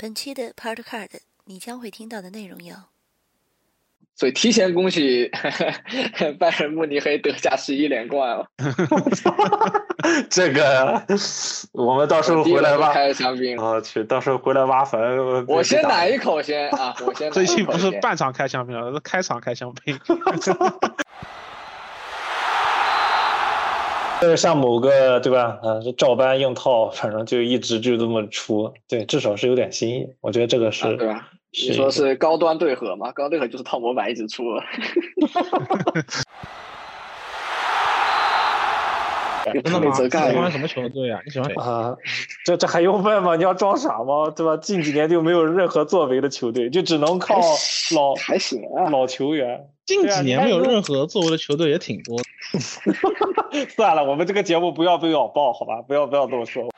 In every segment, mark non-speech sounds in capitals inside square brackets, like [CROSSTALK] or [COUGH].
本期的 Part Card 你将会听到的内容有：所以提前恭喜 [LAUGHS] 拜仁慕尼黑德甲十一连冠了！[LAUGHS] 这个我们到时候回来挖开香槟。我去，到时候回来挖坟。我先奶一口先啊！我先。[LAUGHS] 最近不是半场开香槟了，是开场开香槟。呃，像某个对吧？啊，照搬硬套，反正就一直就这么出，对，至少是有点新意。我觉得这个是，对吧？你说是高端对合嘛？高端对合就是套模板一直出。[LAUGHS] 真的吗？你喜欢什么球队啊？你喜欢啊？这这还用问吗？你要装傻吗？对吧？近几年就没有任何作为的球队，就只能靠老还行啊，老球员。近几年没有任何作为的球队也挺多。算了，我们这个节目不要被咬爆，好吧？不要不要这么说。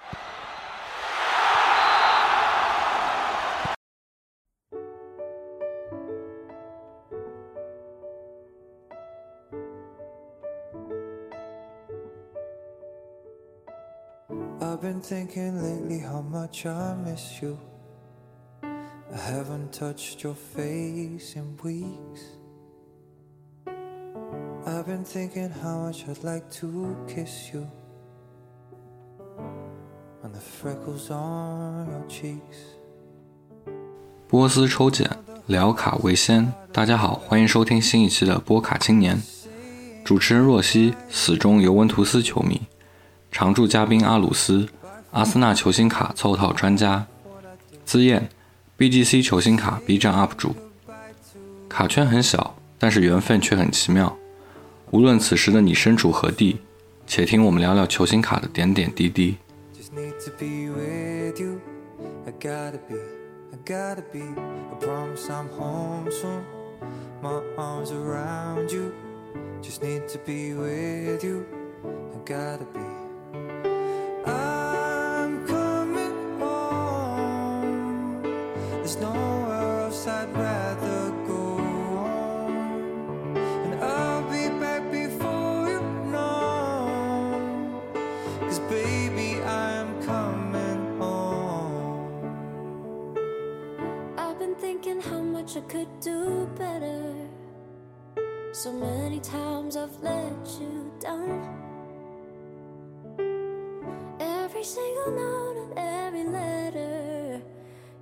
been thinking lately how much I miss you. I haven't touched your face in weeks. I've been thinking how much I'd like to kiss you. And the freckles on your cheeks. 波斯抽检，聊卡为先。大家好，欢迎收听新一期的波卡青年。主持人若曦，死忠尤文图斯球迷。常驻嘉宾阿鲁斯，阿森纳球星卡凑套专家，资燕，BGC 球星卡 B 站 UP 主。卡圈很小，但是缘分却很奇妙。无论此时的你身处何地，且听我们聊聊球星卡的点点滴滴。There's thinking how much I could do better So many times I've let you down Every single note and every letter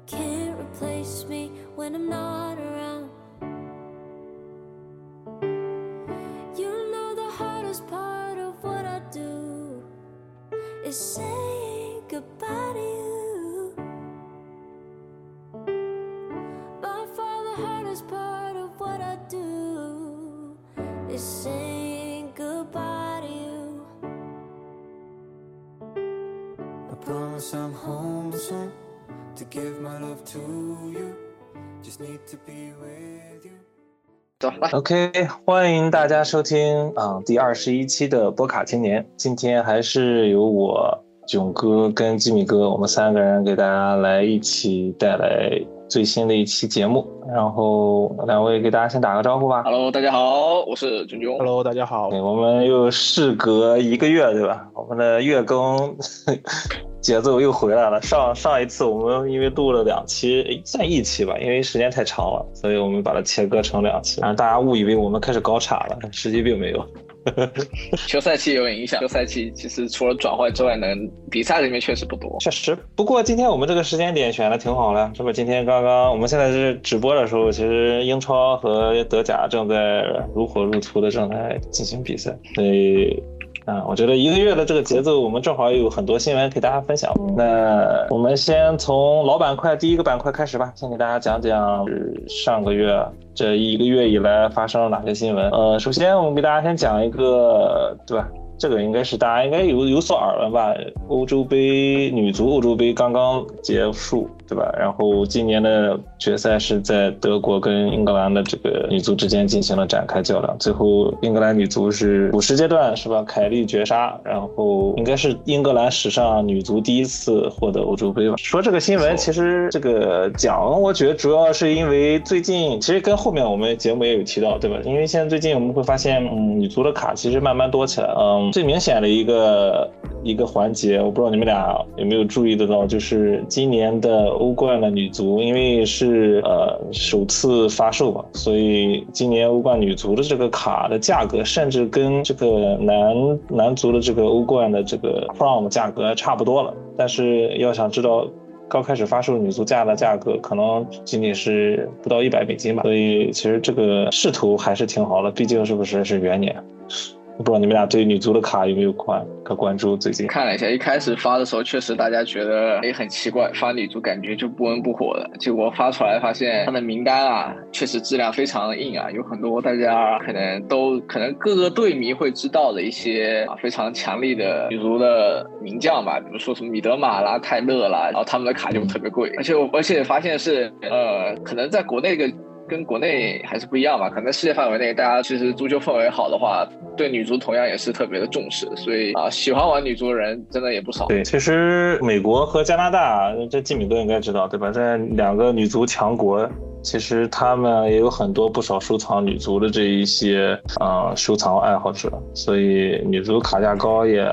can't replace me when I'm not around. You know the hardest part of what I do is saying goodbye is saying goodbye to you. I promise I'm home soon. OK，欢迎大家收听啊第二十一期的波卡青年。今天还是由我囧哥跟吉米哥，我们三个人给大家来一起带来最新的一期节目。然后两位给大家先打个招呼吧。Hello，大家好，我是炯炯。Hello，大家好。我们又事隔一个月，对吧？我们的月更。[LAUGHS] 节奏又回来了。上上一次我们因为录了两期，算一期吧，因为时间太长了，所以我们把它切割成两期，然后大家误以为我们开始高产了，实际并没有。[LAUGHS] 休赛期有影响，休赛期其实除了转会之外，能比赛里面确实不多。确实，不过今天我们这个时间点选的挺好的，是不是？今天刚刚我们现在是直播的时候，其实英超和德甲正在如火如荼的正在进行比赛，所以。啊，我觉得一个月的这个节奏，我们正好有很多新闻给大家分享。那我们先从老板块第一个板块开始吧，先给大家讲讲上个月这一个月以来发生了哪些新闻。呃，首先我们给大家先讲一个，对吧？这个应该是大家应该有有所耳闻吧？欧洲杯女足欧洲杯刚刚结束。对吧？然后今年的决赛是在德国跟英格兰的这个女足之间进行了展开较量，最后英格兰女足是补时阶段是吧？凯利绝杀，然后应该是英格兰史上女足第一次获得欧洲杯吧。说这个新闻，其实这个讲，我觉得主要是因为最近，其实跟后面我们节目也有提到，对吧？因为现在最近我们会发现，嗯，女足的卡其实慢慢多起来，嗯，最明显的一个一个环节，我不知道你们俩有没有注意得到，就是今年的欧冠的女足，因为是呃首次发售嘛，所以今年欧冠女足的这个卡的价格，甚至跟这个男男足的这个欧冠的这个 Prom 价格差不多了。但是要想知道。刚开始发售女足价的价格可能仅仅是不到一百美金吧，所以其实这个势头还是挺好的，毕竟是不是是元年。不知道你们俩对女足的卡有没有关可关注？最近看了一下，一开始发的时候，确实大家觉得也很奇怪，发女足感觉就不温不火的。结果发出来发现，它的名单啊，确实质量非常硬啊，有很多大家可能都可能各个队迷会知道的一些啊非常强力的女足的名将吧，比如说什么米德马啦、泰勒啦，然后他们的卡就特别贵，而且我而且发现是呃，可能在国内个。跟国内还是不一样吧，可能世界范围内，大家其实足球氛围好的话，对女足同样也是特别的重视，所以啊，喜欢玩女足的人真的也不少。对，其实美国和加拿大，这季敏都应该知道，对吧？这两个女足强国，其实他们也有很多不少收藏女足的这一些啊收藏爱好者，所以女足卡价高也。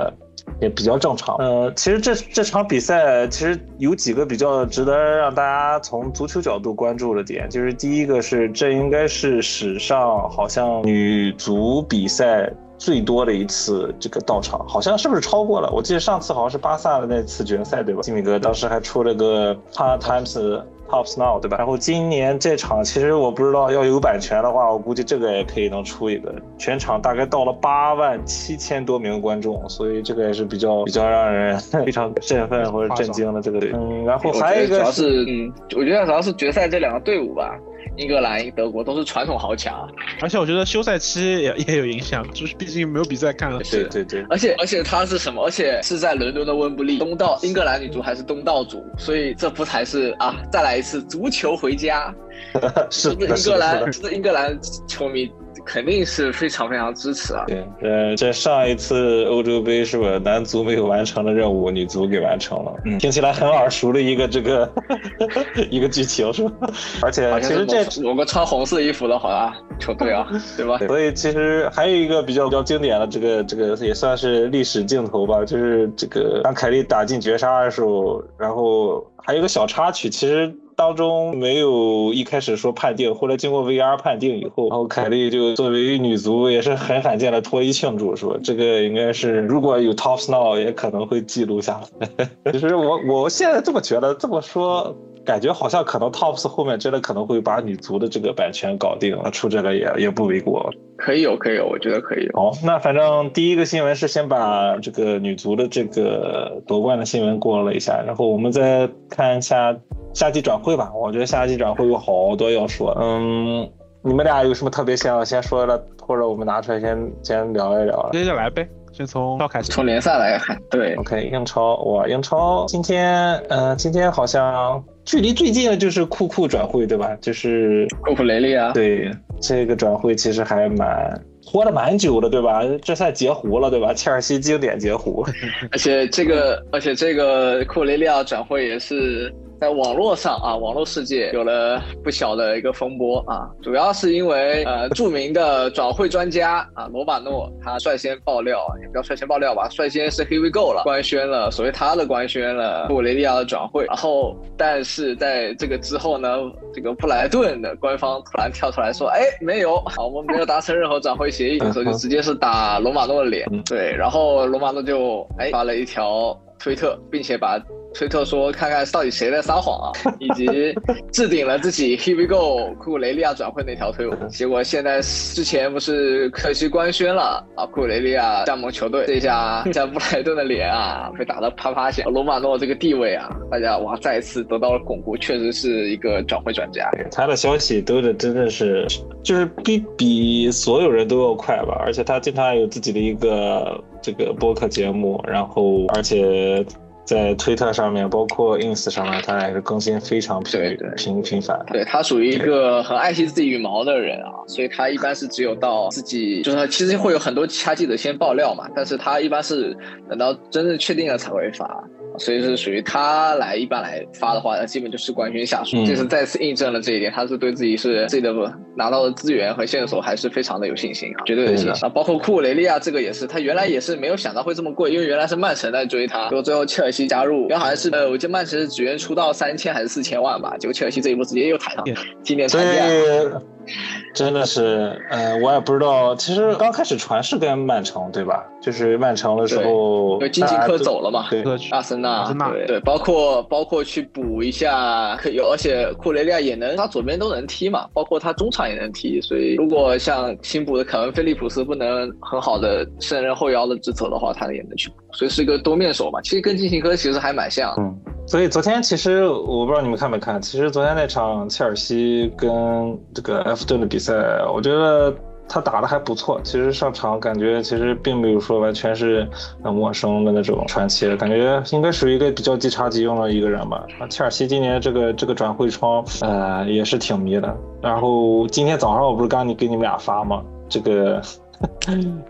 也比较正常。呃，其实这这场比赛其实有几个比较值得让大家从足球角度关注的点，就是第一个是这应该是史上好像女足比赛最多的一次这个到场，好像是不是超过了？我记得上次好像是巴萨的那次决赛，对吧？金米哥当时还出了个 Part Times。Tops Now 对吧？然后今年这场其实我不知道要有版权的话，我估计这个也可以能出一个。全场大概到了八万七千多名观众，所以这个也是比较比较让人 [LAUGHS] 非常振奋或者震惊的这个。嗯，然后还有一个主要是，嗯，我觉得主要是决赛这两个队伍吧。英格兰、德国都是传统豪强，而且我觉得休赛期也也有影响，就是毕竟没有比赛看了。对对对，而且而且他是什么？而且是在伦敦的温布利，东道英格兰女足还是东道主，所以这不才是啊？再来一次足球回家，[LAUGHS] 是不是英格兰，是英格兰球迷。肯定是非常非常支持啊！对，呃，这上一次欧洲杯是吧？男足没有完成的任务，女足给完成了。嗯，听起来很耳熟的一个这个 [LAUGHS] 一个剧情是吧？而且其实这我们穿红色衣服的好像球队啊，对吧？所以其实还有一个比较比较经典的这个这个也算是历史镜头吧，就是这个当凯利打进绝杀的时候，然后还有个小插曲，其实。当中没有一开始说判定，后来经过 VR 判定以后，然后凯莉就作为女足也是很罕见的脱衣庆祝，说这个应该是如果有 Tops Now 也可能会记录下来。[LAUGHS] 其实我我现在这么觉得，这么说感觉好像可能 Tops 后面真的可能会把女足的这个版权搞定了，出这个也也不为过。可以有，可以有，我觉得可以有。好，那反正第一个新闻是先把这个女足的这个夺冠的新闻过了一下，然后我们再看一下。夏季转会吧，我觉得夏季转会有好多要说。嗯，你们俩有什么特别想要先说的，或者我们拿出来先先聊一聊？接着来呗，先从超开始。从联赛来看，对，OK，英超，哇，英超今天，嗯，今天好像距离最近的就是库库转会，对吧？就是库库雷利啊。对，这个转会其实还蛮拖了蛮久的，对吧？这算截胡了，对吧？切尔西经典截胡。[LAUGHS] 而且这个，而且这个库雷利亚转会也是。在网络上啊，网络世界有了不小的一个风波啊，主要是因为呃，著名的转会专家啊，罗马诺他率先爆料，也不要率先爆料吧，率先是 HebeGo 了，官宣了，所谓他的官宣了布雷利亚的转会，然后但是在这个之后呢，这个布莱顿的官方突然跳出来说，哎，没有，啊，我们没有达成任何转会协议，所以就直接是打罗马诺的脸，对，然后罗马诺就哎发了一条推特，并且把。推特说：“看看到底谁在撒谎啊！” [LAUGHS] 以及置顶了自己 Here we go 库雷利亚转会那条推文。结果现在之前不是可惜官宣了啊，库雷利亚加盟球队，这下 [LAUGHS] 在布莱顿的脸啊被打得啪啪响。罗马诺这个地位啊，大家哇再一次得到了巩固，确实是一个转会专家。他的消息都是真的是就是比比所有人都要快吧，而且他经常有自己的一个这个播客节目，然后而且。在推特上面，包括 ins 上面，他也是更新非常频频频繁。对他属于一个很爱惜自己羽毛的人啊，所以他一般是只有到自己，就是其实会有很多其他记者先爆料嘛，但是他一般是等到真正确定了才会发。所以是属于他来一般来发的话，那基本就是官宣下属。这是再次印证了这一点，他是对自己是自己的拿到的资源和线索还是非常的有信心啊，绝对有信心啊。包括库雷利亚这个也是，他原来也是没有想到会这么贵，因为原来是曼城在追他，结果最后切尔西加入，然后好像是呃，我记得曼城只愿出到三千还是四千万吧，结果切尔西这一波直接又抬上，今年参加。真的是，呃，我也不知道。其实刚开始传是跟曼城，对吧？就是曼城的时候，因为经济科走了嘛，对，阿森纳，对对，包括包括去补一下，可 [LAUGHS] 有，而且库雷利亚也能，他左边都能踢嘛，包括他中场也能踢。所以如果像新补的凯文·菲利普斯不能很好的胜任后腰的职责的话，他也能去补。所以是一个多面手嘛，其实跟金琴科其实还蛮像。嗯，所以昨天其实我不知道你们看没看，其实昨天那场切尔西跟这个埃弗顿的比赛，我觉得他打的还不错。其实上场感觉其实并没有说完全是很陌生的那种传奇，感觉应该属于一个比较即插即用的一个人吧。切尔西今年这个这个转会窗，呃，也是挺迷的。然后今天早上我不是刚你给你们俩发吗？这个。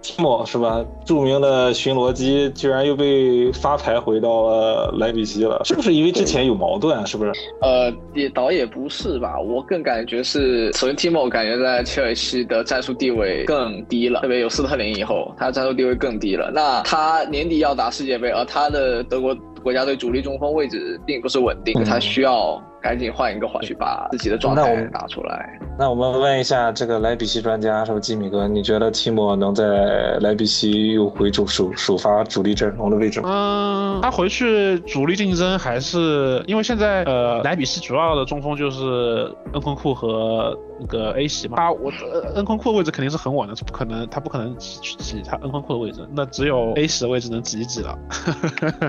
提莫是吧？著名的巡逻机居然又被发牌回到了莱比锡了，是不是因为之前有矛盾啊？是不是？呃，也倒也不是吧，我更感觉是，首先提莫感觉在切尔西的战术地位更低了，特别有斯特林以后，他战术地位更低了。那他年底要打世界杯，而他的德国国家队主力中锋位置并不是稳定，他需要。赶紧换一个环去把自己的状态打出来。那我们问一下这个莱比锡专家，是不是吉米哥？你觉得提莫能在莱比锡又回主首首发主力阵容的位置吗？嗯，他回去主力竞争还是因为现在呃莱比锡主要的中锋就是恩昆库和那个 A 席嘛。他我恩昆库的位置肯定是很稳的，不可能他不可能挤挤他恩昆库的位置，那只有 A 席的位置能挤一挤了。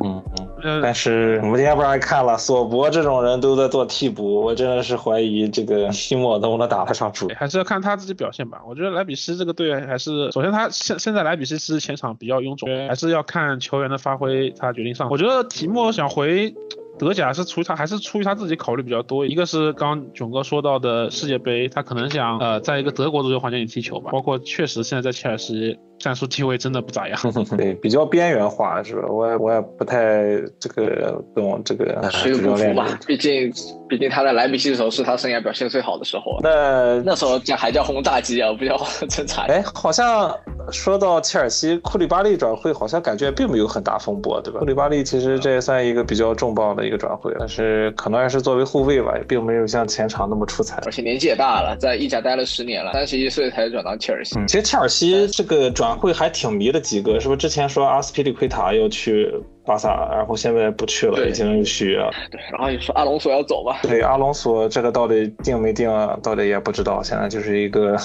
嗯嗯。[LAUGHS] 但是我们今天不然看了索博这种人都在做。替补，我真的是怀疑这个 [LAUGHS] 西莫能不能打得上主，还是要看他自己表现吧。我觉得莱比锡这个队还是，首先他现现在莱比锡其实前场比较臃肿，还是要看球员的发挥，他决定上。我觉得提莫想回德甲是出于他还是出于他自己考虑比较多，一个是刚囧哥说到的世界杯，他可能想呃在一个德国足球环境里踢球吧，包括确实现在在切尔西。战术地位真的不咋样，[LAUGHS] 对，比较边缘化是吧？我也我也不太这个懂这个水土不服嘛。毕竟毕竟他在莱比锡的时候是他生涯表现最好的时候，那那时候叫还叫轰炸机啊，不叫 [LAUGHS] 侦察。哎，好像说到切尔西库里巴利转会，好像感觉并没有很大风波，对吧？库里巴利其实这也算一个比较重磅的一个转会，但是可能还是作为后卫吧，也并没有像前场那么出彩。而且年纪也大了，在意甲待了十年了，三十一岁才转到切尔西。其实切尔西这个转。会还挺迷的几个，是不是？之前说阿斯皮利奎塔要去巴萨，然后现在不去了，已经续约了。对，然后你说阿隆索要走吧。对，阿隆索这个到底定没定啊？到底也不知道，现在就是一个。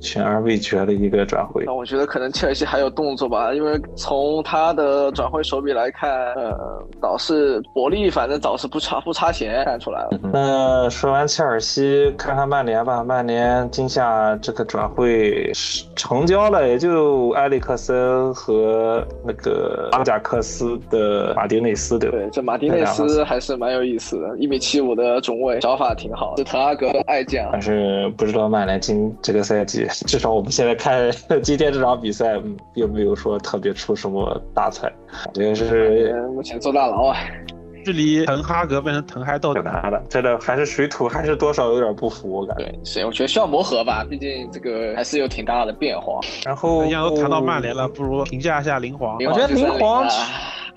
悬而未决的一个转会，那我觉得可能切尔西还有动作吧，因为从他的转会手笔来看，呃，倒是伯利反正倒是不差不差钱，看出来了。那说完切尔西，看看曼联吧。曼联今夏这个转会成交了，也就埃里克森和那个阿贾克斯的马丁内斯，对吧？对，这马丁内斯还是蛮有意思的，一米七五的中卫，脚法挺好，是滕哈格的爱将。但是不知道曼联今这个赛季。至少我们现在看今天这场比赛，并没有说特别出什么大彩，这个是目前坐大牢啊，距离滕哈格变成滕海斗挺难的，真的还是水土还是多少有点不服，我感觉。对，是，我觉得需要磨合吧，毕竟这个还是有挺大的变化。然后，既然都谈到曼联了，不如评价一下林皇。我觉得林皇。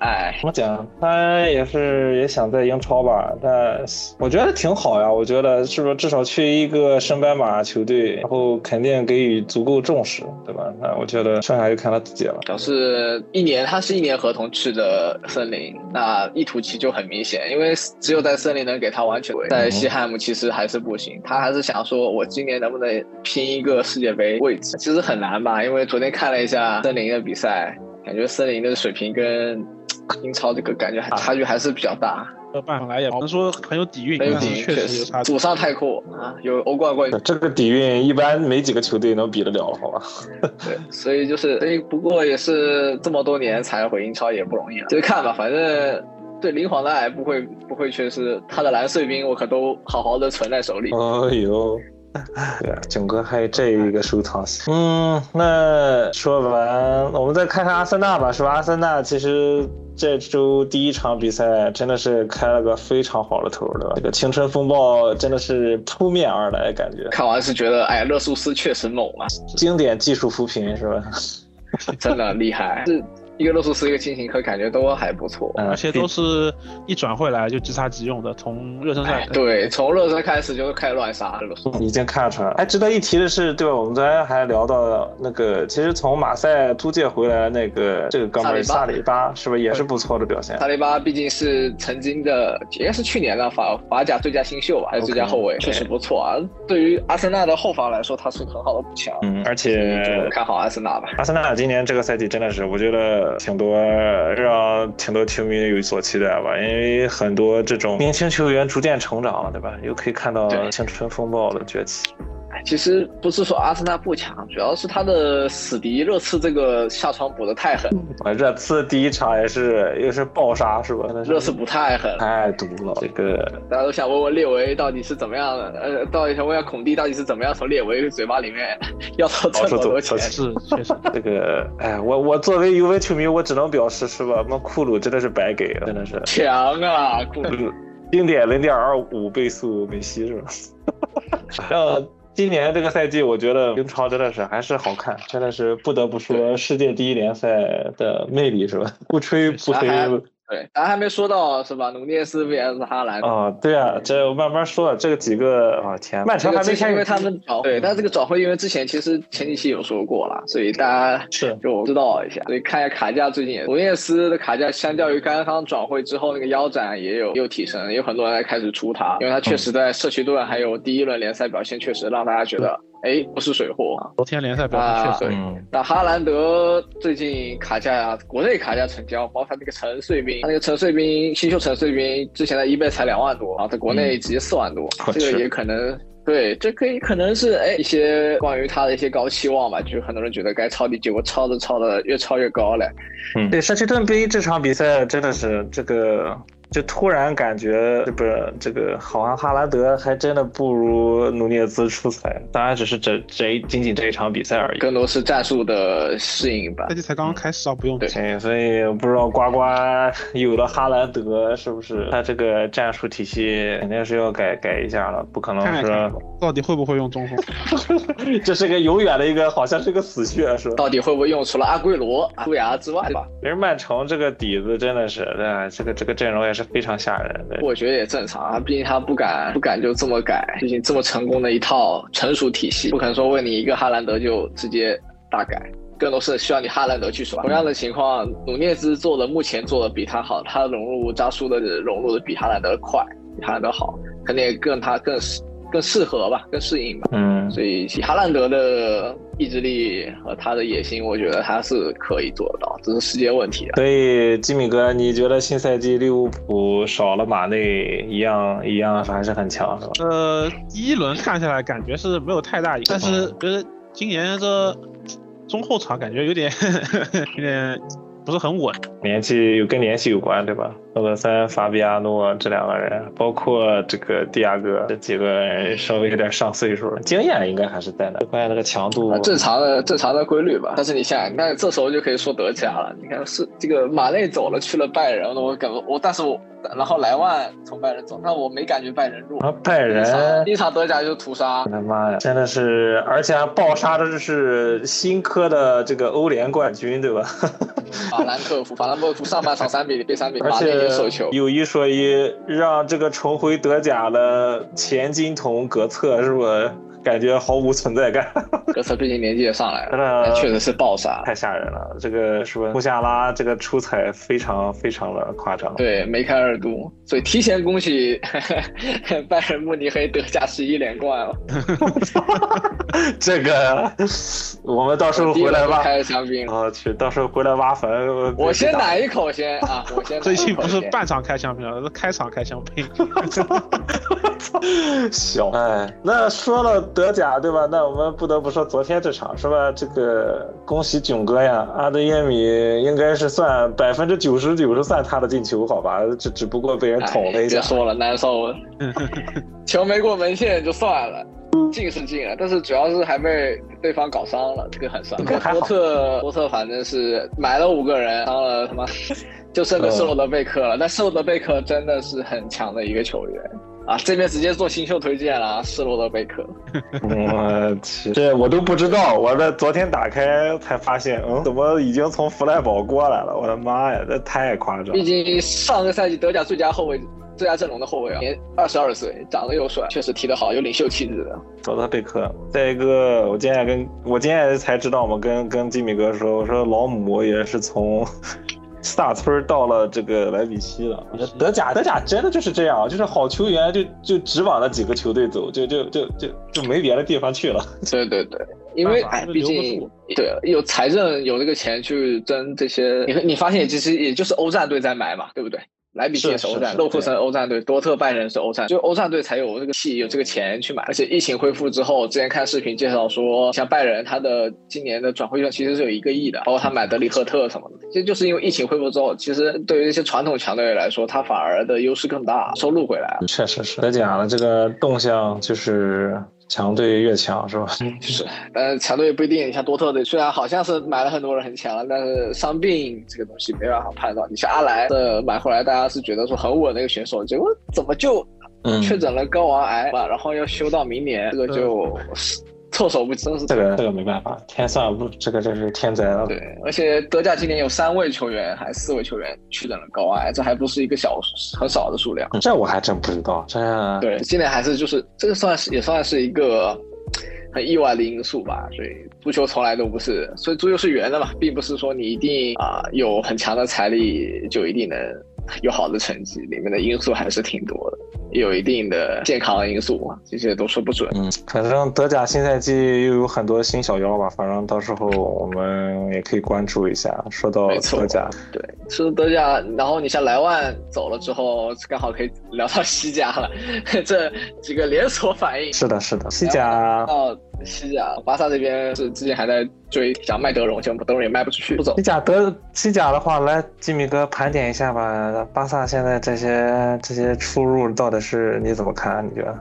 哎，怎么讲？他也是也想在英超吧，但我觉得挺好呀。我觉得是不是至少去一个升班马球队，然后肯定给予足够重视，对吧？那我觉得剩下就看他自己了。表示一年，他是一年合同去的森林，那意图其实就很明显，因为只有在森林能给他完全在西汉姆其实还是不行。他还是想说，我今年能不能拼一个世界杯位置？其实很难吧，因为昨天看了一下森林的比赛，感觉森林的水平跟。英超这个感觉还差距还是比较大，呃办法来也能说很有底蕴，很有底蕴，确实有差。祖上太阔啊，有欧冠冠军，这个底蕴一般没几个球队能比得了，好吧？[LAUGHS] 对，所以就是，哎，不过也是这么多年才回英超也不容易了，就是看吧，反正对林皇的爱不会不会缺失，他的蓝碎兵我可都好好的存在手里。哎呦。对啊，[LAUGHS] 囧哥还有这一个收藏席。嗯，那说完，我们再看看阿森纳吧，是吧？阿森纳其实这周第一场比赛真的是开了个非常好的头，对吧？这个青春风暴真的是扑面而来，感觉看完是觉得，哎，热苏斯确实猛啊，经典技术扶贫是吧？[LAUGHS] 真的厉害。是一个洛苏斯，一个金琴科，感觉都还不错，嗯而且都是一转会来就即插即用的，从热身赛哎，对，从热身开始就开始乱杀。已经看出来了。哎，值得一提的是，对吧？我们昨天还聊到那个，其实从马赛租借回来那个这个哥们儿萨萨里巴，是不是也是不错的表现？萨里巴毕竟是曾经的，应该是去年的法法甲最佳新秀吧，还是最佳后卫确实不错啊。对于阿森纳的后防来说，他是很好的补强。嗯，而且看好阿森纳吧。阿森纳今年这个赛季真的是，我觉得挺多让挺多球迷有所期待吧，因为很多这种年轻球员逐渐成长了，对吧？又可以看到青春风暴的崛起。哎其实不是说阿森纳不强，主要是他的死敌热刺这个下窗补的太狠，啊，热刺第一场也是又是爆杀是吧？热刺补太狠。太毒了，这个大家都想问问列维到底是怎么样的，呃，到底想问下孔蒂到底是怎么样从列维嘴巴里面 [LAUGHS] 要到这么多钱？是确实，这个，哎，我我作为尤文球迷，我只能表示是吧？那库鲁真的是白给了，真的是强啊，库鲁！经典零点二五倍速梅西是吧？[LAUGHS] 让今年这个赛季，我觉得英超真的是还是好看，真的是不得不说世界第一联赛的魅力是吧？不吹不黑。还对，咱还没说到是吧？努涅斯 VS 哈兰。哦，对啊，这我慢慢说，这个几个啊、天，曼城还没开始，因为他们转对，但这个转会因为之前其实前几期有说过了，所以大家是就知道一下。所以看一下卡价，最近也努涅斯的卡价相较于刚刚转会之后那个腰斩也有又提升，有很多人在开始出他，因为他确实在社区盾还有第一轮联赛表现确实让大家觉得，哎，不是水货啊。昨天联赛表现确实，嗯，那哈兰德最近卡价呀，国内卡价成交，包括他那个陈穗斌，他那个陈穗斌新秀陈穗斌之前在 eBay 才两万多啊，在国内直接四万多，这个也可能。对，这可以可能是哎一些关于他的一些高期望吧，就是很多人觉得该抄底，结果抄着抄着越抄越高了。嗯，对，社区盾杯这场比赛真的是这个，就突然感觉这不是这个，好像哈兰德还真的不如努涅兹出彩，当然只是这这仅仅这一场比赛而已。更多是战术的适应吧赛。季才刚刚开始啊，不用对对，所以不知道呱呱 [LAUGHS] 有了哈兰德是不是他这个战术体系肯定是要改改一下了，不可能说到底会不会用中锋。[LAUGHS] 这是个永远的一个好像是个死穴是吧？到底会不会用除了阿圭罗、杜亚之外吧？其实曼城这个底子真的是，对吧？这个这个阵容也是非常吓人的。我觉得也正常啊，毕竟他不敢不敢就这么改，毕竟这么成功的一套成熟体系，不可能说为你一个哈兰德就直接大改，更多是需要你哈兰德去刷。同样的情况，努涅兹做的目前做的比他好，他融入扎苏的融入的比哈兰德快，比哈兰德好，肯定更他更适更适合吧，更适应吧。嗯，所以以哈兰德的意志力和他的野心，我觉得他是可以做得到，只是时间问题了。所以吉米哥，你觉得新赛季利物浦少了马内，一样一样还是很强，是吧？呃，第一轮看下来感觉是没有太大影响，但是觉得今年这中后场感觉有点 [LAUGHS] 有点不是很稳。年纪有跟年纪有关，对吧？赫德森、法比亚诺这两个人，包括这个蒂亚戈这几个人稍微有点上岁数了，经验应该还是在的，关键那个强度啊，正常的正常的规律吧。但是你想想，那这时候就可以说德甲了。你看是这个马内走了去了拜仁，我感我但是我然后莱万从拜仁走，但我没感觉拜仁弱。啊，拜仁，第一场德甲就屠杀我，的妈呀，真的是，而且还爆杀的是新科的这个欧联冠军，对吧？[LAUGHS] 法兰克福，法兰克福上半场三比零被三比零，而且有一说一，让这个重回德甲的前金童格策是不？感觉毫无存在感，格策最近年纪也上来了，确实是爆杀。太吓人了。这个是吧？穆夏拉这个出彩非常非常的夸张。对，梅开二度，所以提前恭喜 [LAUGHS] 拜仁慕尼黑德甲十一连冠了。[LAUGHS] 这个我们到时候回来挖。开香槟了。我去，到时候回来挖坟。我先奶一口先啊！我先。[LAUGHS] 最近不是半场开香槟了，是开场开香槟。操，小哎，那说了德甲对吧？那我们不得不说昨天这场是吧？这个恭喜囧哥呀，阿德耶米应该是算百分之九十九是算他的进球好吧？这只不过被人捅了一下。别说了，难受了。[LAUGHS] 球没过门线就算了。进是进了，但是主要是还被对方搞伤了，这个很伤。波特波特反正是买了五个人，伤了他妈就剩个施罗德贝克了。但施罗德贝克真的是很强的一个球员啊！这边直接做新秀推荐了，施罗德贝克。[LAUGHS] 我去，这我都不知道，我这昨天打开才发现，嗯，怎么已经从弗莱堡过来了？我的妈呀，这太夸张！毕竟上个赛季德甲最佳后卫。最佳阵容的后卫啊，年二十二岁，长得又帅，确实踢得好，有领袖气质的。佐德贝克。再一个，我今天跟我今天才知道嘛，跟跟吉米哥说，我说老姆也是从萨村到了这个莱比锡了。德甲德甲真的就是这样，就是好球员就就只往那几个球队走，就就就就就没别的地方去了。[LAUGHS] 对对对，因为哎，毕竟对有财政有那个钱去争这些，你你发现其实也就是欧战队在买嘛，对不对？莱比锡是欧战，洛库森欧战队，多特拜仁是欧战，就欧战队才有这个气，有这个钱去买。而且疫情恢复之后，之前看视频介绍说，像拜仁他的今年的转会费其实是有一个亿的，包括他买德里赫特什么的。其实就是因为疫情恢复之后，其实对于一些传统强队来说，他反而的优势更大，收入回来了。确实是，德甲的这个动向就是。强队越强是吧？[LAUGHS] 是，呃，强队不一定。你像多特队，虽然好像是买了很多人很强，但是伤病这个东西没办法判断。你像阿莱的买回来，大家是觉得说很稳的一个选手，结果怎么就确诊了睾丸癌然后要休到明年，这个就。措手不及，这个这个没办法，天算不，这个真是天灾了。对，而且德甲今年有三位球员，还四位球员确诊了高癌，这还不是一个小很少的数量。这我还真不知道。这对，今年还是就是这个算是也算是一个很意外的因素吧。所以足球从来都不是，所以足球是圆的嘛，并不是说你一定啊有很强的财力就一定能 [LAUGHS] 有好的成绩，里面的因素还是挺多的。有一定的健康因素嘛，这些都说不准。嗯，反正德甲新赛季又有很多新小妖吧，反正到时候我们也可以关注一下。说到德甲，对，说德甲，然后你像莱万走了之后，刚好可以聊到西甲了，[LAUGHS] 这几个连锁反应。是的，是的，西甲。西甲，巴萨这边是之前还在追想卖德容，结果德容也卖不出去，不走。西甲德西甲的话，来吉米哥盘点一下吧。巴萨现在这些这些出入到底是你怎么看？你觉得？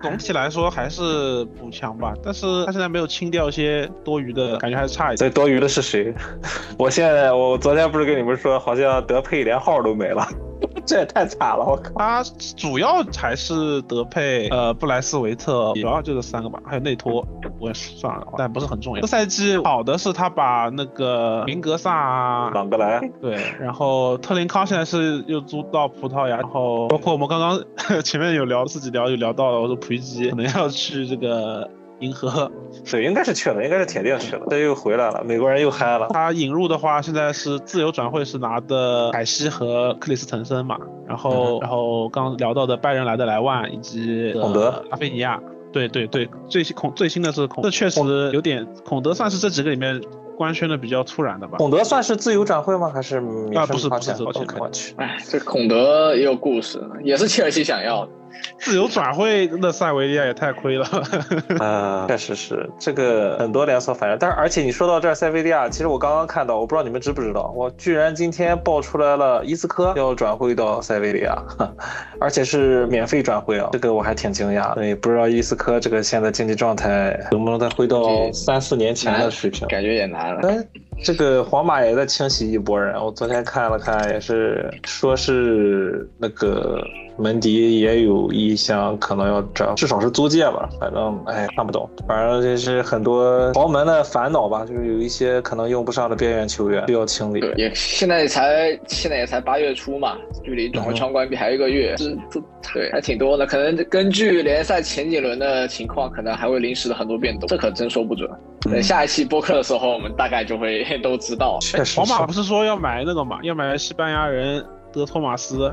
总体来说还是补强吧，但是他现在没有清掉一些多余的，感觉还是差一点。这多余的是谁？[LAUGHS] 我现在我昨天不是跟你们说，好像德佩连号都没了。[LAUGHS] 这也太惨了，我靠！他主要还是德佩，呃，布莱斯维特，主要就这三个吧，还有内托，我也算了，但不是很重要。这赛季好的是他把那个明格萨、朗格莱，对，然后特林康现在是又租到葡萄牙，然后包括我们刚刚 [LAUGHS] 前面有聊自己聊有聊到了，我说普伊基可能要去这个。银河，[LAUGHS] 对，应该是去了，应该是铁定去了。这又回来了，美国人又嗨了。他引入的话，现在是自由转会，是拿的凯西和克里斯滕森嘛。然后，然后刚聊到的拜仁来的莱万以及孔德、阿菲尼亚。对对对，最新孔最新的是孔，这确实有点。孔德算是这几个里面官宣的比较突然的吧？孔德算是自由转会吗？还是啊？不是不是，我去。哎，这孔德也有故事，也是切尔西想要的。[LAUGHS] 自由转会的塞维利亚也太亏了 [LAUGHS] 啊！确实是这个很多连锁反应，但是而且你说到这儿，塞维利亚，其实我刚刚看到，我不知道你们知不知道，我居然今天爆出来了伊斯科要转会到塞维利亚，[LAUGHS] 而且是免费转会啊！这个我还挺惊讶，对，不知道伊斯科这个现在经济状态能不能再回到三四年前的水平？感觉也难了。哎，这个皇马也在清洗一波人，我昨天看了看，也是说是那个。门迪也有意向，可能要找，至少是租借吧。反正哎，看不懂。反正就是很多豪门的烦恼吧，就是有一些可能用不上的边缘球员需要清理。也现在才现在也才八月初嘛，距离转会窗关闭还有一个月，这这对还挺多的。可能根据联赛前几轮的情况，可能还会临时的很多变动，这可真说不准。等下一期播客的时候，我们大概就会 [LAUGHS] 都知道。确实，皇马不是说要买那个嘛，要买西班牙人。德托马斯，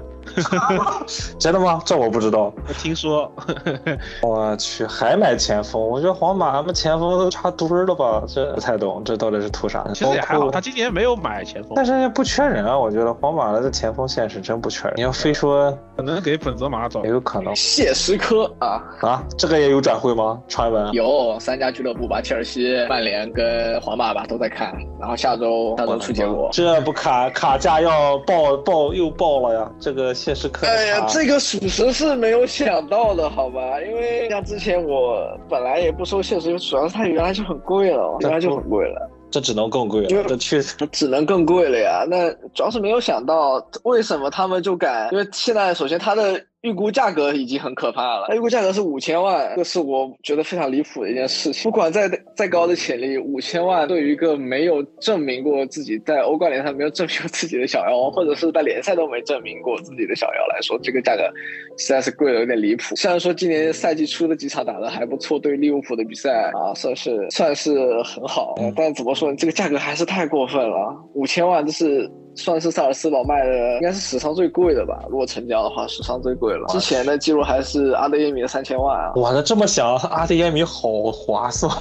[LAUGHS] 真的吗？这我不知道。[LAUGHS] 我听说。[LAUGHS] 我去，还买前锋？我觉得皇马他们前锋都差堆儿了吧？这不太懂，这到底是图啥？其实也还好，他今年没有买前锋，但是也不缺人啊。我觉得皇马的前锋线是真不缺人。你要非说可能给本泽马找，也有可能。谢什科啊啊，这个也有转会吗？传闻有三家俱乐部吧，切尔西、曼联跟皇马吧都在看，然后下周下周出结果。这不卡卡价要爆爆又爆了呀？这个现实可，哎呀，这个属实是没有想到的，好吧？因为像之前我本来也不收现实，主要是它原来就很贵了，原来就很贵了。这只能更贵了，这确实 [LAUGHS] 只能更贵了呀。那主要是没有想到，为什么他们就敢？因为现在首先它的。预估价格已经很可怕了，预估价格是五千万，这是我觉得非常离谱的一件事情。不管再再高的潜力，五千万对于一个没有证明过自己在欧冠联赛没有证明过自己的小妖，或者是在联赛都没证明过自己的小妖来说，这个价格实在是贵的有点离谱。虽然说今年赛季初的几场打得还不错，对利物浦的比赛啊算是算是很好，但怎么说，这个价格还是太过分了，五千万这是。算是萨尔斯堡卖的，应该是史上最贵的吧？如果成交的话，史上最贵了。之前的记录还是阿德耶米的三千万啊！哇，那这么想，阿德耶米好划算。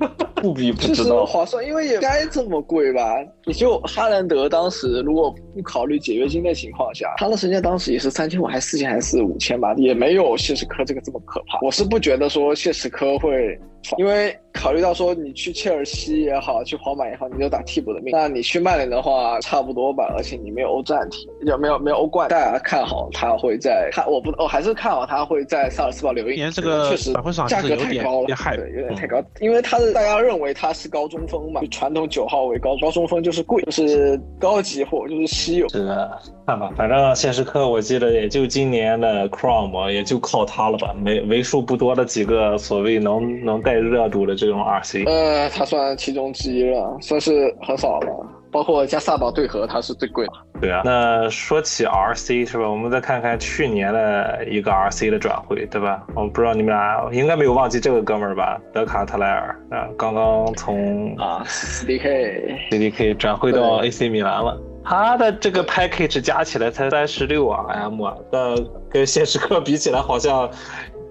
[LAUGHS] 不比不知道划算，因为也该这么贵吧？也就哈兰德当时如果不考虑解约金的情况下，他的身价当时也是三千五，还是四千，还是五千吧？也没有谢什科这个这么可怕。我是不觉得说谢什科会，因为考虑到说你去切尔西也好，去皇马也好，你就打替补的命。那你去曼联的话，差不多吧。而且你没有欧战体，就没有没有欧冠，大家看好他会在看，我不我还是看好他会在萨尔斯堡留一年。这个确实价格太高了，对，有点太高，因为他是大家认为他是高中锋嘛，就传统九号位高高中锋就是贵，就是高级货，就是稀有。是的，看吧，反正现实课我记得也就今年的 Chrome 也就靠他了吧，没为数不多的几个所谓能能带热度的这种 RC。呃，他算其中之一了，算是很少了。包括加萨堡对合，它是最贵的。对啊，那说起 RC 是吧？我们再看看去年的一个 RC 的转会，对吧？我不知道你们俩应该没有忘记这个哥们儿吧？德卡特莱尔啊，刚刚从啊 CDK CDK 转会到 AC 米兰了。他的这个 package 加起来才三十六 M 啊，那跟谢时克比起来，好像。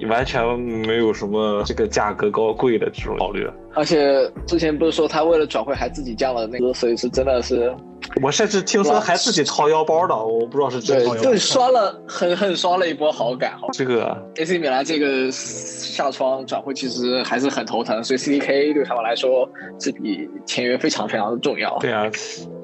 完全没有什么这个价格高贵的这种考虑，而且之前不是说他为了转会还自己降了那个，所以是真的是，我甚至听说还自己掏腰包的，我不知道是真掏腰包对，就刷了狠狠刷了一波好感。这个 AC 米兰这个下窗转会其实还是很头疼，所以 CDK 对他们来说这笔签约非常非常的重要。对啊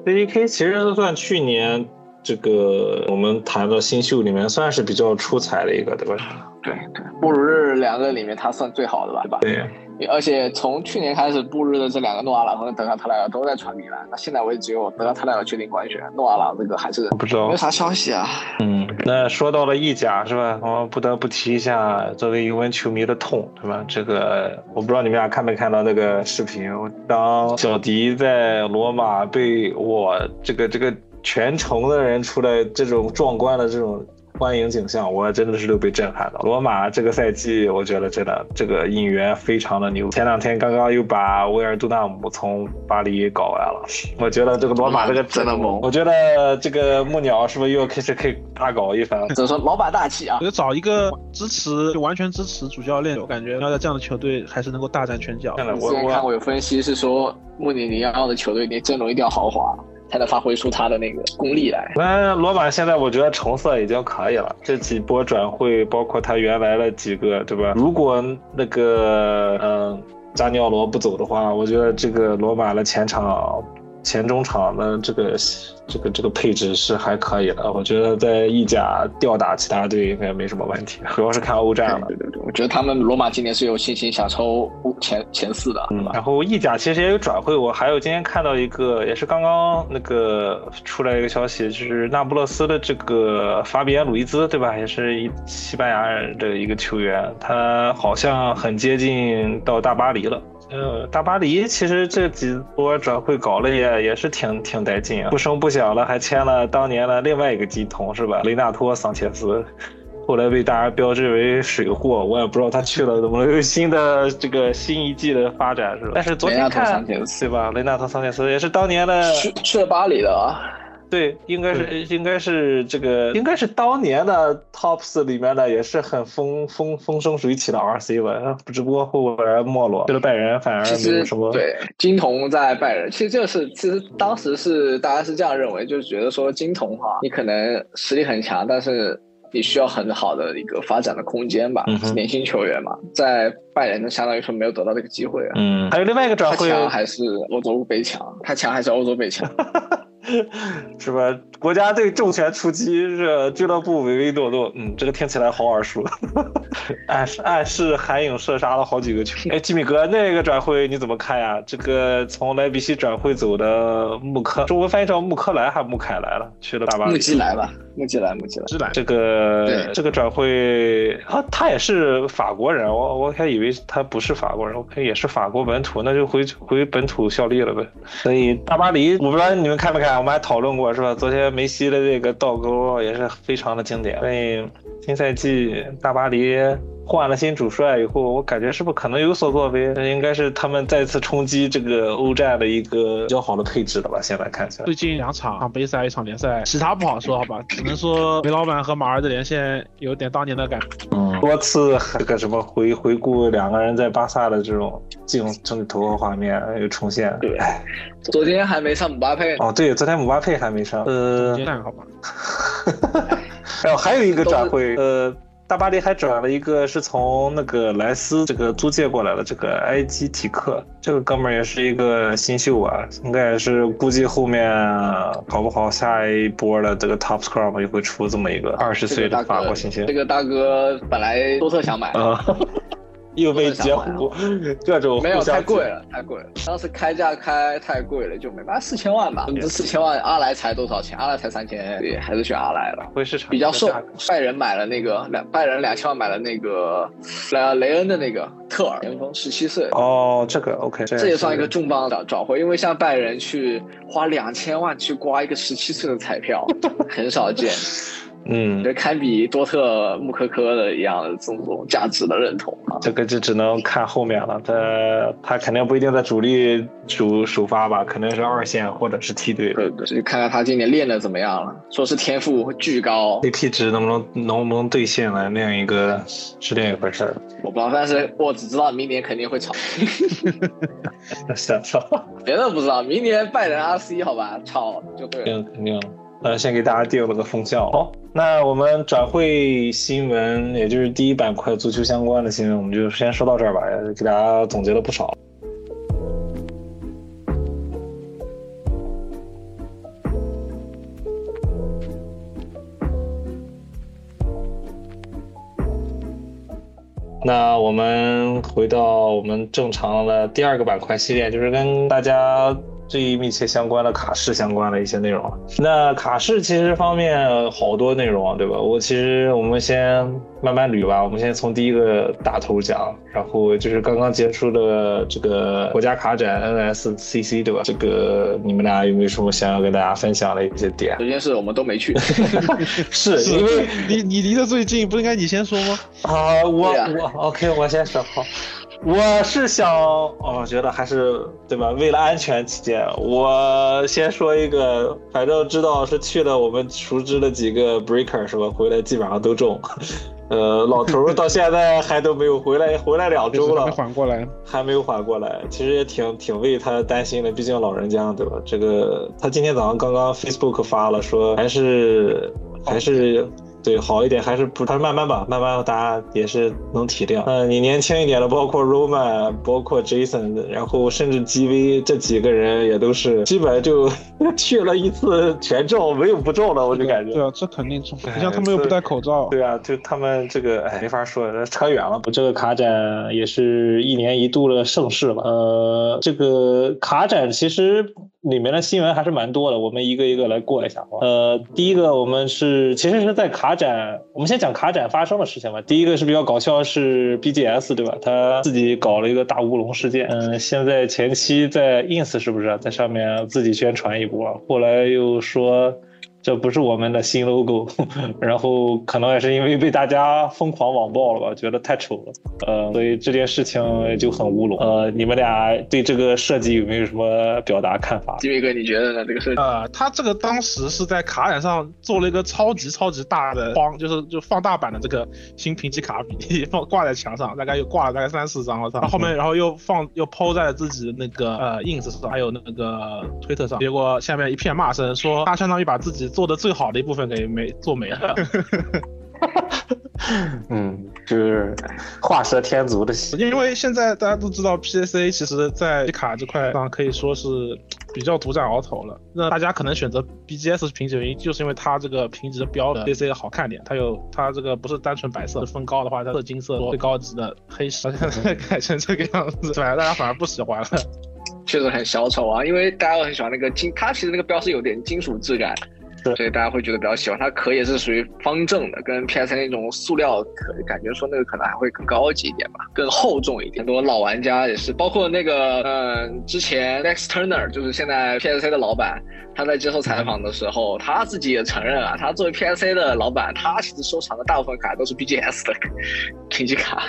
，CDK 其实算去年。这个我们谈的新秀里面算是比较出彩的一个，对吧？对对，布鲁日两个里面他算最好的吧，对吧？对。而且从去年开始，布鲁日的这两个诺阿朗和德卡特莱尔都在传米兰，那现在为止只有德卡特莱尔确定官宣，诺阿朗这个还是不知道，没有啥消息啊。嗯，那说到了意甲是吧？我们不得不提一下作为尤文球迷的痛，对吧？这个我不知道你们俩看没看到那个视频，当小迪在罗马被我这个这个。全城的人出来，这种壮观的这种欢迎景象，我真的是都被震撼到。罗马这个赛季，我觉得真的这个引援非常的牛。前两天刚刚又把维尔杜纳姆从巴黎搞来了，我觉得这个罗马这个真的猛。我觉得这个木鸟是不是又要开始可以大搞一番？只能说老板大气啊！我找一个支持，就完全支持主教练，我感觉要在这样的球队还是能够大展拳脚。我之前看过有分析是说，穆里尼奥的球队你阵容一定要豪华。才能发挥出他的那个功力来。那罗马现在我觉得成色已经可以了，这几波转会，包括他原来的几个，对吧？如果那个嗯扎尼奥罗不走的话，我觉得这个罗马的前场、前中场的这个。这个这个配置是还可以的，我觉得在意甲吊打其他队应该没什么问题，[LAUGHS] 主要是看欧战了。对对对，我觉得他们罗马今年是有信心想抽前前四的。嗯，然后意甲其实也有转会，我还有今天看到一个，也是刚刚那个出来一个消息，就是那不勒斯的这个法比安·鲁伊兹，对吧？也是一西班牙人的一个球员，他好像很接近到大巴黎了。呃，大巴黎其实这几波转会搞了也也是挺挺带劲啊，不声不响了，还签了当年的另外一个鸡童是吧？雷纳托桑切斯，后来被大家标志为水货，我也不知道他去了怎么又新的这个新一季的发展是吧？但是昨天看对吧？雷纳托桑切斯也是当年的去去了巴黎的啊。对，应该是应该是这个应该是当年的 Tops 里面的也是很风风风生水起的 RC 吧，只不过后来没落，去了拜仁反而没有什么。对金童在拜仁，其实这是其实当时是大家是这样认为，就是觉得说金童哈，你可能实力很强，但是你需要很好的一个发展的空间吧嗯，年轻球员嘛，在拜仁呢，相当于说没有得到这个机会啊。嗯，还有另外一个转会他强还是欧洲杯强？他强还是欧洲杯强？[LAUGHS] [LAUGHS] 是吧？国家队重拳出击，这俱乐部唯唯诺诺，嗯，这个听起来好耳熟，暗示暗示韩影射杀了好几个球。哎，吉米哥，那个转会你怎么看呀？这个从莱比锡转会走的穆科，中文翻译成穆科莱还穆凯莱了，去了大巴黎。穆基莱吧，穆基莱，穆基莱。是来这个对这个转会啊，他也是法国人，我我还以为他不是法国人，我看也是法国本土，那就回回本土效力了呗。所以大巴黎，我不知道你们看没看，我们还讨论过是吧？昨天梅西的这个倒钩也是非常的经典。所以新赛季大巴黎换了新主帅以后，我感觉是不是可能有所作为？应该是他们再次冲击这个欧战的一个比较好的配置了吧？现在看起来。最近两场，一场杯赛，一场联赛，其他不好说，好吧，只能说梅老板和马儿的连线有点当年的感觉。嗯，多次这个什么回 [LAUGHS] 回顾两个人在巴萨的这种镜镜头和画面又重现。对哎，昨天还没上姆巴佩，哦对，昨天姆巴佩还没上。呃好吧，[LAUGHS] 然后还有一个转会，呃，大巴黎还转了一个是从那个莱斯这个租借过来的这个埃基提克，这个哥们儿也是一个新秀啊，应该也是估计后面搞不好下一波的这个 Top Scrum 也会出这么一个二十岁的法国新星这。个大哥本来多特想买，啊，[LAUGHS] 又被截胡，各种没有太贵了，太贵了。当时开价开太贵了，就没办法，四千万吧。这四千万，阿莱才多少钱？阿莱才三千，对，还是选阿莱了。会市场比较瘦，拜仁买了那个两，拜仁两千万买了那个莱雷恩的那个特尔前锋，十七岁，哦，这个 OK，这也算一个重磅转转会，因为像拜仁去花两千万去刮一个十七岁的彩票，[LAUGHS] 很少见，嗯，这堪比多特穆科科的一样的这种价值的认同啊。这个就只能看后面了。他他肯定不一定在主力首首发吧，可能是二线或者是梯队。对对，就看看他今年练的怎么样了。说是天赋巨高，CP 值能不能能不能兑现了，另一个是另一回事儿。我不知道，但是我只知道明年肯定会炒 [LAUGHS] [LAUGHS] 想说，别的不知道。明年拜仁 RC 好吧，炒就对了。定肯定。呃，先给大家定了个风向。好，那我们转会新闻，也就是第一板块足球相关的新闻，我们就先说到这儿吧，给大家总结了不少。那我们回到我们正常的第二个板块系列，就是跟大家最密切相关的卡式相关的一些内容。那卡式其实方面好多内容啊，对吧？我其实我们先慢慢捋吧，我们先从第一个大头讲，然后就是刚刚结束的这个国家卡展 NSCC，对吧？这个你们俩有没有什么想要跟大家分享的一些点？首先是我们都没去，[LAUGHS] [LAUGHS] 是因为离你离得最近，不应该你先说吗？啊，我我 OK，我先说好。我是想，哦，觉得还是对吧？为了安全起见，我先说一个，反正知道是去了我们熟知的几个 breaker 是吧？回来基本上都中。[LAUGHS] 呃，老头儿到现在还都没有回来，回来两周了没，缓过来。还没有缓过来。其实也挺挺为他担心的，毕竟老人家对吧？这个他今天早上刚刚 Facebook 发了说，还是还是。对，好一点还是不，他慢慢吧，慢慢大家也是能体谅。嗯，你年轻一点的，包括 Roman，包括 Jason，然后甚至 GV 这几个人也都是基本就 [LAUGHS] 去了一次全中，没有不中的，我就感觉。对啊，这肯定中。哎你像他们又不戴口罩，对啊，就他们这个，哎，没法说，扯远了。这个卡展也是一年一度的盛事吧。呃，这个卡展其实里面的新闻还是蛮多的，我们一个一个来过一下吧。呃，第一个我们是其实是在卡展，我们先讲卡展发生的事情吧。第一个是比较搞笑，是 BGS 对吧？他自己搞了一个大乌龙事件。嗯，现在前期在 ins 是不是在上面自己宣传一波，后来又说。这不是我们的新 logo，[LAUGHS] 然后可能也是因为被大家疯狂网暴了吧，觉得太丑了，呃，所以这件事情就很乌龙。呃，你们俩对这个设计有没有什么表达看法？吉米哥，你觉得呢？这个设计？呃，他这个当时是在卡展上做了一个超级超级大的框，就是就放大版的这个新评级卡比放挂在墙上，大概又挂了大概三四张，我操，后面然后又放又抛在了自己那个呃 ins 上，还有那个推特上，结果下面一片骂声，说他相当于把自己做的最好的一部分给没做没了。[LAUGHS] 嗯，就是画蛇添足的戏。因为现在大家都知道，PSA 其实在卡这块上可以说是比较独占鳌头了。那大家可能选择 BGS 评级原因，就是因为它这个评级的标的 PSA 好看点，它有它这个不是单纯白色，分高的话，它是金色最高级的黑石，现 [LAUGHS] 在改成这个样子，对吧？大家反而不喜欢了。确实很小丑啊，因为大家都很喜欢那个金，它其实那个标是有点金属质感。所以大家会觉得比较喜欢它壳也是属于方正的，跟 PS 那种塑料壳感觉说那个可能还会更高级一点吧，更厚重一点。很多老玩家也是，包括那个嗯，之前 Next Turner，就是现在 PSC 的老板，他在接受采访的时候，他自己也承认啊，他作为 PSC 的老板，他其实收藏的大部分卡都是 BGS 的 [LAUGHS] 评级卡。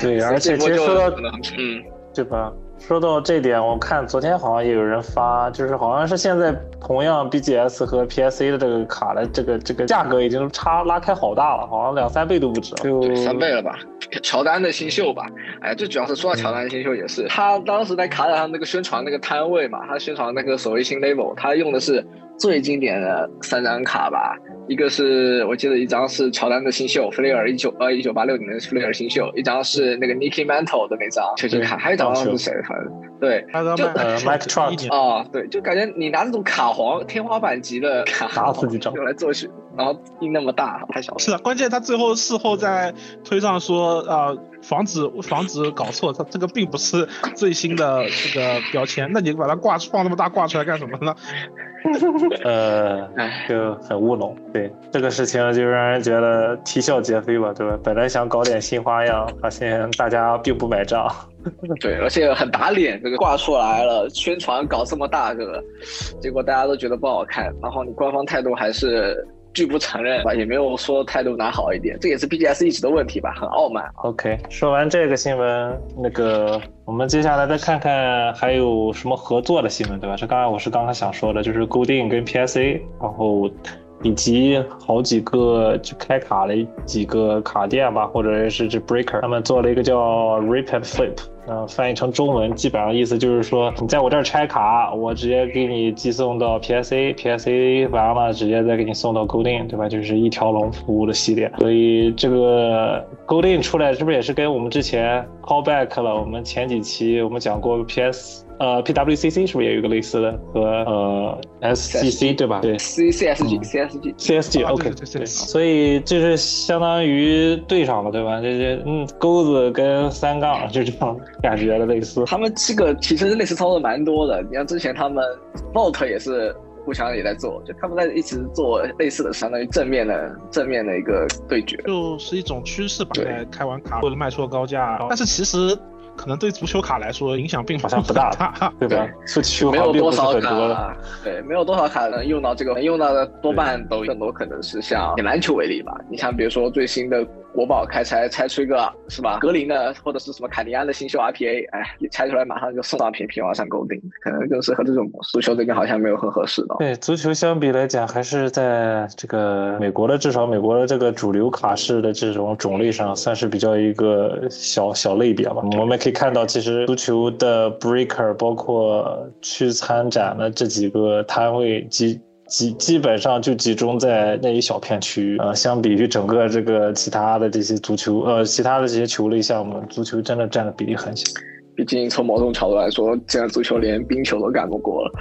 对，[LAUGHS] 而且其实说到嗯，对吧？说到这点，我看昨天好像也有人发，就是好像是现在同样 BGS 和 PSA 的这个卡的这个这个价格已经差拉开好大了，好像两三倍都不止，就三倍了吧？乔丹的新秀吧？哎，最主要是说到乔丹的新秀也是，他当时在卡塔上那个宣传那个摊位嘛，他宣传那个所谓新 level，他用的是最经典的三张卡吧。一个是我记得一张是乔丹的新秀，弗雷尔一九呃一九八六年的弗雷尔新秀，一张是那个 Nicky Mantle 的那张球星卡，还有一张是谁？反正对，就呃 Mike Trout 啊，对，就感觉你拿那种卡皇天花板级的卡用来做选，然后印那么大，太小了。是啊，关键他最后事后在推上说啊，防止防止搞错，他这个并不是最新的这个标签，那你把它挂放那么大挂出来干什么呢？[LAUGHS] 呃，就很乌龙。对这个事情，就让人觉得啼笑皆非吧，对吧？本来想搞点新花样，发现大家并不买账。[LAUGHS] 对，而且很打脸，这个挂出来了，宣传搞这么大个，结果大家都觉得不好看，然后你官方态度还是。拒不承认吧，也没有说态度拿好一点，这也是 BGS 一直的问题吧，很傲慢。OK，说完这个新闻，那个我们接下来再看看还有什么合作的新闻，对吧？这刚才我是刚才想说的，就是固定跟 PSA，然后以及好几个就开卡的几个卡店吧，或者是这 Breaker，他们做了一个叫 Rip and Flip。嗯，翻译成中文基本上意思就是说，你在我这儿拆卡，我直接给你寄送到 PSA，PSA 完了直接再给你送到 Goldin，对吧？就是一条龙服务的系列。所以这个 Goldin 出来是不是也是跟我们之前 callback 了？我们前几期我们讲过 PS。呃，PWCC 是不是也有一个类似的和呃 SCC 对吧？对，C CSG CSG CSG，OK，对，所以就是相当于对上了，对吧？这些嗯钩子跟三杠就这样感觉的类似。他们这个其实类似操作蛮多的，你像之前他们 Vault 也是互相也在做，就他们在一直做类似的，相当于正面的正面的一个对决，就是一种趋势吧。对开完卡或者卖出了高价，但是其实。可能对足球卡来说影响并好像不大，对吧？[LAUGHS] 足球没有多少卡，对，没有多少卡能用到这个，能用到的多半都更多可能是像以篮球为例吧。你像比如说最新的。国宝开拆拆出一个是吧？格林的或者是什么凯尼安的新秀 RPA，哎，一拆出来马上就送到平平往上勾定，可能更适合这种。足球这边好像没有很合适的。对，足球相比来讲，还是在这个美国的至少美国的这个主流卡式的这种种类上，算是比较一个小小类别吧。我们可以看到，其实足球的 Breaker 包括去参展的这几个摊位及。基基本上就集中在那一小片区域，啊，相比于整个这个其他的这些足球，呃，其他的这些球类项目，足球真的占的比例很小。毕竟从某种角度来说，现在足球连冰球都干不过了。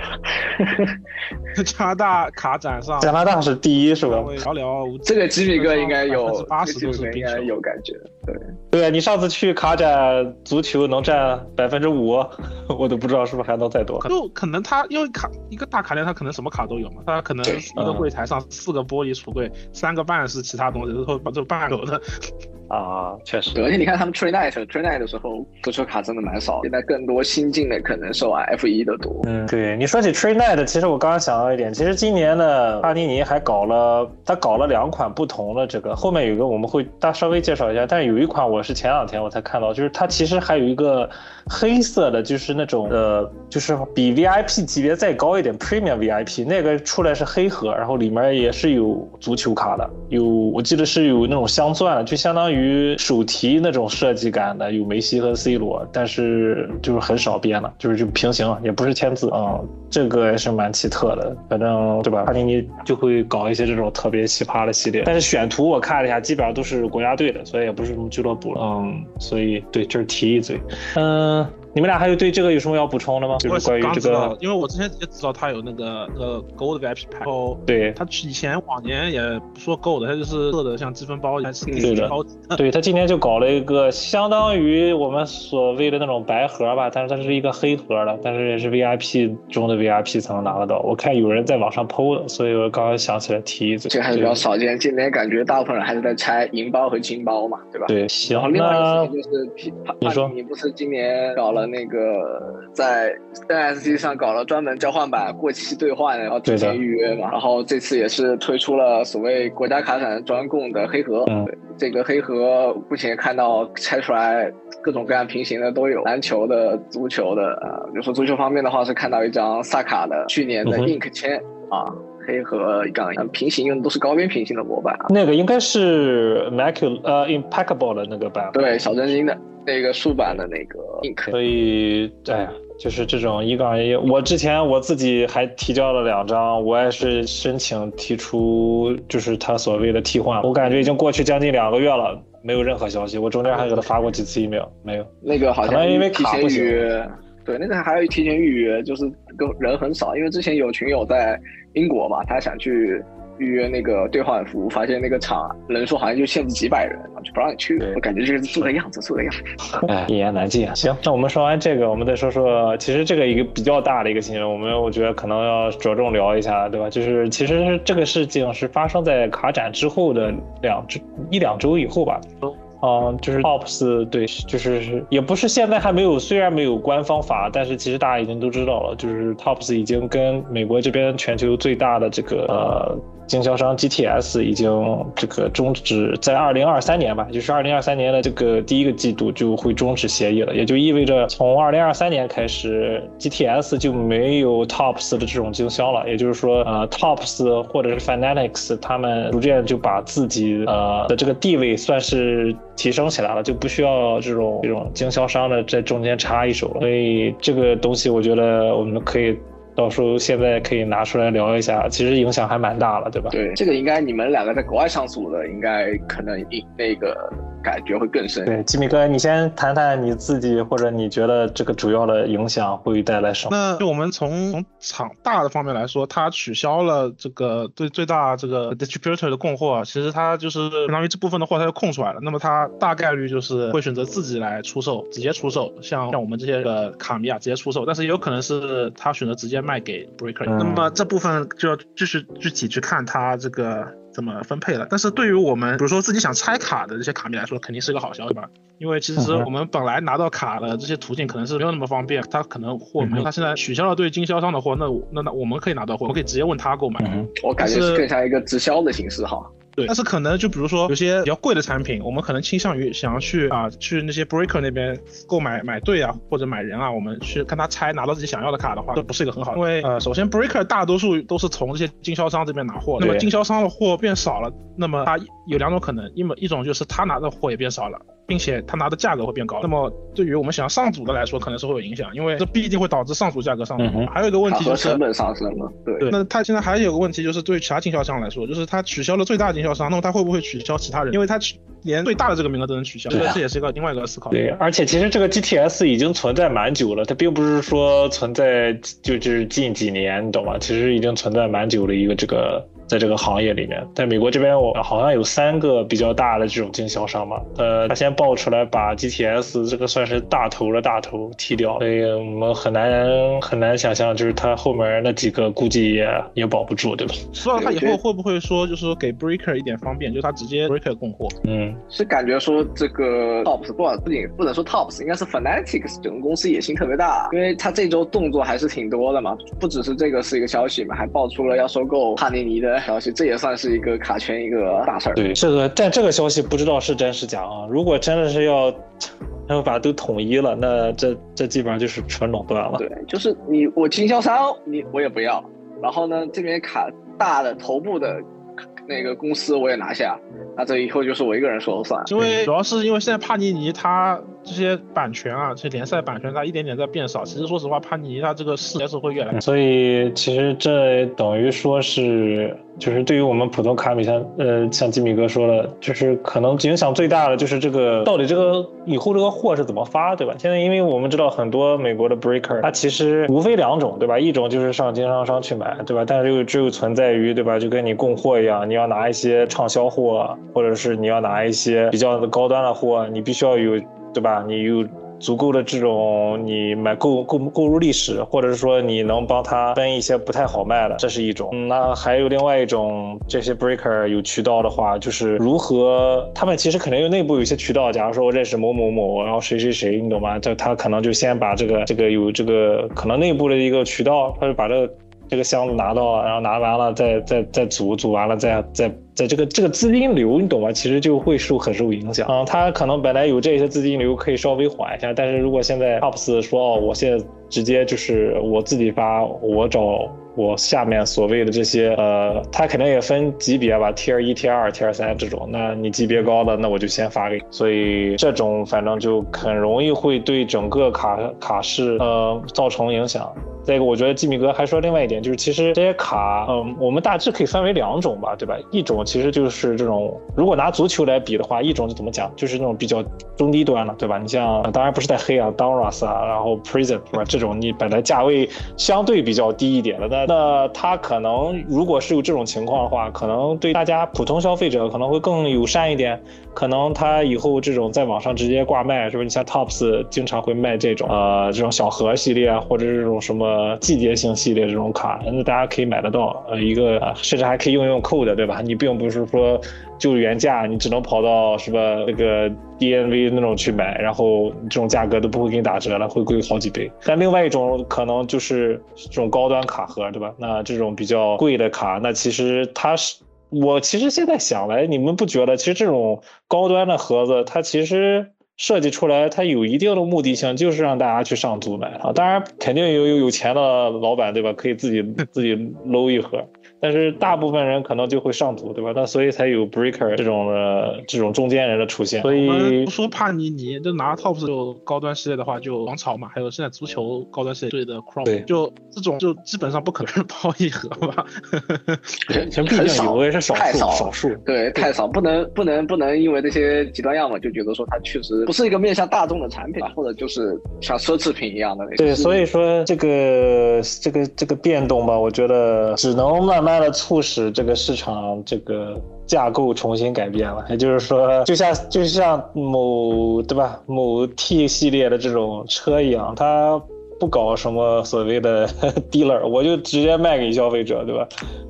[LAUGHS] 加拿大卡展上，加拿大是第一，是吧？聊聊这个吉米哥应该有八十都是应该有感觉。对对，你上次去卡展，足球能占百分之五，我都不知道是不是还能再多。就可能他因为卡一个大卡店，他可能什么卡都有嘛，他可能一个柜台上四个玻璃橱柜，三个半是其他东西，然后把这半楼的。啊，确实。而且你看他们 Trade Night，Trade Night 的时候足球卡真的蛮少，现在更多新进的可能受 F 一的多。嗯，对，你说起 Trade Night，其实我刚刚想到一点，其实今年的帕尼尼还搞了，他搞了两款不同的这个，后面有一个我们会大稍微介绍一下，但是有一款我是前两天我才看到，就是它其实还有一个黑色的，就是那种呃，就是比 VIP 级别再高一点 Premium VIP，那个出来是黑盒，然后里面也是有足球卡的，有我记得是有那种镶钻的，就相当于于手提那种设计感的，有梅西和 C 罗，但是就是很少变了，就是就平行，也不是签字啊，这个也是蛮奇特的，反正对吧？帕尼尼就会搞一些这种特别奇葩的系列，但是选图我看了一下，基本上都是国家队的，所以也不是什么俱乐部，嗯，所以对，就是提一嘴，嗯。你们俩还有对这个有什么要补充的吗？就是关于这个，因为我之前也知道他有那个那个 Gold VIP 牌，然后对他以前往年也不说 Gold，他就是做的像积分包还是对的，对他今年就搞了一个相当于我们所谓的那种白盒吧，但是它是一个黑盒的，但是也是 VIP 中的 VIP 才能拿得到。我看有人在网上 PO 的，所以我刚刚想起来提一嘴，这还是比较少见。今年感觉大部分人还是在拆银包和金包嘛，对吧？对，行。然后另外一个事情就是，你说你不是今年搞了那个。在 NSC 上搞了专门交换版过期兑换，然后提前预约嘛。然后这次也是推出了所谓国家卡展专供的黑盒。嗯，这个黑盒目前看到拆出来各种各样平行的都有，篮球的、足球的啊。比如说足球方面的话，是看到一张萨卡的去年的 ink 签啊，黑盒一杠平行用的都是高边平行的模板啊。那个应该是 Macu 呃 Impeccable 的那个版，对，小真金的。那个竖版的那个 ink，所以哎呀，就是这种一杠一，我之前我自己还提交了两张，我也是申请提出，就是他所谓的替换，我感觉已经过去将近两个月了，没有任何消息，我中间还给他发过几次 email，没有。那个好像因为卡不行。对，那个还要提前预约，就是跟人很少，因为之前有群友在英国嘛，他想去。预约那个兑换服务，发现那个场人数好像就限制几百人，就不让你去。我感觉就是做个样子，做个样子。哎，一言难尽啊。[LAUGHS] 行，那我们说完这个，我们再说说，其实这个一个比较大的一个新闻，我们我觉得可能要着重聊一下，对吧？就是其实这个事情是发生在卡展之后的两周一两周以后吧。嗯，就是 TOPS 对，就是也不是现在还没有，虽然没有官方发，但是其实大家已经都知道了，就是 TOPS 已经跟美国这边全球最大的这个呃经销商 GTS 已经这个终止，在二零二三年吧，就是二零二三年的这个第一个季度就会终止协议了，也就意味着从二零二三年开始，GTS 就没有 TOPS 的这种经销了，也就是说，呃，TOPS 或者是 Fanatics 他们逐渐就把自己呃的这个地位算是。提升起来了，就不需要这种这种经销商的在中间插一手了。所以这个东西，我觉得我们可以到时候现在可以拿出来聊一下，其实影响还蛮大了，对吧？对，这个应该你们两个在国外上诉的，应该可能那个。感觉会更深。对，吉米哥，你先谈谈你自己，或者你觉得这个主要的影响会带来什么？那就我们从从厂大的方面来说，它取消了这个对最大这个 distributor 的供货，其实它就是相当于这部分的货它就空出来了。那么它大概率就是会选择自己来出售，直接出售，像像我们这些个卡米亚直接出售，但是也有可能是他选择直接卖给 breaker。那么这部分就要继续具体去看它这个。怎么分配了？但是对于我们，比如说自己想拆卡的这些卡迷来说，肯定是个好消息吧？因为其实我们本来拿到卡的这些途径可能是没有那么方便，他可能货没有，他现在取消了对经销商的货，那那那我们可以拿到货，我们可以直接问他购买。我感觉是更像一个直销的形式哈。对，但是可能就比如说有些比较贵的产品，我们可能倾向于想要去啊去那些 breaker 那边购买买队啊或者买人啊，我们去看他拆拿到自己想要的卡的话，这不是一个很好的，因为呃首先 breaker 大多数都是从这些经销商这边拿货，那么经销商的货变少了，那么他有两种可能，一么一种就是他拿的货也变少了。并且他拿的价格会变高，那么对于我们想要上组的来说，可能是会有影响，因为这必定会导致上组价格上升。还有一个问题就是成本上升了。对。那他现在还有个问题就是，对于其他经销商来说，就是他取消了最大经销商，那么他会不会取消其他人？因为他连最大的这个名额都能取消，这也是一个另外一个思考。对，而且其实这个 GTS 已经存在蛮久了，它并不是说存在就就是近几年，你懂吗？其实已经存在蛮久的一个这个。在这个行业里面，在美国这边，我好像有三个比较大的这种经销商吧。呃，他先爆出来把 GTS 这个算是大头的大头踢掉，所以我们很难很难想象，就是他后面那几个估计也也保不住，对吧？不知道他以后会不会说，就是说给 Breaker 一点方便，就是他直接 Breaker 供货。嗯，是感觉说这个 Tops 不不仅不能说 Tops，应该是 Fanatics 整个公司野心特别大，因为他这周动作还是挺多的嘛，不只是这个是一个消息嘛，还爆出了要收购帕尼尼的消息，这也算是一个卡圈一个大事儿。对，这个但这个消息不知道是真是假啊。如果真的是要要把都统一了，那这这基本上就是纯垄断了。对，就是你我经销商你我也不要，然后呢这边卡大的头部的那个公司我也拿下，那这以后就是我一个人说了算。因为主要是因为现在帕尼尼他这些版权啊，这些联赛版权它一点点在变少。其实说实话，帕尼尼它这个势也是会越来越。所以其实这等于说是，就是对于我们普通卡米，像呃像吉米哥说了，就是可能影响最大的就是这个到底这个以后这个货是怎么发，对吧？现在因为我们知道很多美国的 breaker，它其实无非两种，对吧？一种就是上经销商去买，对吧？但是又只有存在于，对吧？就跟你供货一样，你要拿一些畅销货，或者是你要拿一些比较高端的货，你必须要有。对吧？你有足够的这种你买购购购入历史，或者是说你能帮他分一些不太好卖的，这是一种。那还有另外一种，这些 breaker 有渠道的话，就是如何他们其实肯定有内部有一些渠道。假如说我认识某某某，然后谁谁谁，你懂吗？这他可能就先把这个这个有这个可能内部的一个渠道，他就把这个这个箱子拿到，然后拿完了再再再组组完了再再。在这个这个资金流，你懂吗？其实就会受很受影响啊。他可能本来有这些资金流可以稍微缓一下，但是如果现在 Tops 说哦，我现在直接就是我自己发，我找我下面所谓的这些呃，他肯定也分级别吧，Tier 一、Tier 二、Tier 三这种。那你级别高的，那我就先发给你。所以这种反正就很容易会对整个卡卡市呃造成影响。再一个，我觉得基米哥还说另外一点，就是其实这些卡，嗯，我们大致可以分为两种吧，对吧？一种其实就是这种，如果拿足球来比的话，一种就怎么讲，就是那种比较中低端的，对吧？你像当然不是带黑啊，Doras 啊，然后 Prison 是吧？这种你本来价位相对比较低一点的，那那它可能如果是有这种情况的话，可能对大家普通消费者可能会更友善一点。可能他以后这种在网上直接挂卖，是不是？你像 Tops 经常会卖这种呃这种小盒系列啊，或者这种什么呃季节性系列这种卡，那大家可以买得到。呃，一个甚至还可以用用扣的，对吧？你并不是说就原价，你只能跑到什么那个 DNV 那种去买，然后这种价格都不会给你打折了，会贵好几倍。但另外一种可能就是这种高端卡盒，对吧？那这种比较贵的卡，那其实它是。我其实现在想来，你们不觉得其实这种高端的盒子，它其实设计出来，它有一定的目的性，就是让大家去上租买啊。当然，肯定有有有钱的老板，对吧？可以自己自己搂一盒。但是大部分人可能就会上图，对吧？那所以才有 breaker 这种的这种中间人的出现。所以不说帕尼尼，就拿 tops 就高端系列的话，就王朝嘛，还有现在足球高端系列队的 chrome，就这种就基本上不可能包一盒吧。其实毕竟有也是少数，少数。对，太少，不能不能不能因为那些极端样本就觉得说它确实不是一个面向大众的产品，或者就是像奢侈品一样的那种。对，所以说这个这个这个变动吧，我觉得只能慢慢。慢的促使这个市场这个架构重新改变了，也就是说，就像就像某对吧，某 T 系列的这种车一样，它。不搞什么所谓的 [LAUGHS] dealer，我就直接卖给消费者，对吧？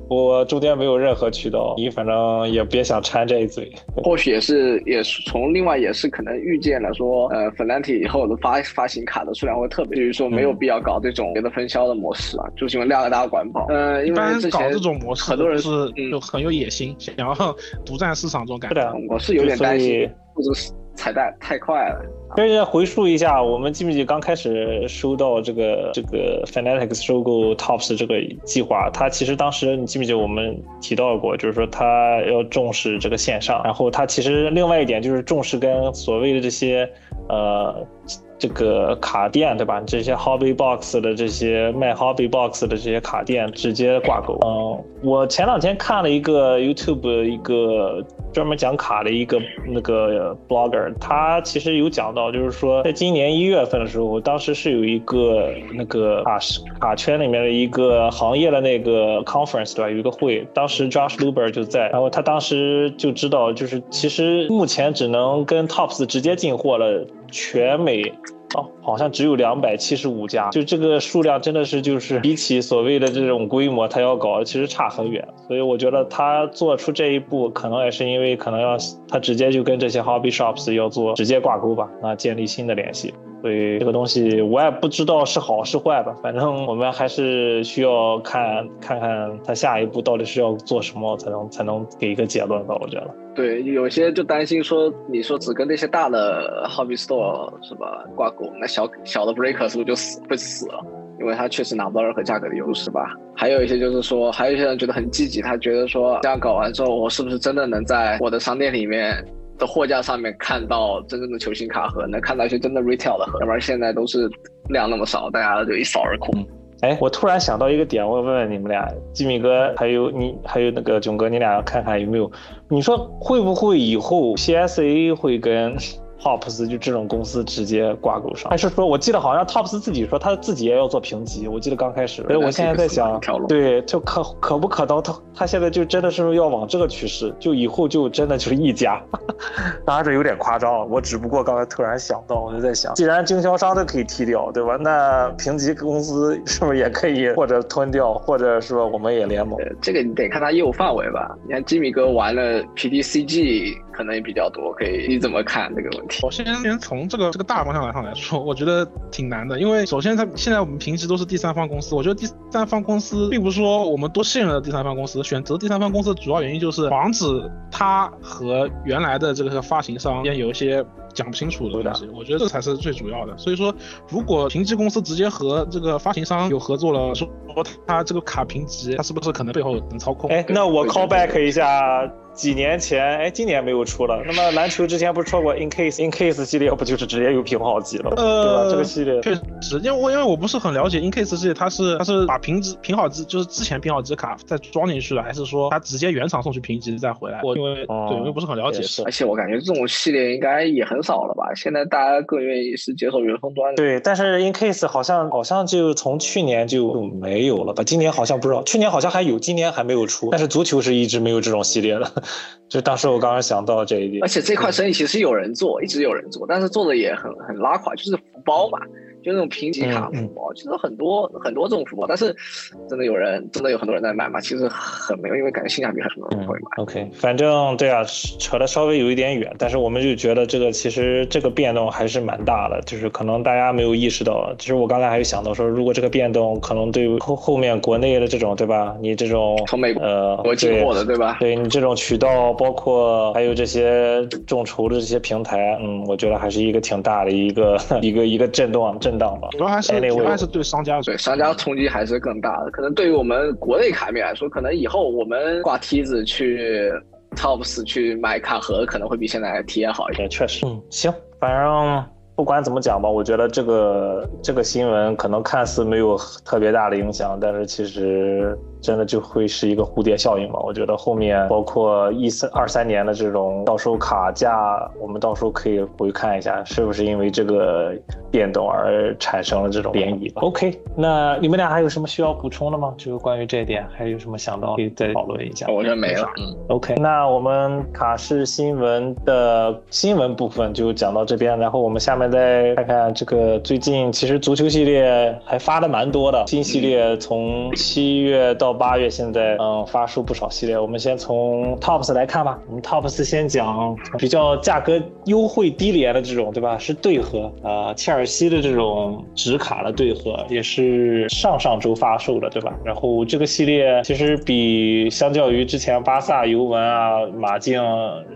我中间没有任何渠道，你反正也别想掺这一嘴。或许也是，也是从另外也是可能预见了说，呃 f a n a t i 以后的发发行卡的数量会特别，就是说没有必要搞这种别的分销的模式啊，就是因为量大管饱。呃，因为之前搞这种模式，很多人是就很有野心，想要独占市场这种感觉。我是有点担心，或者是。彩蛋太快了。而且回溯一下，我们记不记刚开始收到这个这个 Fanatics 收购 Tops 这个计划？他其实当时你记不记我们提到过，就是说他要重视这个线上，然后他其实另外一点就是重视跟所谓的这些呃这个卡店，对吧？这些 Hobby Box 的这些卖 Hobby Box 的这些卡店直接挂钩。嗯，我前两天看了一个 YouTube 一个专门讲卡的一个那个 Blogger，他其实有讲到，就是说在今年一月份的时候，当时是有一个那个卡卡圈里面的一个行业的那个 conference，对吧？有一个会，当时 Josh Luber 就在，然后他当时就知道，就是其实目前只能跟 Tops 直接进货了，全美。哦，好像只有两百七十五家，就这个数量真的是就是比起所谓的这种规模，它要搞其实差很远。所以我觉得他做出这一步，可能也是因为可能要他直接就跟这些 hobby shops 要做直接挂钩吧，那建立新的联系。所以这个东西我也不知道是好是坏吧，反正我们还是需要看看看他下一步到底是要做什么，才能才能给一个结论吧。我觉得。对，有些就担心说，你说只跟那些大的 hobby store 是吧挂钩，那小小的 breaker 是不是就死会死了？因为他确实拿不到任何价格的优势吧。还有一些就是说，还有一些人觉得很积极，他觉得说这样搞完之后，我是不是真的能在我的商店里面的货架上面看到真正的球星卡盒，能看到一些真的 retail 的盒？要不然现在都是量那么少，大家就一扫而空。哎，我突然想到一个点，我问问你们俩，吉米哥还有你，还有那个囧哥，你俩看看有没有？你说会不会以后 PSA 会跟？Tops 就这种公司直接挂钩上，还是说我记得好像 Tops 自己说他自己也要做评级，我记得刚开始，所以我现在在想，对，就可可不可能他他现在就真的是要往这个趋势，就以后就真的就是一家，[LAUGHS] 当然这有点夸张了，我只不过刚才突然想到，我就在想，既然经销商都可以踢掉，对吧？那评级公司是不是也可以或者吞掉，或者说我们也联盟？这个你得看他业务范围吧。你看吉米哥玩了 PDCG。可能也比较多，可以你怎么看这个问题？我先先从这个这个大方向来上来说，[LAUGHS] 我觉得挺难的，因为首先它现在我们评级都是第三方公司，我觉得第三方公司并不是说我们多信任的第三方公司，选择第三方公司的主要原因就是防止它和原来的这个发行商间有一些讲不清楚的东西，我觉得这才是最主要的。所以说，如果评级公司直接和这个发行商有合作了，说他这个卡评级，他是不是可能背后能操控？哎，那我 call back 一下。几年前，哎，今年没有出了。那么篮球之前不是出过 In Case In Case 系列，不就是直接有平号级了，呃，对吧？这个系列确实，因为我因为我不是很了解 In Case 系列，它是它是把平级平好级，就是之前平好级卡再装进去了，还是说它直接原厂送去评级再回来？我因为对，因为不是很了解。而且我感觉这种系列应该也很少了吧？现在大家更愿意是接受原封端的。对，但是 In Case 好像好像就从去年就没有了吧？今年好像不知道，去年好像还有，今年还没有出。但是足球是一直没有这种系列的，就当时。我刚刚想到这一点，而且这块生意其实有人做，一直有人做，但是做的也很很拉垮，就是福包嘛。就那种评级卡福包，其实很多很多这种福包，但是真的有人真的有很多人在买嘛？其实很没有，因为感觉性价比很多人会买。OK，反正对啊，扯的稍微有一点远，但是我们就觉得这个其实这个变动还是蛮大的，就是可能大家没有意识到。其实我刚才还有想到说，如果这个变动可能对后后面国内的这种对吧？你这种从美国呃国进货的对吧？对你这种渠道，包括还有这些众筹的这些平台，嗯，我觉得还是一个挺大的一个 [LAUGHS] 一个一个震动。震荡吧，主要还是主要还是对商家对商家冲击还是更大的。可能对于我们国内卡面来说，可能以后我们挂梯子去 Tops 去买卡盒，可能会比现在体验好一些。确实，嗯，行，反正不管怎么讲吧，我觉得这个这个新闻可能看似没有特别大的影响，但是其实。真的就会是一个蝴蝶效应吧？我觉得后面包括一三二三年的这种到时候卡价，我们到时候可以回看一下，是不是因为这个变动而产生了这种涟漪吧？OK，那你们俩还有什么需要补充的吗？就是关于这一点，还有什么想到可以再讨论一下？我觉得没了。嗯，OK，那我们卡式新闻的新闻部分就讲到这边，然后我们下面再看看这个最近其实足球系列还发的蛮多的，新系列从七月到。到八月，现在嗯发售不少系列，我们先从 Tops 来看吧。我们 Tops 先讲比较价格优惠低廉的这种，对吧？是对盒啊，切尔西的这种纸卡的对盒，也是上上周发售的，对吧？然后这个系列其实比相较于之前巴萨尤文啊、马竞，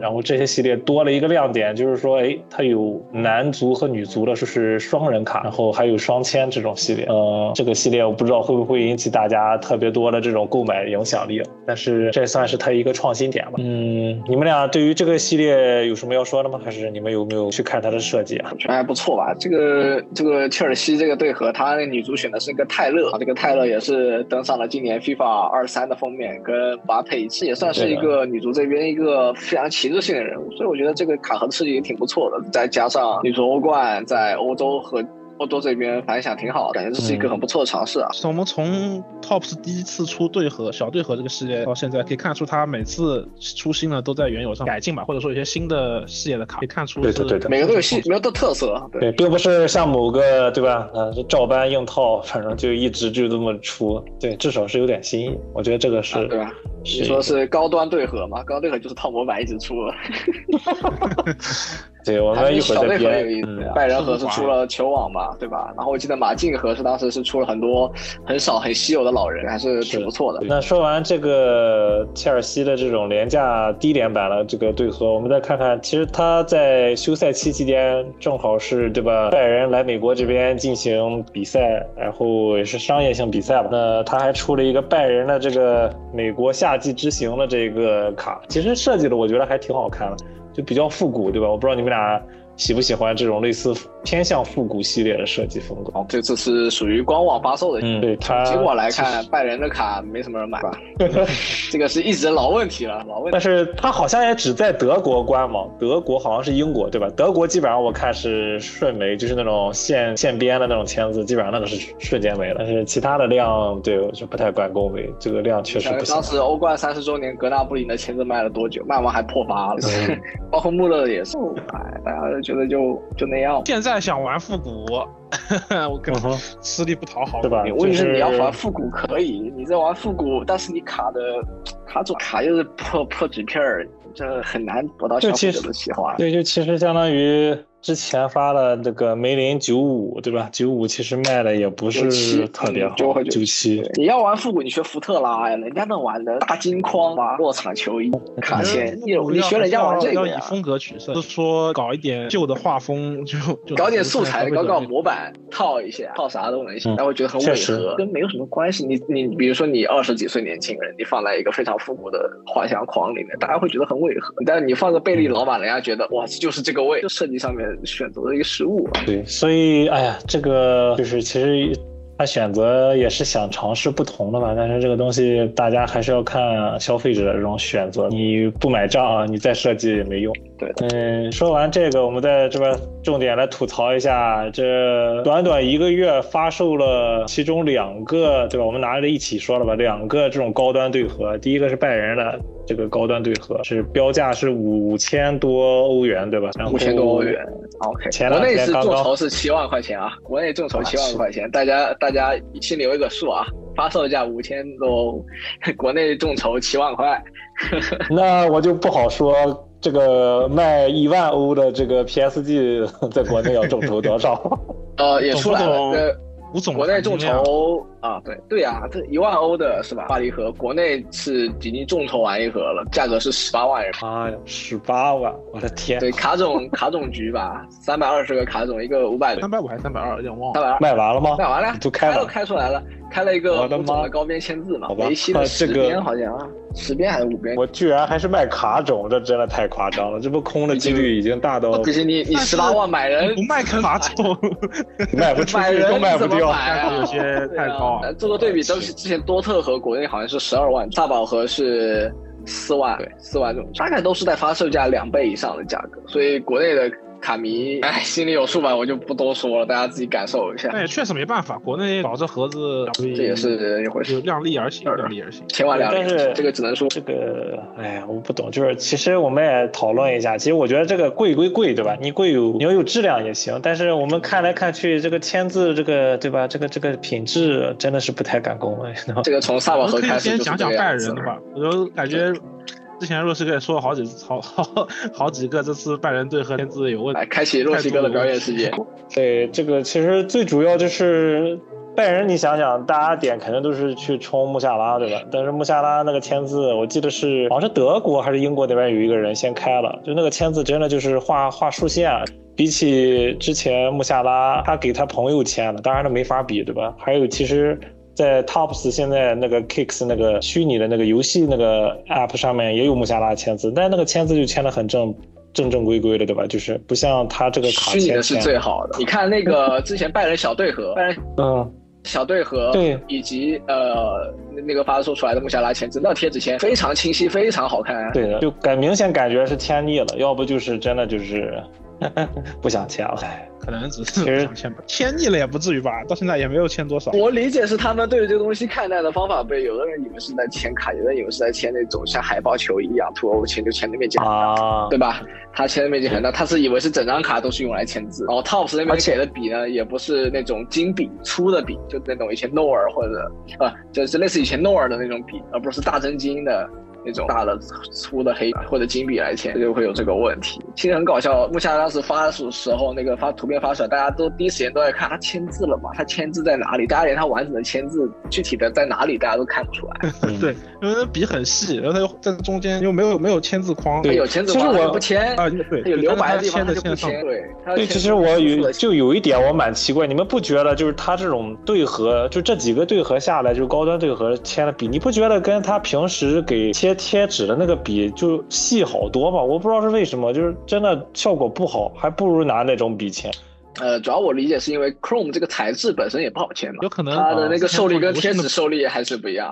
然后这些系列多了一个亮点，就是说，哎，它有男足和和女足的，就是双人卡，然后还有双签这种系列。呃，这个系列我不知道会不会引起大家特别多的这种购买影响力，但是这算是它一个创新点吧。嗯，你们俩对于这个系列有什么要说的吗？还是你们有没有去看它的设计啊？我觉得还不错吧。这个这个切尔西这个队和他那女足选的是一个泰勒，这个泰勒也是登上了今年 FIFA 二三的封面，跟巴佩一起，也算是一个女足这边一个非常旗帜性的人物。所以我觉得这个卡盒的设计也挺不错的，再加上女足欧冠在欧洲和。欧洲这边反响挺好，感觉这是一个很不错的尝试啊。我们从 TOPS 第一次出对盒小对盒这个系列到现在，可以看出他每次出新的都在原有上改进吧，或者说有些新的系列的卡，可以看出对对对，每个都有新，每个都特色。对，并不是像某个对吧？呃，照搬硬套，反正就一直就这么出。对，至少是有点新意。我觉得这个是对吧？你说是高端对盒吗？高端对盒就是套模板一直出。[LAUGHS] 对，我们一会儿再编。拜仁盒是出了球网嘛，对吧？然后我记得马竞盒是当时是出了很多很少很稀有的老人，还是挺不错的。那说完这个切尔西的这种廉价低廉版的这个对盒，我们再看看，其实他在休赛期期间正好是对吧？拜仁来美国这边进行比赛，然后也是商业性比赛吧。那他还出了一个拜仁的这个美国夏季之行的这个卡，其实设计的我觉得还挺好看的。就比较复古，对吧？我不知道你们俩。喜不喜欢这种类似偏向复古系列的设计风格？哦，这次是属于官网发售的。嗯，对它结果来看，拜仁的卡没什么人买吧？[LAUGHS] 这个是一直老问题了，老问题。但是它好像也只在德国官网，德国好像是英国，对吧？德国基本上我看是瞬没，就是那种现现编的那种签字，基本上那个是瞬间没了。但是其他的量，对，我就不太敢恭维，这个量确实不行。当时欧冠三十周年，格纳布林的签字卖了多久？卖完还破发了，[LAUGHS] 包括穆勒也是，哎，大家。觉得就就那样。现在想玩复古，[LAUGHS] 我跟你说吃力不讨好，对吧？问题是你要玩复古可以，你在玩复古，但是你卡的卡组卡又是破破纸片儿，这很难博到消费者的喜欢。对，就其实相当于。之前发了这个梅林九五，对吧？九五其实卖的也不是特别好。九七，你要玩复古，你学福特拉呀，人家能玩的大金框啊，落场球衣、卡钳，你你学人家玩这个要以风格取胜，就说搞一点旧的画风，就就搞点素材，搞搞模板套一下，套啥都能行，但会觉得很违和，跟没有什么关系。你你比如说你二十几岁年轻人，你放在一个非常复古的画像框里面，大家会觉得很违和。但是你放个贝利老板，人家觉得哇，就是这个味，就设计上面。选择的一个失误，对，所以哎呀，这个就是其实他选择也是想尝试不同的吧，但是这个东西大家还是要看消费者的这种选择，你不买账，你再设计也没用。对，嗯，说完这个，我们在这边重点来吐槽一下，这短短一个月发售了其中两个，对吧？我们拿着一起说了吧，两个这种高端对盒，第一个是拜仁的这个高端对盒，是标价是五千多欧元，对吧？五千多欧元，OK。国内是众筹是七万块钱啊，国内众筹七万块钱，大家大家心里有一个数啊，发售价五千多，[LAUGHS] 国内众筹七万块，[LAUGHS] 那我就不好说。这个卖一万欧的这个 PSG 在国内要众筹多少？呃，也出来了。国内众筹啊，对对呀，这一万欧的是吧？巴黎盒，国内是已经众筹完一盒了，价格是十八万人。妈呀，十八万！我的天。对，卡种卡种局吧，三百二十个卡种，一个五百。三百五还是三百二？有点忘了。三百二。卖完了吗？卖完了，都开了，都开出来了。开了一个五种的高边签字嘛，梅西的十边好像，十边还是五边？我居然还是卖卡种，这真的太夸张了，这不空的几率已经大到。可是你你十八万买人不卖卡种，[LAUGHS] 卖不出去都卖不掉，[LAUGHS] 有些太高。做个对比，都是之前多特和国内好像是十二万，大宝和是四万，对，四万种，大概都是在发售价两倍以上的价格，所以国内的。卡迷，[LAUGHS] 哎，心里有数吧，我就不多说了，大家自己感受一下。那也确实没办法，国内搞这盒子，这也是一回事，量力而行，量力而行，千万两。但是这个只能说，这个，哎呀，我不懂，就是其实我们也讨论一下，其实我觉得这个贵归贵，对吧？你贵有你要有质量也行，但是我们看来看去，这个签字，这个对吧？这个这个品质真的是不太敢恭维。这个从萨瓦河开始先讲讲拜仁的吧，我就感觉。之前洛西哥也说了好几次，好 [LAUGHS] 好好几个，这次拜仁队和签字有问题，开启洛西哥的表演时间。对，这个其实最主要就是拜仁，你想想，大家点肯定都是去冲穆夏拉，对吧？但是穆夏拉那个签字，我记得是好像是德国还是英国那边有一个人先开了，就那个签字真的就是画画竖线。比起之前穆夏拉，他给他朋友签了，当然他没法比，对吧？还有其实。在 Tops 现在那个 Kicks 那个虚拟的那个游戏那个 App 上面也有穆夏拉签字，但那个签字就签的很正正正规规的，对吧？就是不像他这个卡虚拟的是最好的。你看那个 [LAUGHS] 之前拜仁小队和拜仁嗯小队和对以及呃那个发售出来的穆夏拉签字，那贴纸签非常清晰，非常好看。对的，就感明显感觉是签腻了，要不就是真的就是 [LAUGHS] 不想签了。可能只是不想签吧，签腻了也不至于吧，到现在也没有签多少。我理解是他们对于这个东西看待的方法被有的人以为是在签卡，有的人以为是在签那种像海报球一样，图欧签就签的面积很大，对吧？他签的面积很大，他是以为是整张卡都是用来签字。然后 Tops 那边写的笔呢，也不是那种金笔粗的笔，就那种以前诺尔或者呃，就是类似以前诺尔的那种笔，而不是大真金的。那种大的粗的黑或者金笔来签，就会有这个问题。其实很搞笑，木下当时发的时候，那个发图片发出来，大家都第一时间都在看他签字了嘛？他签字在哪里？大家连他完整的签字具体的在哪里，大家都看不出来。[LAUGHS] 对，[LAUGHS] 因为笔很细，然后他又在中间又没有没有签字框。对，有签字框我不签啊，对，有留白的地方他就不签。对，对，其实我有就有一点我蛮奇怪，你们不觉得就是他这种对合，就这几个对合下来，就是高端对合签的笔，你不觉得跟他平时给贴贴纸的那个？笔就细好多嘛，我不知道是为什么，就是真的效果不好，还不如拿那种笔签。呃，主要我理解是因为 Chrome 这个材质本身也不好签嘛，有可能它的那个受力跟贴纸受力还是不一样。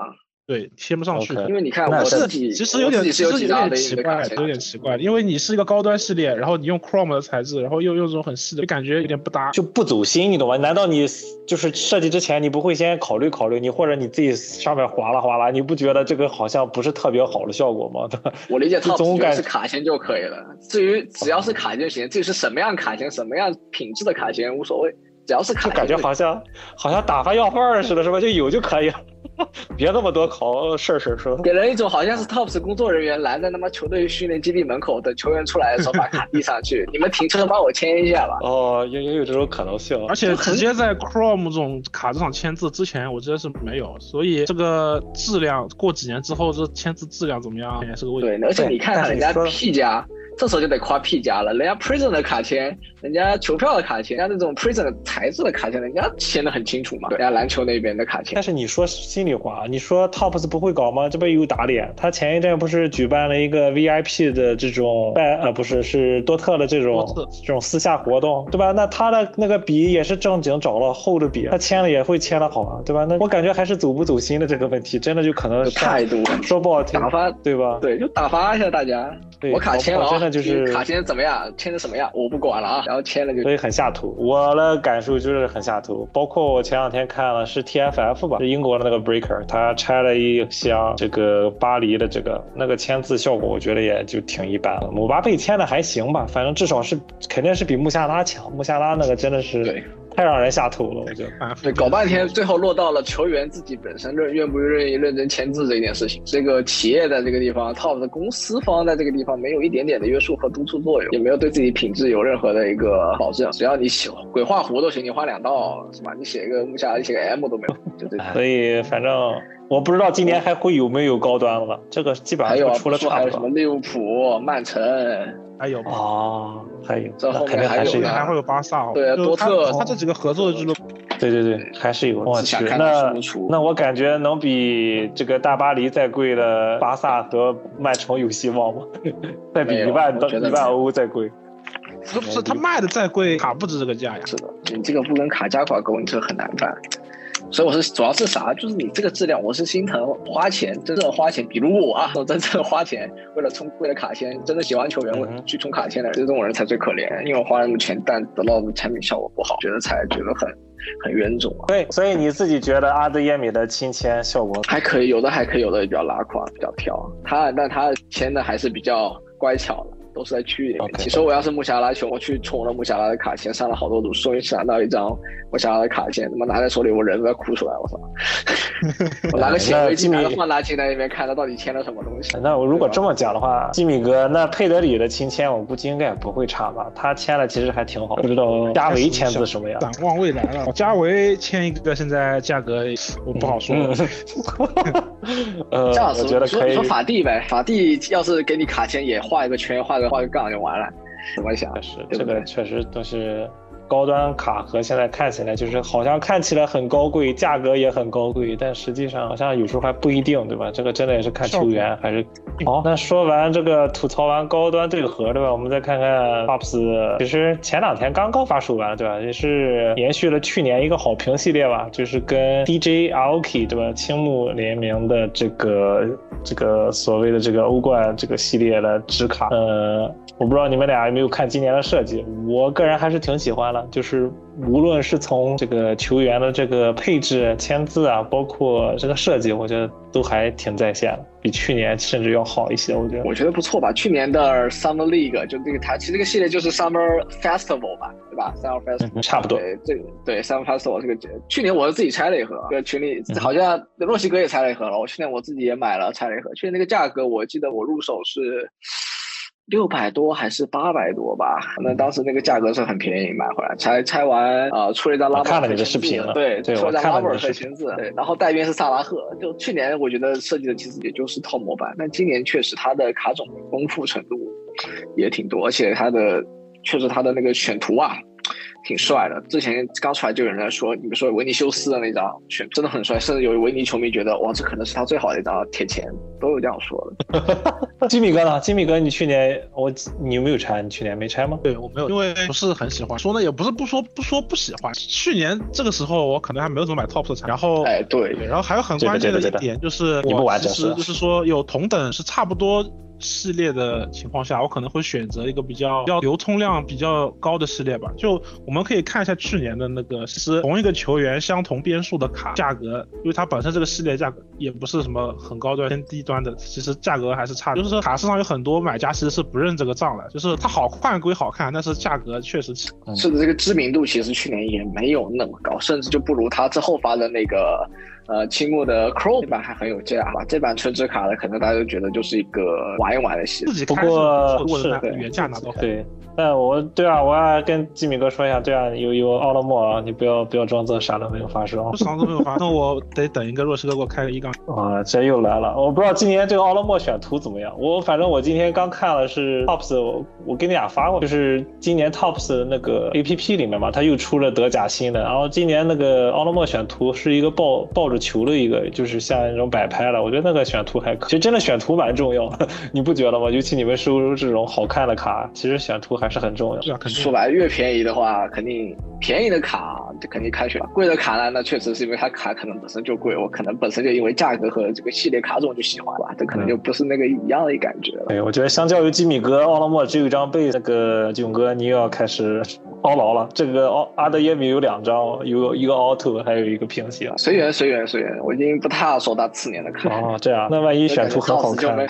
对，贴不上去。因为你看，我自己其实有点，其实有点奇怪，有点奇怪。因为你是一个高端系列，然后你用 Chrome 的材质，然后又用这种很细的，就感觉有点不搭，就不走心，你懂吗？难道你就是设计之前你不会先考虑考虑？你或者你自己上面划拉划拉，你不觉得这个好像不是特别好的效果吗？[LAUGHS] 我理解，它总感是卡钳就可以了。至于只要是卡钳就行，至于是什么样卡钳、什么样品质的卡钳无所谓，只要是卡。就感觉好像好像打发要饭似的，是吧？就有就可以了。[LAUGHS] 别那么多口事儿事儿说，给人一种好像是 Tops 工作人员拦在他妈球队训练基地门口等球员出来的时候把卡递上去，[LAUGHS] 你们停车帮我签一下吧。哦，也也有这种可能性，而且直接在 Chrome 这种卡上签字之前，我觉得是没有，所以这个质量过几年之后这签字质量怎么样也是个问题。对，而且你看人家 P 加。这时候就得夸 P 加了，人家 Prison 的卡签，人家球票的卡签，人家那种 Prison 材质的卡签，人家签的很清楚嘛。人家篮球那边的卡签。但是你说心里话，你说 Tops 不会搞吗？这不又打脸？他前一阵不是举办了一个 VIP 的这种拜呃不是是多特的这种这种私下活动，对吧？那他的那个笔也是正经找了厚的笔，他签了也会签的好啊，对吧？那我感觉还是走不走心的这个问题，真的就可能态度说不好听，打发对吧？对，就打发一下大家。对我卡签了真的就是 [LAUGHS] 卡签怎么样，签的什么样，我不管了啊。然后签了就所以很下图，我的感受就是很下图。包括我前两天看了是 TFF 吧，是英国的那个 Breaker，他拆了一箱这个巴黎的这个那个签字效果，我觉得也就挺一般的。姆巴佩签的还行吧，反正至少是肯定是比穆夏拉强。穆夏拉那个真的是对。太让人下头了，我觉得。[LAUGHS] 对，搞半天，最后落到了球员自己本身认愿不愿意认真签字这件事情。这个企业在这个地方，Top 的公司方在这个地方没有一点点的约束和督促作用，也没有对自己品质有任何的一个保证。只要你写鬼画符都行，你画两道是吧？你写一个木下，你写个 M 都没有，就这。所以反正我不知道今年还会有没有高端了，这个基本上就出了差不多。还有什么利物浦、曼城。还有啊，还有，这后面还是还会有巴萨，对，多特，他这几个合作的俱乐部，对对对，还是有。我去，那那我感觉能比这个大巴黎再贵的巴萨和曼城有希望吗？[LAUGHS] 再比一万到一万欧再贵？不是，他卖的再贵，卡不值这个价呀。是的，你这个不跟卡价挂钩，你这很难办。所以我是主要是啥？就是你这个质量，我是心疼花钱，真正花钱。比如我啊，我真正花钱为了充为了卡签，真的喜欢球员我去充卡签的这种人才最可怜，因为花那么钱，但得到的产品效果不好，觉得才觉得很很冤种啊。对，所以你自己觉得阿德耶米的亲签效果还可以，有的还可以，有的比较拉垮，比较挑。他但他签的还是比较乖巧的。都是在区域里面。其实我要是穆夏拉球，我去充了穆夏拉的卡签，上了好多组，终于抢到一张穆夏拉的卡签，他妈拿在手里，我人都要哭出来，我操！[LAUGHS] 我拿个显微镜，拿个放大镜在那边看，他到底签了什么东西？那我如果这么讲的话，基米哥，那佩德里的亲签，我估计应该也不会差吧？他签了其实还挺好。不知道加维签字什么样？展望未来了，加维签一个，现在价格我不好说。[LAUGHS] 呃，这样子，我觉得可以。说法蒂呗，法蒂要是给你卡签也画一个圈，画个画个杠就完了。怎么想？这个确实都是高端卡盒，现在看起来就是好像看起来很高贵，价格也很高贵，但实际上好像有时候还不一定，对吧？这个真的也是看球员还是。好，那说完这个吐槽完高端对盒，对吧？我们再看看 Pops，其实前两天刚刚发售完，对吧？也是延续了去年一个好评系列吧，就是跟 DJ Aoki 对吧？青木联名的这个这个所谓的这个欧冠这个系列的纸卡，呃，我不知道你们俩有没有看今年的设计，我个人还是挺喜欢的，就是无论是从这个球员的这个配置、签字啊，包括这个设计，我觉得都还挺在线的，比去年甚至要好一些，我觉得。我觉得不错吧。去年的 Summer League 就这个台，其实这个系列就是 Summer Festival 吧，对吧？Summer Festival、嗯差不多对，这个对 Summer Festival 这个去年我是自己拆了一盒，这个群里好像洛西哥也拆了一盒了。我去年我自己也买了拆了一盒，去年那个价格我记得我入手是。六百多还是八百多吧？那当时那个价格是很便宜，买回来才拆完啊、呃出了一张拉布尔我看了你的视频了对，对出了一张拉布尔特签字，对，然后带边是萨拉赫。就去年我觉得设计的其实也就是套模板，但今年确实它的卡种丰富程度也挺多，而且它的确实它的那个选图啊。挺帅的，之前刚出来就有人在说，你们说维尼修斯的那张选真的很帅，甚至有维尼球迷觉得哇，这可能是他最好的一张铁签，都有这样说的。[LAUGHS] 吉米哥呢？吉米哥，你去年我你有没有拆？你去年没拆吗？对我没有，因为不是很喜欢。说呢也不是不说不说不喜欢。去年这个时候我可能还没有怎么买 TOP 的产，然后哎，对，对，然后还有很关键的一点就是，你不玩我其实就是说有同等是差不多系列的情况下，我可能会选择一个比较比较流通量比较高的系列吧。就我们可以看一下去年的那个是同一个球员相同边数的卡价格，因为它本身这个系列价格也不是什么很高端偏低端的，其实价格还是差。就是说卡市上有很多买家其实是不认这个账的，就是它好看归好看，但是价格确实是的，这个知名度其实去年也没有那么高，甚至就不如他之后发的那个呃青木的 Chrome 版还很有价吧。这版纯纸卡的可能大家都觉得就是一个玩一玩的系列自。己不过是的原价拿到。对，但我对啊，我要跟吉米哥说一下，对啊，有有奥勒莫啊，你不要不要装作啥都没有发生啊。啥都没有发生，那我得等一个若石哥给我开个一杠。[LAUGHS] 啊，这又来了！我不知道今年这个奥勒莫选图怎么样。我反正我今天刚看了是 TOPS，我我给你俩发过，就是今年 TOPS 的那个 APP 里面嘛，它又出了德甲新的。然后今年那个奥勒莫选图是一个抱抱着球的一个，就是像那种摆拍了，我觉得那个选图还可。其实真的选图蛮重要的，[LAUGHS] 你不觉得吗？尤其你们收这种好看的卡，其实选图还是很重要的。是啊，肯定说白了，越便宜的话，肯定便宜的卡就肯定开选，贵的卡呢，那确实是因为它卡可能本身就贵，我可能本身就因为价格和这个系列卡种就喜欢吧，这可能就不是那个一样的感觉了。对，我觉得相较于吉米哥、奥拉莫只有一张被，那个囧哥你又要开始凹牢了。这个奥阿德耶米有两张，有一个凹凸，还有一个平行。随缘随缘随缘，我已经不太手打次年的卡。哦，这样，那万一选出很好看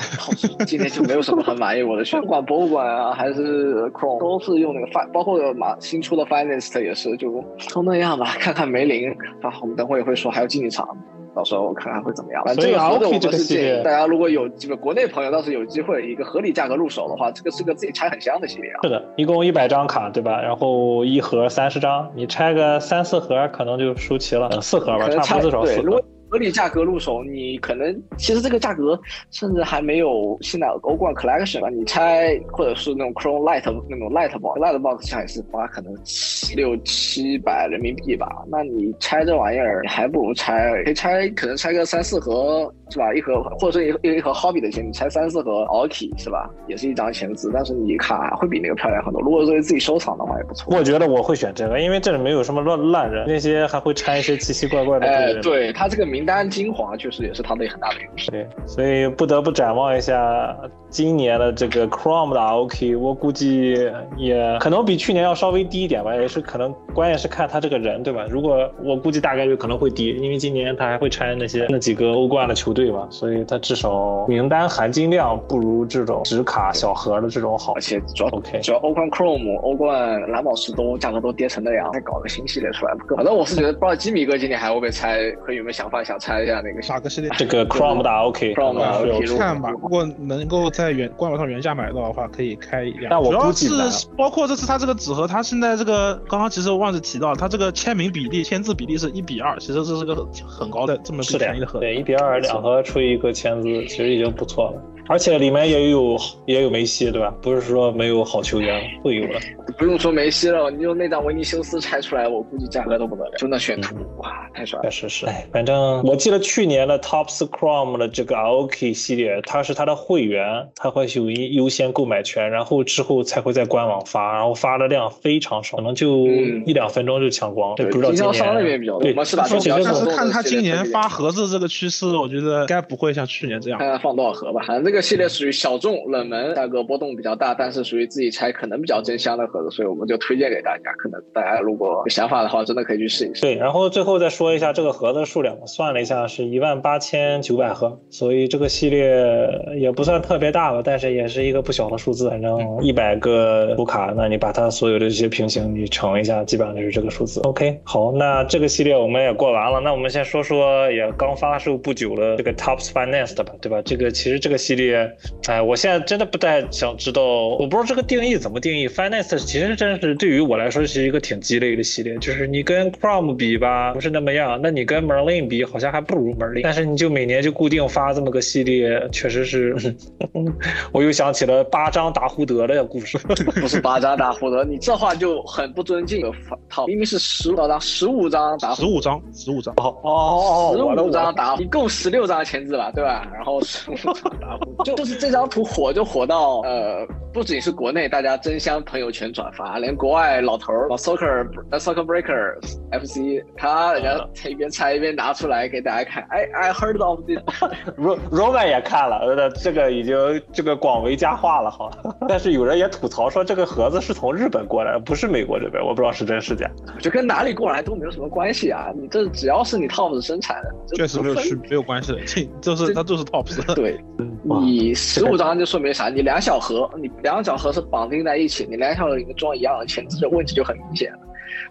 今天就没有什么很满意我的选，不管博物馆啊还是 Chrome 都是用那个 Fin，包括马新出的 Finest 也是就都那样吧，看看梅林，啊，我们等会也会说还有竞技场。到时候我看看会怎么样。反正所以我们是建议大家如果有这个国内朋友，到时候有机会一个合理价格入手的话，这个是个自己拆很香的系列啊。是的，一共一百张卡，对吧？然后一盒三十张，你拆个三四盒，可能就收齐了。呃四盒吧，差不多至少，四盒。合理价格入手，你可能其实这个价格甚至还没有现在欧冠 Collection 吧，你拆或者是那种 Chrome Light 那种 Light Box，Light Box 下也是花可能七六七百人民币吧。那你拆这玩意儿，你还不如拆，可以拆可能拆个三四盒是吧？一盒或者是一一盒 Hobby 的钱，你拆三四盒 Alki 是吧？也是一张签字，但是你卡会比那个漂亮很多。如果作为自己收藏的话，也不错。我觉得我会选这个，因为这里没有什么乱烂人，那些还会掺一些奇奇怪怪的哎。对他这个名单精华，确实也是他的很大的优势。对，所以不得不展望一下今年的这个 Chrome 的 ROK，我估计也可能比去年要稍微低一点吧，也是可能关键是看他这个人，对吧？如果我估计大概率可能会低，因为今年他还会拆那些那几个欧冠的球队嘛，所以他至少名单含金量不如这种纸卡小盒的这种好而。且主要 OK 主要欧冠 Chrome、欧冠蓝宝石都价格都跌成那样，再搞个新系列出来，反正我是觉得，不知道吉米哥今年还会不会拆，和有没有想法想拆一下那个哪个系列？这个 Chrome 的 ROK，Chrome 的 ROK 看吧，如果能够在原官网上原价买到的话，可以开一辆。但我主要估计难是包括这次它这个纸盒，它现在这个刚刚其实忘记提到，它这个签名比例、签字比例是一比二，其实这是个很高的这么便宜的盒。对，一比二两盒出一个签字，其实已经不错了。而且里面也有也有梅西，对吧？不是说没有好球员，会有的。不用说梅西了，你用那张维尼修斯拆出来，我估计价格都不得了。就那选图，哇，太帅了！确实是，哎，反正我记得去年的 Topps Chrome 的这个 Aoki 系列，它是它的会员，它会有一优先购买权，然后之后才会在官网发，然后发的量非常少，可能就一两分钟就抢光。对，不知道经销商那边比较多。对，我是吧说起这但是个，看他今年发盒子这个趋势，我觉得该不会像去年这样。看看放多少盒吧。反正这个系列属于小众、冷门，价格波动比较大，但是属于自己拆可能比较真香的盒子，所以我们就推荐给大家。可能大家如果有想法的话，真的可以去试一试。对，然后最后再说一下这个盒子数量，我算了一下是一万八千九百盒，所以这个系列也不算特别大吧，但是也是一个不小的数字。反正一百个图卡，那你把它所有的这些平行你乘一下，基本上就是这个数字。OK，好，那这个系列我们也过完了，那我们先说说也刚发售不久的这个 Tops Finance 的吧，对吧？这个其实这个系列，哎，我现在真的不太想知道，我不知道这个定义怎么定义。Finance 其实真是对于我来说是一个挺鸡肋的系列，就是你跟 Chrome 比吧，不是那么样，那你跟 Merlin 比，好像还不如 Merlin，但是你就每年就固定发这么个系列，确实是，[LAUGHS] 我又想起了八张达胡德的故事。[LAUGHS] 不是八张达胡德，你这话就很不尊敬套，明明是十五张，十五张打十五张，十五张，哦哦哦，十五张打，一共十六张签字吧，对吧？然后十五张打胡，就就是这张图火就火到呃，不仅是国内大家争相朋友圈转发，连国外老头儿老 soccer 呃 soccer breakers FC，他人家一边拆一边拿出来给大家看，哎，I heard of this，Ro [LAUGHS] Roman 也看了，呃，这个已经这个广为佳话了哈。[LAUGHS] 但是有人也吐槽说这个盒子是从日本过来的，不是美国这边，我不知道是真是假。就跟哪里过来都没有什么关系啊，你这只要是你 TOPS 生产的，确实没有区没有关系的，这就是它就是 tops。对，[LAUGHS] 哇你十五张就说明啥？你两小盒，你两小盒是绑定在一起，你两小盒里面装一样的签字，这问题就很明显了。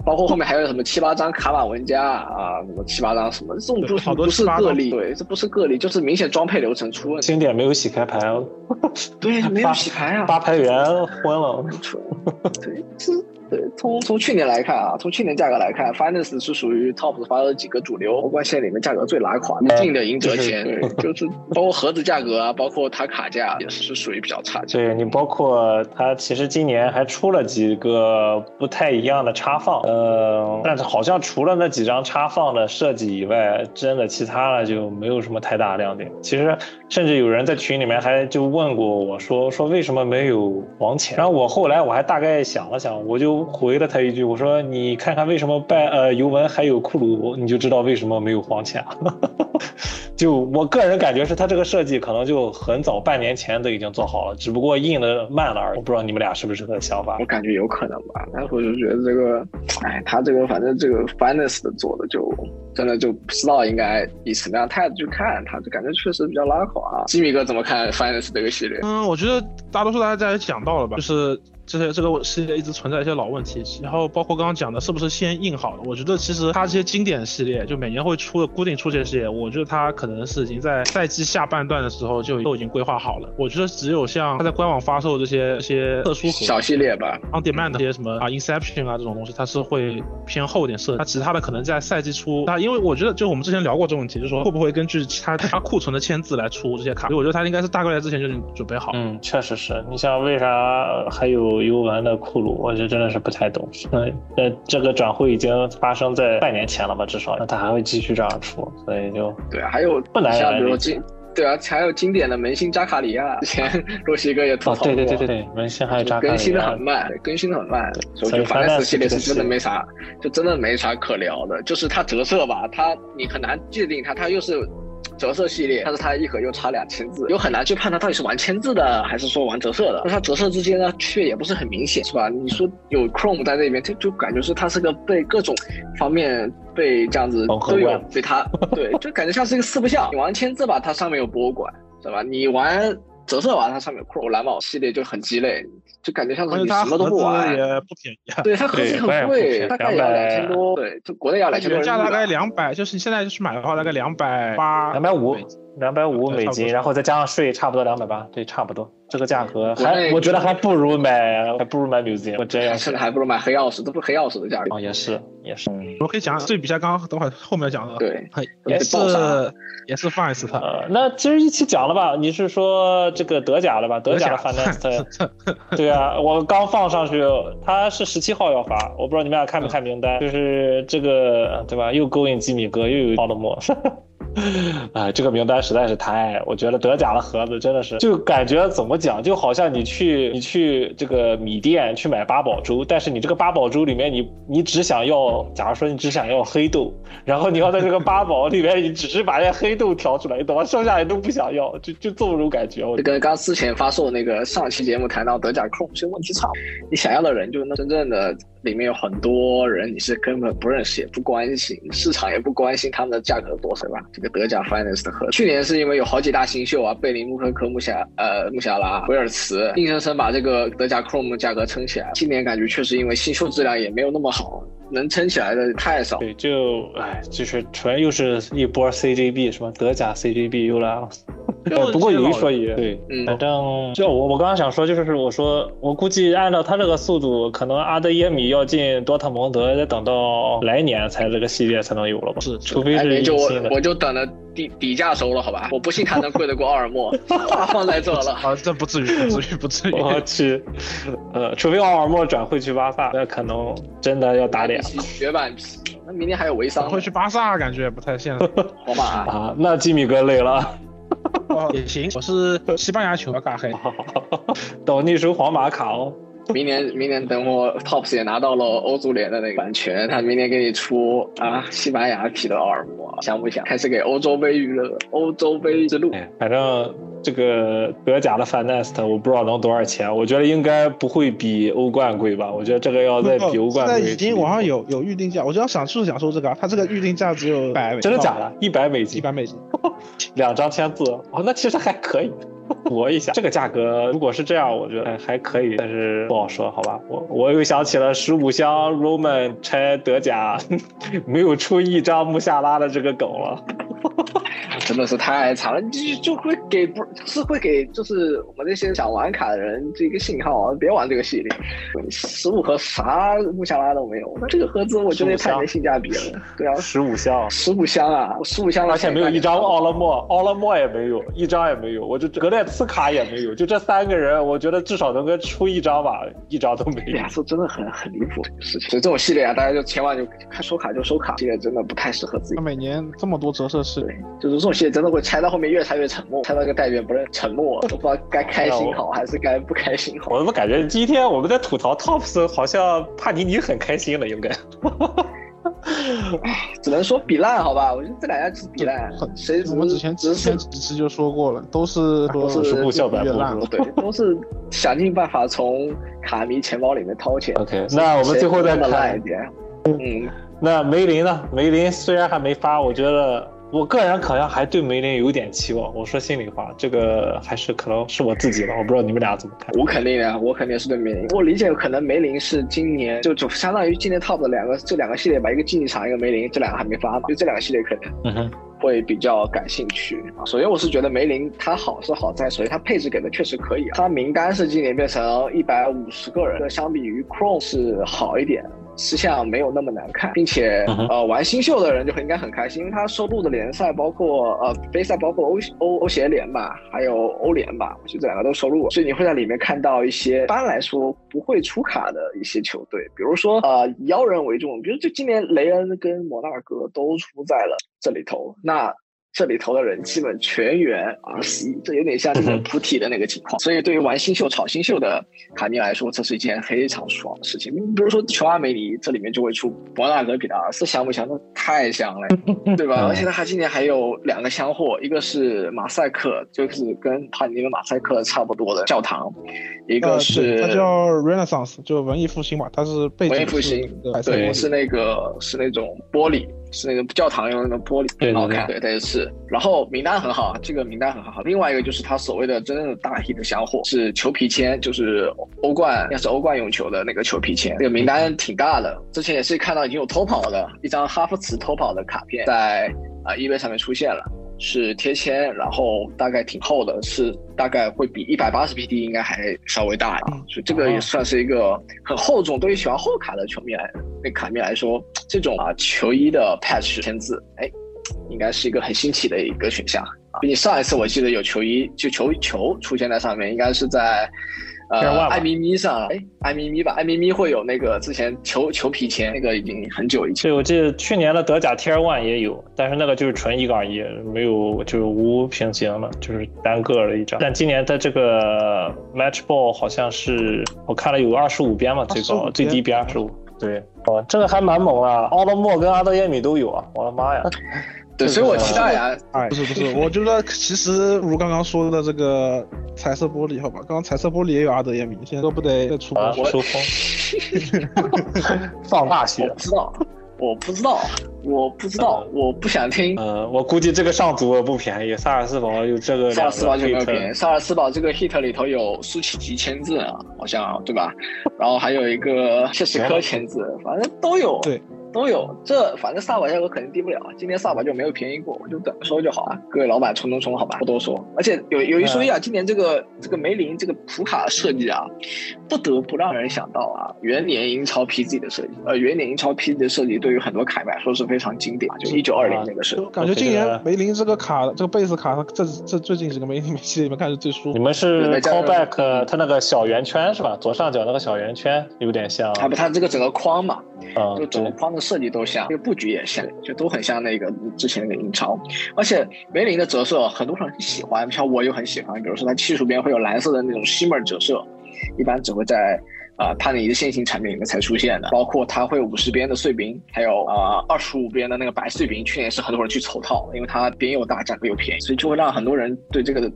包括后面还有什么七八张卡瓦文加啊，什么七八张什么，这种不不是个例，对，这不是个例，就是明显装配流程出问题。经典没有洗开牌哦，对，没有洗牌啊，八牌员昏了。对，是，对，从从去年来看啊，从去年价格来看，Finance 是属于 Top 发的几个主流欧冠线里面价格最拉垮的，进的赢折钱，对，就是包括盒子价格啊，包括它卡价也是属于比较差劲。对你包括它其实今年还出了几个不太一样的插放，呃，但是好像除了那几张插放的设计以外，真的其他的就没有什么太大亮点。其实甚至有人在群里面还就问过我说说为什么没有黄钱？然后我后来我还大概想了想，我就回了他一句，我说你看看为什么拜呃尤文还有库鲁，你就知道为什么没有黄钱。[LAUGHS] 就我个人感觉是他这个设计可能就很早半年前都已经做好了，只不过印的慢了而已。我不知道你们俩是不是这个想法我？感觉有可能吧，但是我就觉得这个，哎，他这个反正这个 Finance 的做的就真的就不知道应该以什么样的态度去看，他就感觉确实比较拉垮。啊吉米哥怎么看 Finance 这个系列？嗯，我觉得大多数大家也讲到了吧，就是这些这个系列一直存在一些老问题，然后包括刚刚讲的是不是先印好的，我觉得其实它这些经典系列就每年会出的固定出这些系列，我觉得它可能是已经在赛季下半段的时候就都已经规划好了。我觉得只有像它在官网发售这些这些特殊小系列吧，on demand 的这些什么啊 Inception 啊这种东西，它是会偏厚一点设计。它其他的可能在赛季初，它因为我觉得就我们之前聊过这个问题，就是说会不会根据其他它库存的签字来出这些卡，所以我觉得它应该是大概在之前就已经准备好。嗯，确实是你像为啥还有尤文的库鲁，我就真的是不太懂。嗯，那，这个转会已经发生在半年前了吧，至少，那他还会继续这样出，所以就对啊，还有不难像比如经，对啊，还有经典的门兴扎卡里亚，之前洛西哥也吐哦，槽过，对对对对对，门兴还有扎卡更新的很慢，更新的很慢，所以所以我觉得 Finance Finance 系列是真的没啥，就真的没啥可聊的。就是它折射吧，它你很难界定它，它又是折射系列，但是它一盒又差两千字，又很难去判它到底是玩签字的还是说玩折射的。那它折射之间呢，却也不是很明显，是吧？你说有 Chrome 在那边，就就感觉是它是个被各种方面被这样子都有被它对，就感觉像是一个四不像。你玩签字吧，它上面有博物馆，是吧？你玩折射完，它上面有 Chrome 蓝宝系列就很鸡肋，就感觉像是而且它你什么都盒子不玩。也不便宜啊，[LAUGHS] 对，它盒子很贵，大概也要两千多，对，就国内要两千多。原价大概两百，就是你现在去买的话大概两百八，两百五，两百五美金，然后再加上税，差不多两百八，对，差不多。这个价格还，我觉得还不如买，还不如买 museum。我真要，甚至还不如买黑曜石，都不是黑曜石的价格。哦，也是，也是。我可以讲对比一下，刚刚等会后面讲的。对，也是也是 f i n e 呃，那其实一起讲了吧？你是说这个德甲的吧？德甲的 f i n e s 对啊，我刚放上去，他是十七号要发，我不知道你们俩看没看名单？就是这个，对吧？又勾引基米哥，又有奥德莫。[LAUGHS] 哎，这个名单实在是太，我觉得德甲的盒子真的是，就感觉怎么讲，就好像你去你去这个米店去买八宝粥，但是你这个八宝粥里面，你你只想要，假如说你只想要黑豆，然后你要在这个八宝里面，你只是把那黑豆调出来，你懂吗？剩下的都不想要，就就这种感觉。我就跟刚之前发售那个上期节目谈到德甲 Chrome 这问题差，你想要的人就是那真正的。里面有很多人，你是根本不认识，也不关心，市场也不关心他们的价格多少吧？这个德甲 Finance 的盒，去年是因为有好几大新秀啊，贝林、穆科科、穆夏、呃穆夏拉、维尔茨，硬生生把这个德甲 Chrome 的价格撑起来。今年感觉确实因为新秀质量也没有那么好，能撑起来的太少。对，就哎，就是纯又是一波 CGB 是吧？德甲 CGB 又来了。不过有一说一，对，反正就我我刚刚想说，就是我说我估计按照他这个速度，可能阿德耶米要进多特蒙德，得等到来年才这个系列才能有了吧？是，除非是就我就等着底底价收了，好吧？我不信他能贵得过奥尔默，[LAUGHS] 放在这了。[LAUGHS] 啊，这不至于，不至于，不至于。[LAUGHS] 我去，呃，除非奥尔默转会去巴萨，那可能真的要打脸。绝版皮，那明天还有维桑。会去巴萨感觉也不太现实。皇马啊，那吉米哥累了。[LAUGHS] 也行，我是西班牙球卡黑，等你输皇马卡哦。明年，[LAUGHS] 明年等我 Tops 也拿到了欧足联的那个版权，他明年给你出啊西班牙皮的奥尔默，想不想？开始给欧洲杯娱乐，欧洲杯之路。反正这个德甲的 Finest 我不知道能多少钱，我觉得应该不会比欧冠贵吧？我觉得这个要再比欧冠贵。现在已经网上有有预定价，我就要想就是想说这个，它这个预定价只有百，真的假的？一百美金，一百美金，两张签字哦，那其实还可以。[LAUGHS] 搏一下，这个价格如果是这样，我觉得还可以，但是不好说，好吧。我我又想起了十五箱 Roman 拆德甲，[LAUGHS] 没有出一张穆夏拉的这个梗了。[LAUGHS] 真的是太惨了，就就会给不是会给就是我们那些想玩卡的人这个信号，别玩这个系列，十五盒啥穆夏拉都没有，那这个盒子我觉得太没性价比了。对啊，十五箱，十五箱啊，十五箱，而且没有一张奥拉莫，奥拉莫也没有，一张也没有，我就格列茨卡也没有，就这三个人，我觉得至少能够出一张吧，一张都没有。呀，这真的很 [LAUGHS] 很离谱这个事情。所以这种系列啊，大家就千万就看收卡就收卡，系列真的不太适合自己。每年这么多折射式，就是这种系列。真的会拆到后面越拆越沉默，拆到一个代表不是沉默，都不知道该开心好还是该不开心好。我怎么感觉今天我们在吐槽 Tops，好像帕尼尼很开心了，应该。[LAUGHS] [LAUGHS] 只能说比烂好吧，我觉得这两家只比烂。谁我们之前之前几次就说过了，都是 [LAUGHS] 都是不笑百烂，对，都是想尽办法从卡迷钱包里面掏钱。OK，那我们最后再看一点。嗯，那梅林呢？梅林虽然还没发，我觉得。我个人好像还对梅林有点期望。我说心里话，这个还是可能是我自己吧，我不知道你们俩怎么看。我肯定的，我肯定是对梅林。我理解可能梅林是今年就就相当于今年 top 的两个这两个系列吧，一个竞技场，一个梅林，这两个还没发嘛，就这两个系列可能嗯哼会比较感兴趣啊。首先我是觉得梅林它好是好在，首先它配置给的确实可以，它名单是今年变成一百五十个人，相比于 Chrome 是好一点。吃相没有那么难看，并且呃玩新秀的人就应该很开心，因为他收录的联赛包括呃杯赛，包括欧欧欧协联吧，还有欧联吧，我觉得这两个都收录，所以你会在里面看到一些一般来说不会出卡的一些球队，比如说呃以妖人为重，比如就今年雷恩跟摩纳哥都出在了这里头，那。这里头的人基本全员 RC，这有点像那个菩提的那个情况。所以对于玩新秀、炒新秀的卡尼来说，这是一件非常爽的事情。你比如说琼阿梅尼，这里面就会出博纳格比的 RC，香不香？那太香了，[LAUGHS] 对吧？而且他今年还有两个香货，一个是马赛克，就是跟帕尼的马赛克差不多的教堂，一个是它叫 Renaissance，就文艺复兴嘛，它是文艺复兴，对，是那个是那种玻璃。是那个教堂用那个玻璃很好看，对，对是。然后名单很好，这个名单很好。另外一个就是他所谓的真正的大 hit 香火是裘皮签，就是欧冠，要是欧冠用球的那个裘皮签。这个名单挺大的，之前也是看到已经有偷跑的一张哈弗茨偷跑的卡片在啊 eBay 上面出现了。是贴签，然后大概挺厚的，是大概会比一百八十 P D 应该还稍微大一点，所以这个也算是一个很厚重。对于喜欢厚卡的球迷来，那卡迷来说，这种啊球衣的 patch 签字，哎，应该是一个很新奇的一个选项啊。毕竟上一次我记得有球衣就球球出现在上面，应该是在。呃，爱咪咪上，哎，爱咪咪吧，爱咪咪会有那个之前球球皮签，那个已经很久以前。对，我记得去年的德甲 Tier One 也有，但是那个就是纯一杠一，没有就是无平行的，就是单个的一张。但今年的这个 Match Ball 好像是我看了有二十五边嘛，最高最低边二十五。对，哦，这个还蛮猛啊，奥勒莫跟阿德耶米都有啊，我的妈呀！[LAUGHS] 对，所以我期待呀。不是不是，我觉得其实如刚刚说的这个彩色玻璃，好吧，刚刚彩色玻璃也有阿德耶米，现在都不得出出风，[LAUGHS] 放大学。我知道，我不知道，我不知道，我不想听。呃，我估计这个上组不便宜，萨尔斯堡有这个。萨尔斯堡就没有便宜，萨尔斯堡这个 hit 里头有苏奇吉签字啊，好像对吧？然后还有一个谢斯科签字，反正都有。对。都有，这反正萨瓦价格肯定低不了，今年萨瓦就没有便宜过，我就等着收就好啊。各位老板冲冲冲，好吧，不多说。而且有有一说一啊，今年这个这个梅林这个普卡设计啊，不得不让人想到啊，元年英超 PG 的设计。呃，元年英超 PG 的设计对于很多卡来说是非常经典，就一九二零那个设计。感觉今年梅林这个卡，这个贝斯卡，这这最近几个梅林 [LAUGHS] 系列里面看是最舒服。你们是 callback 它那个小圆圈是吧？左上角那个小圆圈有点像。它不，它这个整个框嘛，就整个框的设计都像。布局也像，就都很像那个之前那个英超，而且梅林的折射很多人很喜欢，像我又很喜欢。比如说它气数边会有蓝色的那种 shimmer 折射，一般只会在啊帕尼尼的线性产品里面才出现的。包括它会五十边的碎冰，还有啊二十五边的那个白碎冰，去年是很多人去凑套，因为它边又大，价格又便宜，所以就会让很多人对这个。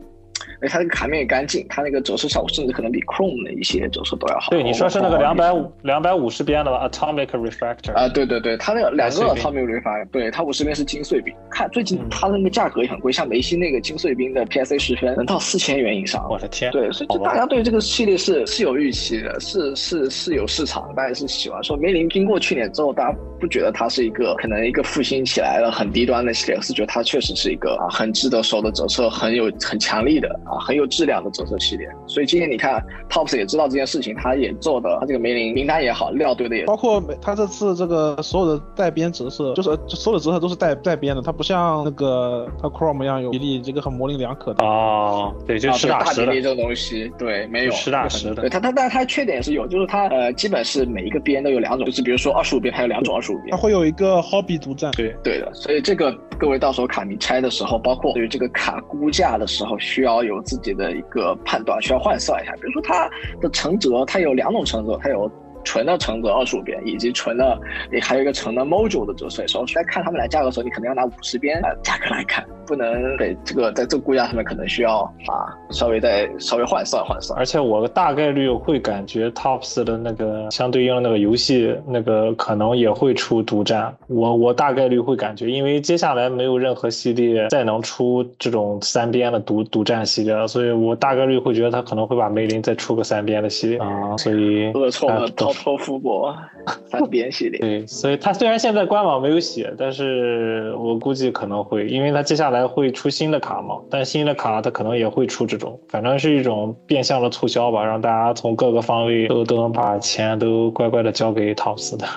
哎，它那个卡面也干净，它那个折射效果甚至可能比 Chrome 的一些折射都要好。对，你说是那个两百五两百五十边的 Atomic Refractor 啊？对对对，它那个两个 Atomic Refractor，对，它五十边是金碎冰。看最近它的那个价格也很贵，像梅西那个金碎冰的 PSA 十分能到四千元以上。我的天！对，所以就大家对这个系列是是有预期的，是是是有市场，大家是喜欢。说梅林经过去年之后，大家不觉得它是一个可能一个复兴起来了很低端的系列，是觉得它确实是一个啊很值得收的折射，很有很强力的啊很有质量的。走色系列，所以今天你看，Tops 也知道这件事情，他也做的，他这个梅林名单也好，料对的也，包括他这次这个所有的带编折射，就是所有的折射都是带带编的，它不像那个它 Chrome 一样有比例，这个很模棱两可的。哦，对，就实打实的这个东西，对，没有实打实的。对它，它，但它缺点是有，就是它呃，基本是每一个边都有两种，就是比如说二十五边，它有两种二十五边，它会有一个 Hobby 独占。对，对的，所以这个各位到时候卡你拆的时候，包括对于这个卡估价的时候，需要有自己的一个。判断需要换算一下，比如说它的成折，它有两种成折，它有纯的橙子二十五边，以及纯的，你还有一个纯的 module 的折射。所以在看他们俩价格的时候，你可能要拿五十边的价格来看。不能给这个在这个估价上面可能需要啊稍微再稍微换算换算，而且我大概率会感觉 Tops 的那个相对应的那个游戏那个可能也会出独占，我我大概率会感觉，因为接下来没有任何系列再能出这种三边的独独占系列了，所以我大概率会觉得他可能会把梅林再出个三边的系列啊，所以恶臭的滔滔福博三边系列，对，所以他虽然现在官网没有写，但是我估计可能会，因为他接下来。会出新的卡嘛？但新的卡它可能也会出这种，反正是一种变相的促销吧，让大家从各个方位都都能把钱都乖乖的交给 Tops 的，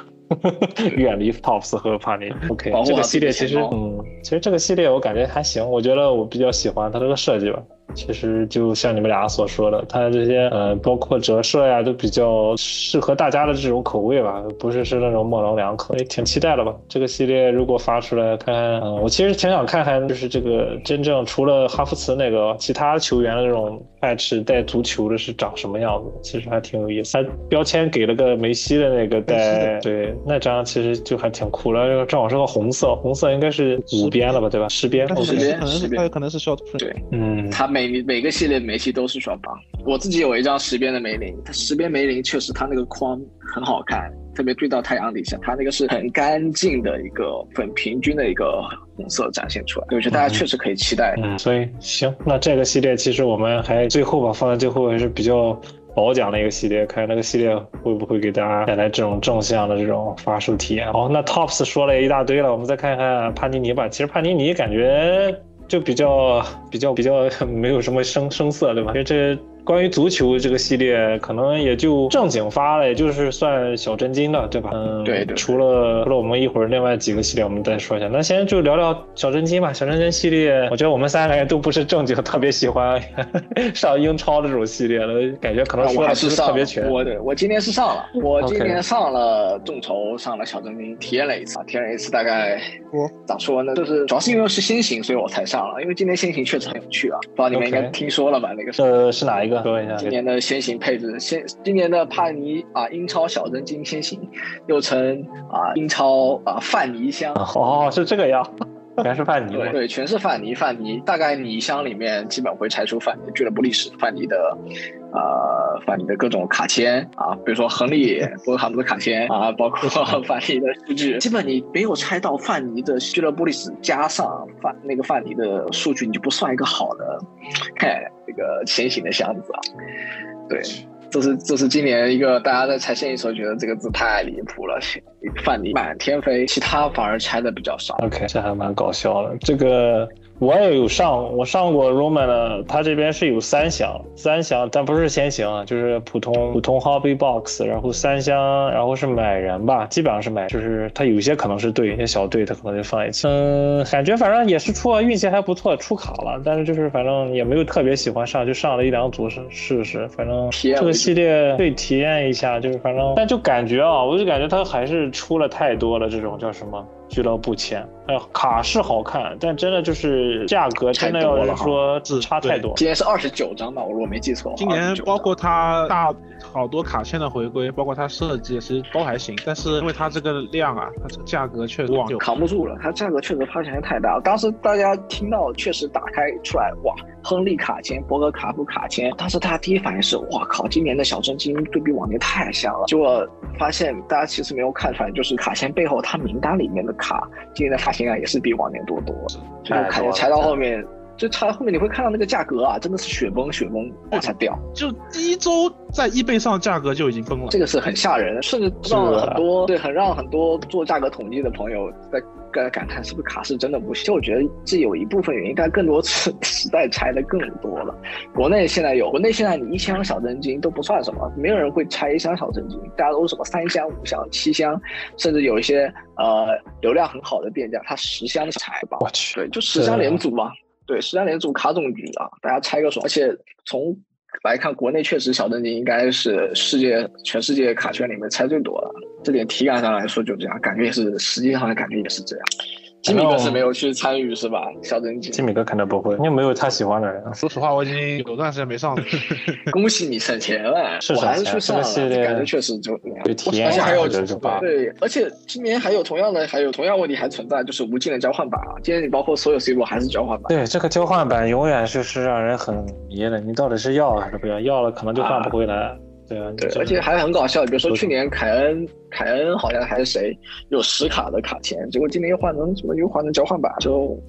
[LAUGHS] 远离 Tops 和帕尼。OK，这个系列其实，嗯，其实这个系列我感觉还行，我觉得我比较喜欢它这个设计吧。其实就像你们俩所说的，它这些呃，包括折射呀，都比较适合大家的这种口味吧，不是是那种模棱两可，也挺期待的吧。这个系列如果发出来，看看，嗯，我其实挺想看看，就是这个真正除了哈弗茨那个，其他球员的这种爱吃带足球的是长什么样子，其实还挺有意思。他标签给了个梅西的那个带，对，那张其实就还挺酷了，正好是个红色，红色应该是五边了吧，对吧？十边，十边，十边，可能是 short print，对，嗯，他每每个系列梅西都是双方，我自己有一张十边的梅林，它十边梅林确实它那个框很好看，特别对到太阳底下，它那个是很干净的一个很平均的一个红色展现出来，我觉得大家确实可以期待。嗯，所以行，那这个系列其实我们还最后吧，放在最后还是比较褒奖的一个系列，看那个系列会不会给大家带来这种正向的这种发售体验。好，那 Tops 说了一大堆了，我们再看看帕尼尼吧。其实帕尼尼感觉。就比较比较比较没有什么声声色，对吧？因为这。关于足球这个系列，可能也就正经发了，也就是算小真金的，对吧？嗯，对对。除了除了我们一会儿另外几个系列，我们再说一下。那先就聊聊小真金吧。小真金系列，我觉得我们三个人都不是正经特别喜欢上英超这种系列的，感觉可能说的是特别全。我我今天是上了，我今天上了众筹，上了小真金，体验了一次，体验了一次，大概咋说呢？就是主要是因为是新行，所以我才上了。因为今天新行确实很有趣啊，不知道你们应该听说了吧？那个呃是哪一个？今年的先行配置，先今年的帕尼啊，英超小真金先行，又称啊英超啊范尼香。哦，是这个样，全是范尼。对对，全是范尼，范尼。大概你箱里面基本会拆出范尼俱乐部历史，范尼的呃范尼的各种卡签啊，比如说亨利、博格坎姆的卡签啊，包括 [LAUGHS] 范尼的数据。基本你没有拆到范尼的俱乐部历史，加上范那个范尼的数据，你就不算一个好的。嘿。这个前行的箱子啊，对，这是这是今年一个大家在拆线的时候觉得这个字太离谱了，范蠡满天飞，其他反而拆的比较少。OK，这还蛮搞笑的，这个。我也有上，我上过 Roman 的，他这边是有三箱，三箱，但不是先行啊，就是普通普通 Hobby Box，然后三箱，然后是买人吧，基本上是买，就是他有些可能是对，一些小队他可能就放一起。嗯，感觉反正也是出，运气还不错，出卡了，但是就是反正也没有特别喜欢上，就上了一两组试试试，反正这个系列对体验一下，就是反正，但就感觉啊，我就感觉他还是出了太多了，这种叫什么？俱乐部签，哎呀，卡是好看，但真的就是价格真的要说差太多。今年是二十九张吧，我如果没记错。今年包括它大好多卡签的回归，包括它设计，其实都还行。但是因为它这个量啊，它这个价格确实扛不住了，它价格确实发起来太大。当时大家听到确实打开出来，哇，亨利卡签、博格卡夫卡签，当时大家第一反应是，哇靠，今年的小真金对比往年太像了。结果发现大家其实没有看出来，就是卡签背后它名单里面的。卡今年的发也是比往年多多，就是看拆到后面，就拆到后面你会看到那个价格啊，真的是雪崩雪崩往下掉。就第一周在易贝上价格就已经崩了，这个是很吓人，甚至让很多对很让很多做价格统计的朋友在。在感叹是不是卡是真的不行？我觉得这有一部分原因，但更多是 [LAUGHS] 时代拆的更多了。国内现在有，国内现在你一箱小真金都不算什么，没有人会拆一箱小真金，大家都是什么三箱、五箱、七箱，甚至有一些呃流量很好的店家，他十箱拆吧。我去，对，就十箱连组嘛，对，十三连组卡总局啊，大家猜个爽。而且从来看，国内确实小真金应该是世界全世界卡圈里面猜最多的。这点体感上来说就这样，感觉也是，实际上的感觉也是这样。吉米哥是没有去参与是吧？小真金，吉米哥肯定不会，因为没有他喜欢的人。说实话，我已经有段时间没上了。[LAUGHS] 恭喜你省钱了，是我还是去上了，感觉确实就而且还有对，而且今年还有同样的，还有同样问题还存在，就是无尽的交换版啊。今年你包括所有 C 罗还是交换版。对，这个交换版永远就是让人很迷的，你到底是要还是不要？要了可能就换不回来。对啊，对，而且还很搞笑，比如说去年凯恩。凯恩好像还是谁有十卡的卡钳，结果今年又换成什么？又换成交换版，就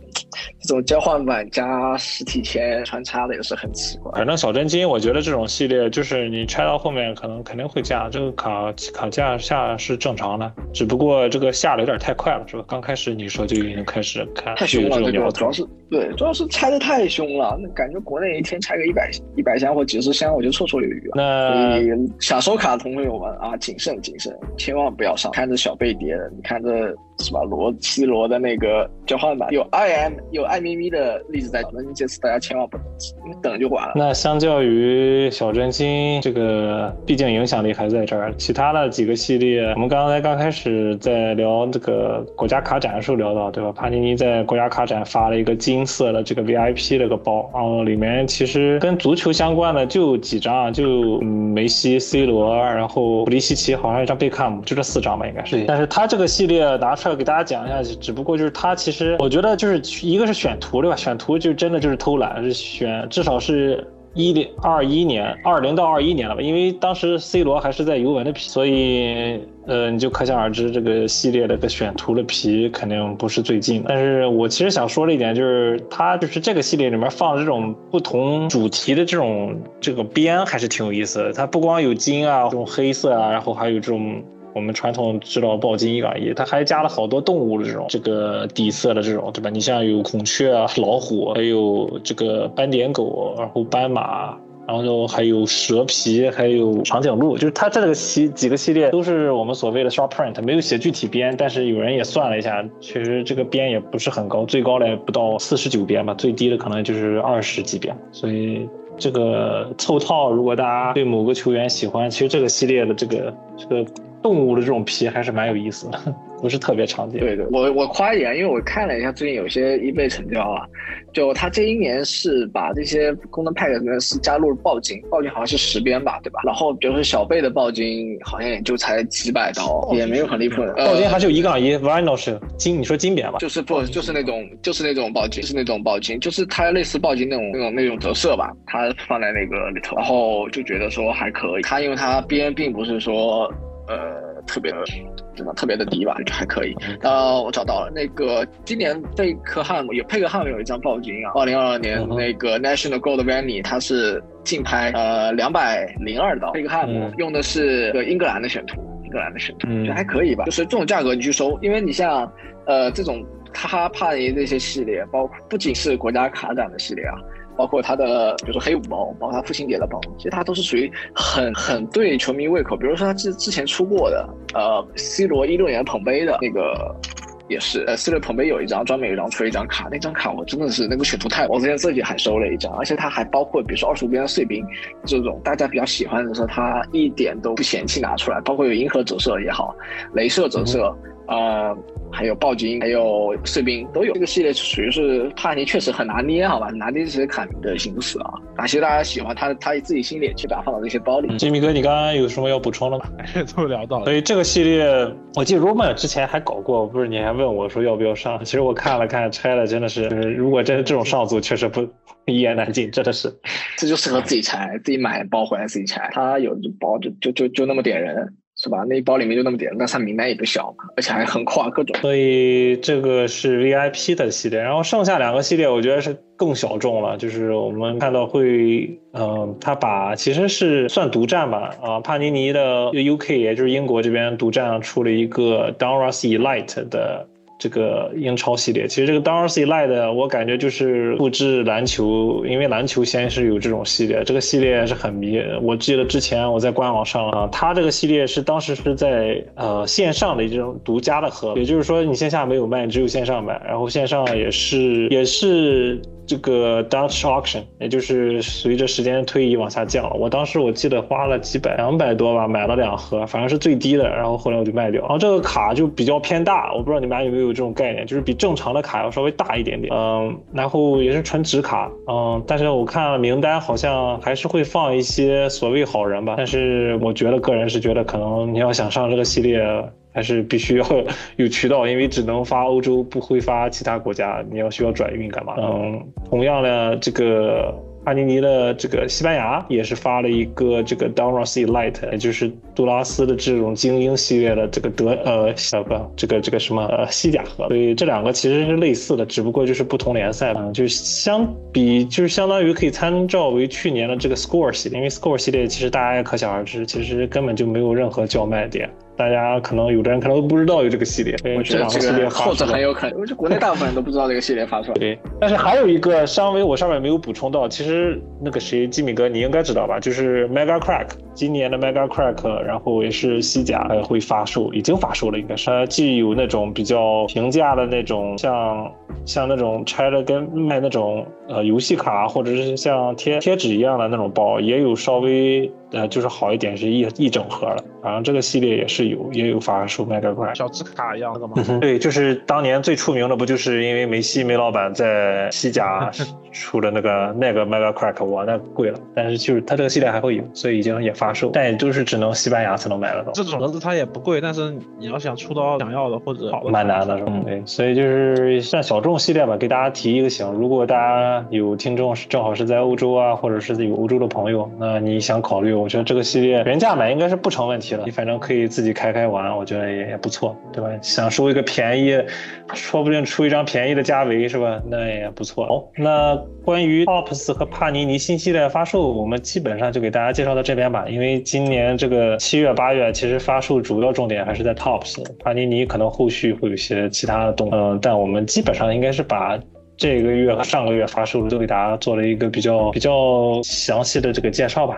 这种交换版加实体签穿插的也是很奇怪。反正小真金，我觉得这种系列就是你拆到后面可能肯定会加，这个卡卡价下是正常的，只不过这个下的有点太快了，是吧？刚开始你说就已经开始看，太凶了，这个主要是对，主要是拆的太凶了，那感觉国内一天拆个一百一百箱或几十箱，我就绰绰有余了。那想收卡的朋友们啊，谨慎谨慎，千万不要上，看着小贝碟的，你看这。是吧？罗 C 罗的那个交换版有 I M 有爱咪咪的例子在，那你这次大家千万不能等就完了。那相较于小真金，这个毕竟影响力还在这儿。其他的几个系列，我们刚才刚开始在聊这个国家卡展的时候聊到，对吧？帕尼尼在国家卡展发了一个金色的这个 V I P 的个包，然后里面其实跟足球相关的就几张，就梅西、C 罗，然后普利西奇，好像一张贝克汉姆，就这四张吧，应该是。但是他这个系列拿出。要给大家讲一下，只不过就是他其实，我觉得就是一个是选图对吧？选图就真的就是偷懒，是选至少是一零二一年，二零到二一年了吧？因为当时 C 罗还是在尤文的皮，所以呃，你就可想而知这个系列的个选图的皮肯定不是最近的。但是我其实想说的一点就是，它就是这个系列里面放这种不同主题的这种这个边还是挺有意思的。它不光有金啊，这种黑色啊，然后还有这种。我们传统知道豹金一杠一，它还加了好多动物的这种这个底色的这种，对吧？你像有孔雀啊、老虎，还有这个斑点狗，然后斑马。然后还有蛇皮，还有长颈鹿，就是它这个系几个系列都是我们所谓的 short print，没有写具体边，但是有人也算了一下，确实这个边也不是很高，最高的不到四十九边吧，最低的可能就是二十几边，所以这个凑套，如果大家对某个球员喜欢，其实这个系列的这个这个动物的这种皮还是蛮有意思的。[LAUGHS] 不是特别常见。对对，我我夸一点，因为我看了一下最近有些 eBay 成交啊，就他这一年是把这些功能 pack 里面是加入了暴金，暴金好像是十边吧，对吧？然后比如说小贝的暴金好像也就才几百刀，也没有很离谱。暴金还是有一杠一，vinyl 是金，你说金边吧？就是不就是那种就是那种暴金，是那种暴金，就是它类似暴金那种那种那种折射吧，它放在那个里头，然后就觉得说还可以。它因为它边并不是说呃。特别的，真的特别的低吧，就还可以。呃，我找到了那个今年贝克汉姆也佩克汉姆有一张暴君啊，二零二二年那个 National Gold Vanny，它是竞拍呃两百零二刀，贝克汉姆用的是个英格兰的选图，英格兰的选图就还可以吧，就是这种价格你去收，因为你像呃这种哈帕尼那些系列，包括不仅是国家卡展的系列啊。包括他的，比如说黑五包，包括他父亲给的包，其实他都是属于很很对球迷胃口。比如说他之之前出过的，呃，C 罗一六年捧杯的那个，也是，呃，C 罗捧杯有一张专门有一张出了一张卡，那张卡我真的是那个选图太，我之前自己还收了一张，而且他还包括比如说二十五边的碎冰这种大家比较喜欢的时候，他一点都不嫌弃拿出来，包括有银河折射也好，镭射折射。呃，还有暴君，还有士兵都有。这个系列属于是帕尼确实很拿捏，好吧？拿捏这些卡名的形式啊。哪些大家喜欢，他他自己心里也去把它放到这些包里。金米哥，你刚刚有什么要补充的吗？[LAUGHS] 都聊到了。所以这个系列，我记得 Roman 之前还搞过，不是？你还问我说要不要上？其实我看了看，拆了，真的是，如果真是这种上组，确实不一言难尽，真的是。这就适合自己拆，自己买包回来自己拆。他有包就就就就那么点人。是吧？那一包里面就那么点，那算名单也不小嘛，而且还横跨各种。所以这个是 VIP 的系列，然后剩下两个系列我觉得是更小众了，就是我们看到会，嗯，他把其实是算独占吧，啊，帕尼尼的 UK 也就是英国这边独占出了一个 Donruss Elite 的。这个英超系列，其实这个 Darcy Light 我感觉就是复制篮球，因为篮球先是有这种系列，这个系列是很迷。我记得之前我在官网上啊，它这个系列是当时是在呃线上的这种独家的盒，也就是说你线下没有卖，只有线上买，然后线上也是也是。这个 Dutch auction，也就是随着时间推移往下降了。我当时我记得花了几百两百多吧，买了两盒，反正是最低的。然后后来我就卖掉。然后这个卡就比较偏大，我不知道你们有没有这种概念，就是比正常的卡要稍微大一点点。嗯，然后也是纯纸卡。嗯，但是我看名单好像还是会放一些所谓好人吧。但是我觉得个人是觉得，可能你要想上这个系列。还是必须要 [LAUGHS] 有渠道，因为只能发欧洲，不会发其他国家。你要需要转运干嘛？嗯，同样呢这个。帕尼尼的这个西班牙也是发了一个这个 Donruss Light，也就是杜拉斯的这种精英系列的这个德呃呃不这个这个什么呃西甲盒，所以这两个其实是类似的，只不过就是不同联赛嘛，就是相比就是相当于可以参照为去年的这个 Score 系列，因为 Score 系列其实大家也可想而知，其实根本就没有任何叫卖点。大家可能有的人可能都不知道有这个系列，我觉得这个后者很有可能，我觉得国内大部分人都不知道这个系列发出来。对，但是还有一个稍微我上面没有补充到，其实那个谁吉米哥你应该知道吧？就是 Mega Crack，今年的 Mega Crack，然后也是西甲会发售，已经发售了，应该是它既有那种比较平价的那种，像像那种拆了跟卖那种呃游戏卡或者是像贴贴纸一样的那种包，也有稍微。呃，就是好一点是一一整盒了，反正这个系列也是有，也有发售卖个快，小磁卡一样那个吗？对，就是当年最出名的，不就是因为梅西梅老板在西甲 [LAUGHS] 出的那个那个 Mega Crack，哇，那贵了。但是就是它这个系列还会有，所以已经也发售，但也就是只能西班牙才能买得到。这种盒子它也不贵，但是你要想出到想要的或者蛮难的，是吧？对，所以就是算小众系列吧，给大家提一个醒。如果大家有听众是正好是在欧洲啊，或者是有欧洲的朋友，那你想考虑。我觉得这个系列原价买应该是不成问题的，你反正可以自己开开玩，我觉得也也不错，对吧？想收一个便宜，说不定出一张便宜的加维是吧？那也不错。好，那关于 TOPS 和帕尼尼新系列发售，我们基本上就给大家介绍到这边吧。因为今年这个七月八月，其实发售主要重点还是在 TOPS，帕尼尼可能后续会有一些其他的动，嗯，但我们基本上应该是把这个月和上个月发售的都给大家做了一个比较比较详细的这个介绍吧。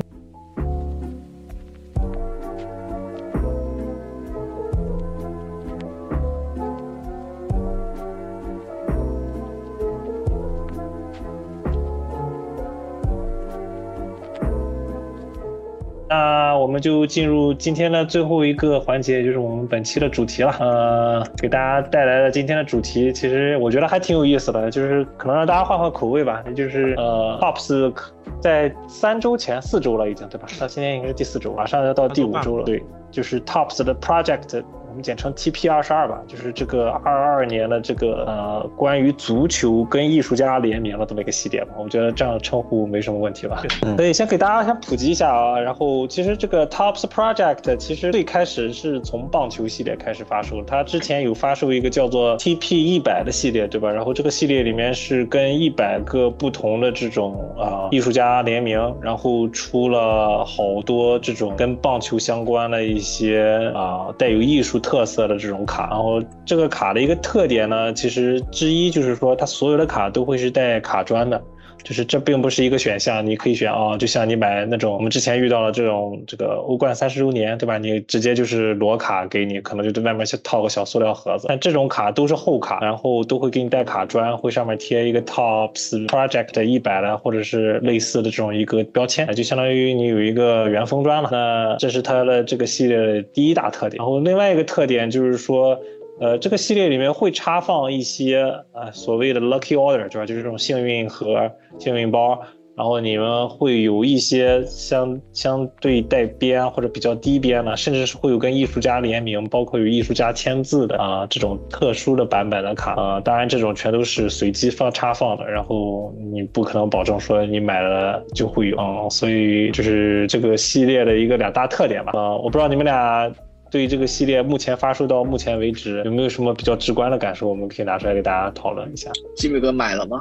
那我们就进入今天的最后一个环节，就是我们本期的主题了。呃，给大家带来的今天的主题，其实我觉得还挺有意思的，就是可能让大家换换口味吧。也就是呃，TOPS 在三周前四周了已经，对吧？到今天应该是第四周，马上要到第五周了。对，就是 TOPS 的 Project。简称 TP 二十二吧，就是这个二二年的这个呃关于足球跟艺术家联名的这么一个系列吧，我觉得这样称呼没什么问题吧。[LAUGHS] 所以先给大家先普及一下啊，然后其实这个 Tops Project 其实最开始是从棒球系列开始发售，它之前有发售一个叫做 TP 一百的系列，对吧？然后这个系列里面是跟一百个不同的这种啊艺术家联名，然后出了好多这种跟棒球相关的一些啊带有艺术。特特色的这种卡，然后这个卡的一个特点呢，其实之一就是说，它所有的卡都会是带卡砖的，就是这并不是一个选项，你可以选啊，就像你买那种我们之前遇到了这种这个欧冠三十周年，对吧？你直接就是裸卡给你，可能就在外面去套个小塑料盒子。但这种卡都是厚卡，然后都会给你带卡砖，会上面贴一个 Tops Project 一百的或者是类似的这种一个标签，就相当于你有一个原封砖了。那这是它的这个系列的第一大特点。然后另外一个特点就是说。呃，这个系列里面会插放一些呃所谓的 lucky order，对吧？就是这种幸运盒、幸运包，然后你们会有一些相相对带边或者比较低边的，甚至是会有跟艺术家联名，包括有艺术家签字的啊这种特殊的版本的卡啊。当然，这种全都是随机放插放的，然后你不可能保证说你买了就会有，所以就是这个系列的一个两大特点吧。啊，我不知道你们俩。对于这个系列目前发售到目前为止，有没有什么比较直观的感受？我们可以拿出来给大家讨论一下。吉米哥买了吗？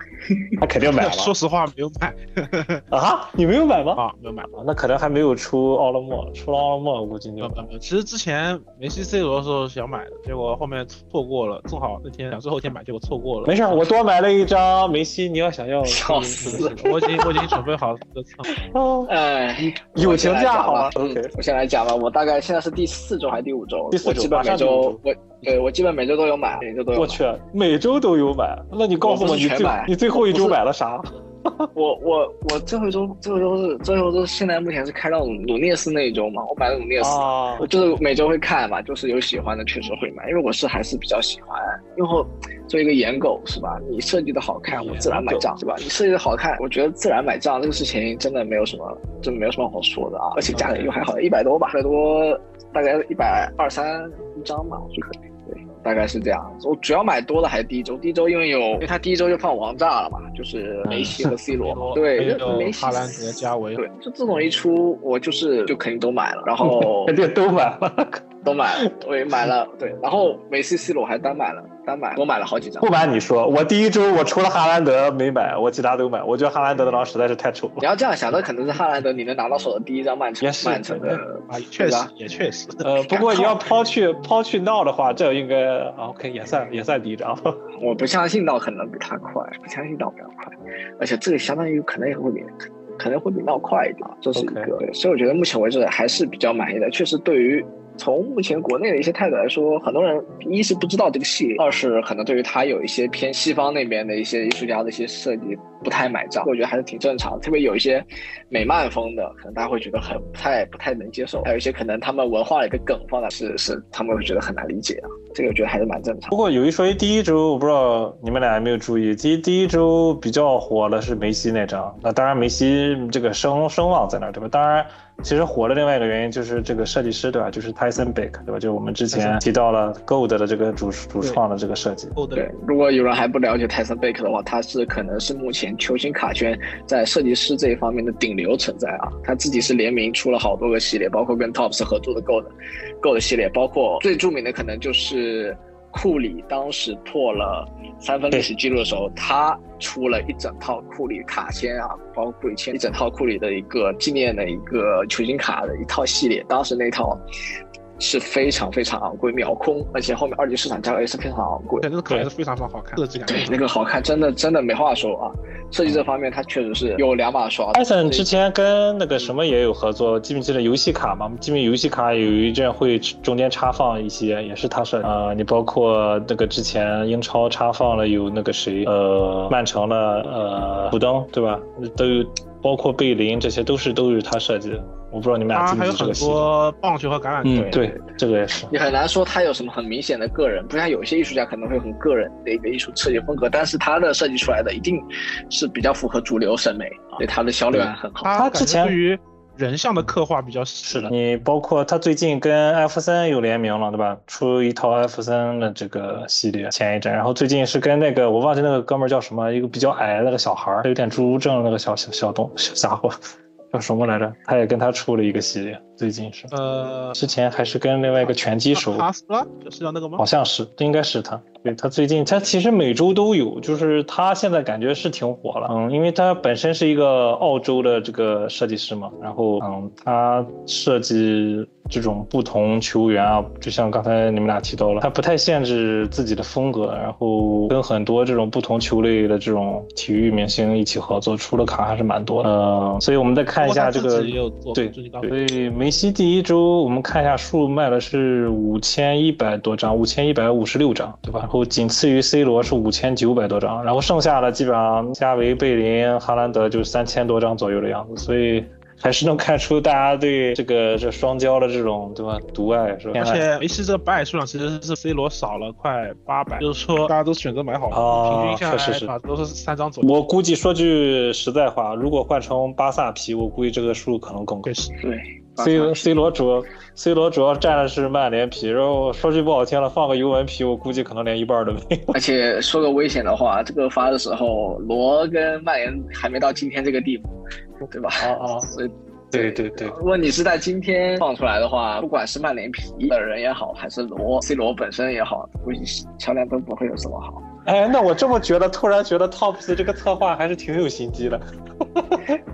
他肯定买了。[LAUGHS] 说实话，没有买。[LAUGHS] 啊？你没有买吗？啊，没有买。那可能还没有出奥勒莫，出了奥勒莫，我估计就。其实之前梅西 C 罗的时候想买的，结果后面错过了，正好那天想最后一天买，结果错过了。没事，我多买了一张梅西，你要想要，笑死！我已经我已经准备好这次。哦，哎，友情价好了。OK，我先来讲吧。我大概现在是第四周还是第五周？第四。基本每周我对我基本每周都有买，每周都有。我去，每周都有买，那你告诉我你最你最后一周买了啥？[LAUGHS] 我我我最后一周最后一周是最后一周现在目前是开到努涅斯那一周嘛？我买了努涅斯，我就是每周会看嘛，就是有喜欢的确实会买，因为我是还是比较喜欢。因为作为一个颜狗是吧？你设计的好看，我自然买账是吧？你设计的好看，我觉得自然买账，这个事情真的没有什么，真的没有什么好说的啊！而且价格又还好，一百多吧，一百多。大概一百二三一张吧，我觉得对，大概是这样。我主要买多的还是第一周，第一周因为有，因为他第一周就放王炸了嘛，就是梅西和 C 罗，对，梅西、哈兰德、加维，对，就这种一出，我就是就肯定都买了，然后就 [LAUGHS] 都买了，都买了，我也买了，对，然后梅西、C 罗还单买了。单买，我买了好几张。不瞒你说，我第一周我除了哈兰德没买，我其他都买。我觉得哈兰德的狼实在是太丑了。你要这样想，那可能是哈兰德你能拿到手的第一张曼城，曼城的啊，确实也确实。呃，不过你要抛去抛去闹的话，这应该 OK 也算也算第一张。[LAUGHS] 我不相信闹可能比他快，不相信闹比他快，而且这个相当于可能也会比可能会比闹快一点，这是一个。所以我觉得目前为止还是比较满意的，确实对于。从目前国内的一些态度来说，很多人一是不知道这个系，二是可能对于他有一些偏西方那边的一些艺术家的一些设计不太买账。我觉得还是挺正常，特别有一些美漫风的，可能大家会觉得很不太不太能接受。还有一些可能他们文化的一个梗放在是是，他们会觉得很难理解啊。这个我觉得还是蛮正常。不过有一说一，第一周我不知道你们俩有没有注意，第一第一周比较火的是梅西那张。那当然梅西这个声声望在那儿，对吧？当然。其实火的另外一个原因就是这个设计师，对吧？就是 Tyson Beck，对吧？就我们之前提到了 Gold 的这个主主创的这个设计。对，如果有人还不了解 Tyson Beck 的话，他是可能是目前球星卡圈在设计师这一方面的顶流存在啊。他自己是联名出了好多个系列，包括跟 Tops 合作的 Gold Gold 系列，包括最著名的可能就是库里当时破了三分历史记录的时候，他出了一整套库里卡签啊，包括库里签一整套库里的一个纪念的一个球星卡的一套系列，当时那套。是非常非常昂贵，秒空，而且后面二级市场价格也是非常昂贵。对，那个卡也是非常非常好看，设计感。对，那个好看，真的真的没话说啊。设计这方面，它确实是有两把刷。艾森之前跟那个什么也有合作，记不记得游戏卡嘛？记不记得游戏卡有一阵会中间插放一些，也是他设计啊。你包括那个之前英超插放了有那个谁，呃，曼城的呃，普登对吧？都有。包括贝林，这些都是都是他设计的。我不知道你们俩记不记得这个还有很多棒球和橄榄球。嗯，对，这个也是。你很难说他有什么很明显的个人，不像有些艺术家可能会很个人的一个艺术设计风格，但是他的设计出来的一定是比较符合主流审美，对他的销量很好。他之前对于。人像的刻画比较是的，你包括他最近跟艾弗森有联名了，对吧？出一套艾弗森的这个系列，前一阵，然后最近是跟那个我忘记那个哥们叫什么，一个比较矮那个小孩儿，有点侏儒症那个小小小东小家伙。叫什么来着？他也跟他出了一个系列，最近是呃，之前还是跟另外一个拳击手，阿斯拉，是叫那个吗？好像是，应该是他。对他最近，他其实每周都有，就是他现在感觉是挺火了，嗯，因为他本身是一个澳洲的这个设计师嘛，然后嗯，他设计这种不同球员啊，就像刚才你们俩提到了，他不太限制自己的风格，然后跟很多这种不同球类的这种体育明星一起合作，出的卡还是蛮多的，嗯，所以我们再看一下这个，对对，梅西第一周我们看一下数卖的是五千一百多张，五千一百五十六张，对吧？然后仅次于 C 罗是五千九百多张，然后剩下的基本上加维、贝林、哈兰德就三千多张左右的样子，所以还是能看出大家对这个这双骄的这种对吧独爱是吧？而且梅西这个白数量其实是 C 罗少了快八百，就是说大家都选择买好了，平均下来都是三张左右。我估计说句实在话，如果换成巴萨皮，我估计这个数可能更高。对。C C 罗主 C 罗主要占的是曼联皮，然后说句不好听的，放个尤文皮，我估计可能连一半都没有。[LAUGHS] 而且说个危险的话，这个发的时候，罗跟曼联还没到今天这个地步，对吧？啊啊，[LAUGHS] 所以对对对。如果你是在今天放出来的话，不管是曼联皮的人也好，还是罗 C 罗本身也好，估计销量都不会有什么好。哎，那我这么觉得，突然觉得 Tops 这个策划还是挺有心机的。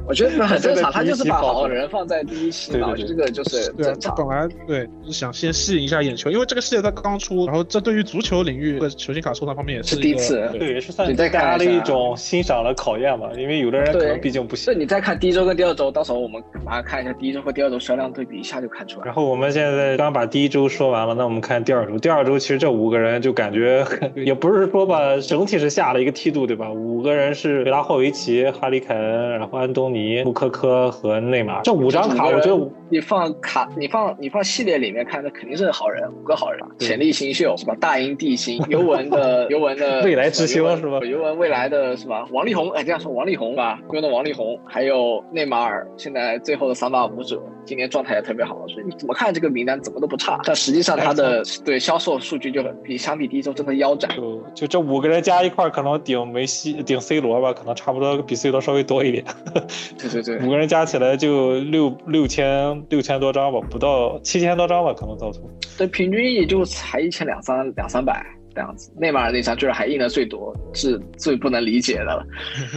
我觉得 [LAUGHS] 很正常，他就是把好人放在第一期嘛，这个就是正常。本来对，就是想先吸引一下眼球，因为这个系列它刚出，然后这对于足球领域的球星卡收藏方面也是第一次，对，也是算大家的一种欣赏的考验嘛。因为有的人可能毕竟不行。对，你再看第一周跟第二周，到时候我们马上看一下第一周和第二周销量对比，一下就看出来。然后我们现在刚把第一周说完了，那我们看第二周。第二周其实这五个人就感觉也不是说吧，整体是下。了一个梯度，对吧？五个人是维拉霍维奇、哈里凯恩，然后安东尼、穆科科和内马尔。这五张卡，我觉得你放卡，你放你放系列里面看，那肯定是好人，五个好人，潜力新秀是吧？大英帝星、[LAUGHS] 尤文的 [LAUGHS] 尤文的未来之星是吧？尤文未来的是吧？王力宏，哎，这样说王力宏吧，尤文的王力宏，还有内马尔，现在最后的三把舞者，今年状态也特别好，所以你怎么看这个名单怎么都不差。但实际上他的对销售数据就很比相比第一周真的腰斩。就就这五个人加一块。可能顶梅西顶 C 罗吧，可能差不多比 C 罗稍微多一点。[LAUGHS] 对对对，五个人加起来就六六千六千多张吧，不到七千多张吧，可能到头。对，平均也就才一千两三两三百。这样子，内马尔那张居然还印的最多，是最不能理解的了。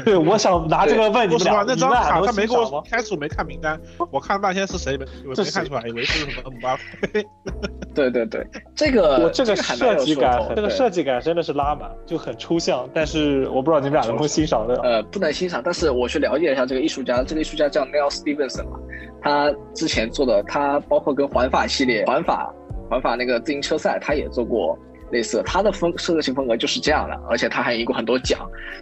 对，[LAUGHS] 我想拿这个问你们俩，那张卡他没给我开始没看名单，我看半天是谁没没看出来，以为是什么姆巴佩。[LAUGHS] 对对对，这个我这个设计感，这个设计感真的是拉满，就很抽象。但是我不知道你们俩能不能欣赏的。呃，不能欣赏，但是我去了解一下这个艺术家，这个艺术家叫 Neil Stevenson 嘛，他之前做的，他包括跟环法系列、环法、环法那个自行车赛，他也做过。类似他的风设计性风格就是这样的，而且他还赢过很多奖，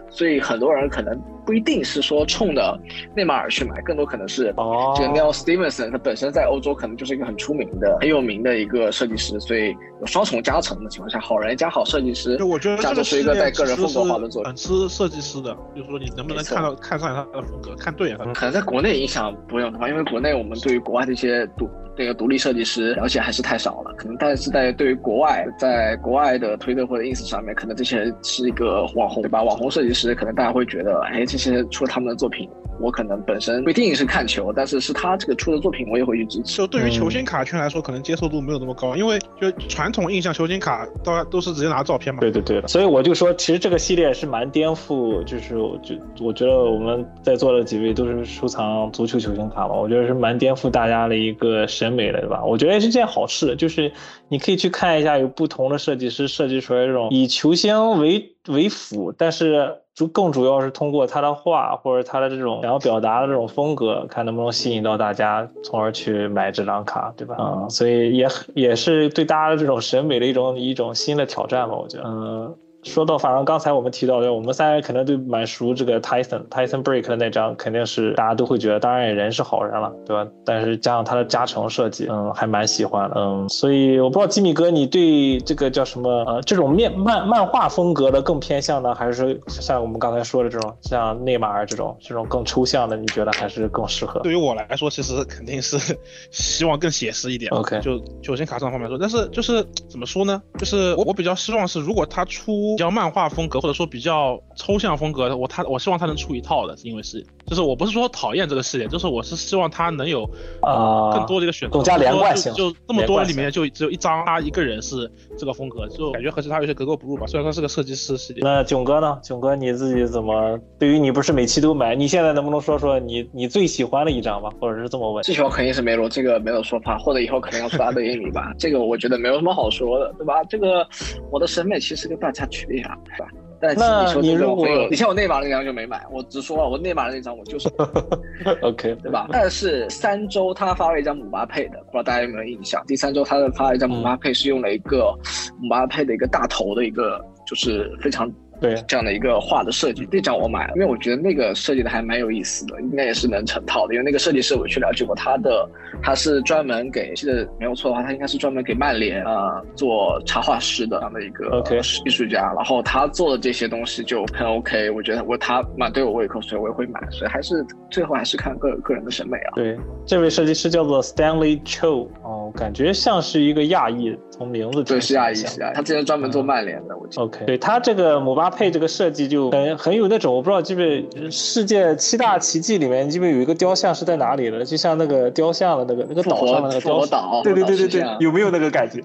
所以很多人可能不一定是说冲着内马尔去买，更多可能是这个 Neil Stevenson 他本身在欧洲可能就是一个很出名的、很有名的一个设计师，所以有双重加成的情况下，好人加好设计师，我觉得这是一个带个人风格化的作用，很吃设计师的，就是说你能不能看到看上他的风格，看对眼他。可能在国内影响不用的话，因为国内我们对于国外的一些独那个独立设计师了解还是太少了，可能但是在对于国外，在国外的推特或者 ins 上面，可能这些人是一个网红，对吧？网红设计师，可能大家会觉得，哎，这这些出了他们的作品，我可能本身不一定是看球，但是是他这个出的作品，我也会去支持。就对于球星卡圈来说，可能接受度没有那么高，因为就传统印象球星卡大家都是直接拿照片嘛。对对对的，所以我就说，其实这个系列是蛮颠覆，就是我就我觉得我们在座的几位都是收藏足球球星卡嘛，我觉得是蛮颠覆大家的一个审美的，对吧？我觉得也是件好事，就是你可以去看一下有不同的设计师设计出来这种以球星为为辅，但是。主更主要是通过他的画或者他的这种想要表达的这种风格，看能不能吸引到大家，从而去买这张卡，对吧？嗯，所以也也是对大家的这种审美的一种一种新的挑战吧，我觉得。嗯。说到，反正刚才我们提到的，我们三人可能都蛮熟这个 Tyson Tyson Break 的那张，肯定是大家都会觉得，当然人是好人了，对吧？但是加上他的加成设计，嗯，还蛮喜欢的，嗯，所以我不知道吉米哥，你对这个叫什么呃这种面漫漫画风格的更偏向呢，还是像我们刚才说的这种像内马尔这种这种更抽象的，你觉得还是更适合？对于我来说，其实肯定是 [LAUGHS] 希望更写实一点。OK，就球星卡上方面说，但是就是怎么说呢？就是我我比较希望是，如果他出。比较漫画风格，或者说比较抽象风格的，我他我希望他能出一套的，因为是，就是我不是说讨厌这个系列，就是我是希望他能有啊更多的一个选择，更加连贯性。就这么多人里面，就只有一张他一个人是这个风格，就感觉和其他有些格格不入吧。虽然说是个设计师系列。那囧哥呢？囧哥你自己怎么？对于你不是每期都买，你现在能不能说说你你最喜欢的一张吧？或者是这么问？最喜欢肯定是梅罗，这个没有说法，或者以后可能要出阿德耶米吧？这个我觉得没有什么好说的，对吧？这个我的审美其实跟大家区别啊，对吧？那你如果你像 [LAUGHS] 我内马尔那张就没买，我直说了，我内马尔那张我就是，[LAUGHS] OK，对吧？但是三周他发了一张姆巴佩的，不知道大家有没有印象？第三周他的发了一张姆巴佩，是用了一个姆巴佩的一个大头的一个，就是非常。对这样的一个画的设计，这张我买了，因为我觉得那个设计的还蛮有意思的，应该也是能成套的。因为那个设计师我去了解过，他的他是专门给，记得没有错的话，他应该是专门给曼联啊做插画师的这样的一个艺术家。然后他做的这些东西就很 OK，我觉得我他蛮对我胃口，所以我也会买。所以还是最后还是看个个人的审美啊。对，这位设计师叫做 Stanley Cho，哦，感觉像是一个亚裔，从名字对是亚裔，是亚裔。他之前专门做曼联的，我记得。OK，对他这个姆巴。佩这个设计就很很有那种，我不知道记不记得世界七大奇迹里面，记不有一个雕像是在哪里的？就像那个雕像的那个那个岛上的那个雕像，对对对对对，有没有那个感觉？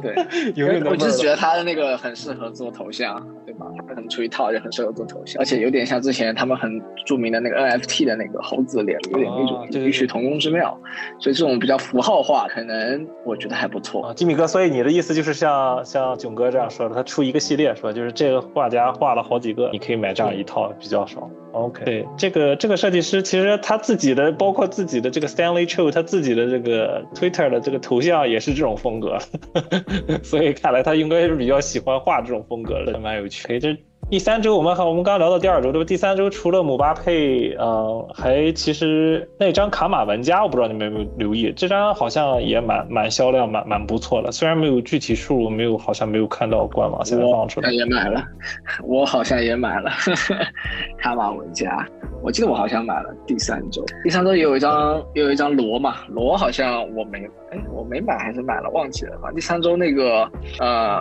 对，[LAUGHS] 有没有？我就是觉得他的那个很适合做头像，对吧？他可能出一套就很适合做头像，而且有点像之前他们很著名的那个 NFT 的那个猴子脸，有点那种异曲同工之妙。所以这种比较符号化，可能我觉得还不错。啊吉米哥，所以你的意思就是像像囧哥这样说的，他出一个系列是吧？就是这个画。家画了好几个，你可以买这样一套，比较爽。OK，对这个这个设计师，其实他自己的，包括自己的这个 Stanley Cho，他自己的这个 Twitter 的这个头像也是这种风格，[LAUGHS] 所以看来他应该是比较喜欢画这种风格的，蛮有趣。可以这。第三周我们还，我们刚刚聊到第二周对吧？第三周除了姆巴佩，呃，还其实那张卡马文加，我不知道你们有没有留意，这张好像也蛮蛮销量蛮蛮不错的，虽然没有具体数，没有好像没有看到官网现在放出来。也买了，我好像也买了 [LAUGHS] 卡马文加，我记得我好像买了第三周，第三周也有一张也有一张罗嘛，罗好像我没，哎，我没买还是买了，忘记了。反正第三周那个呃。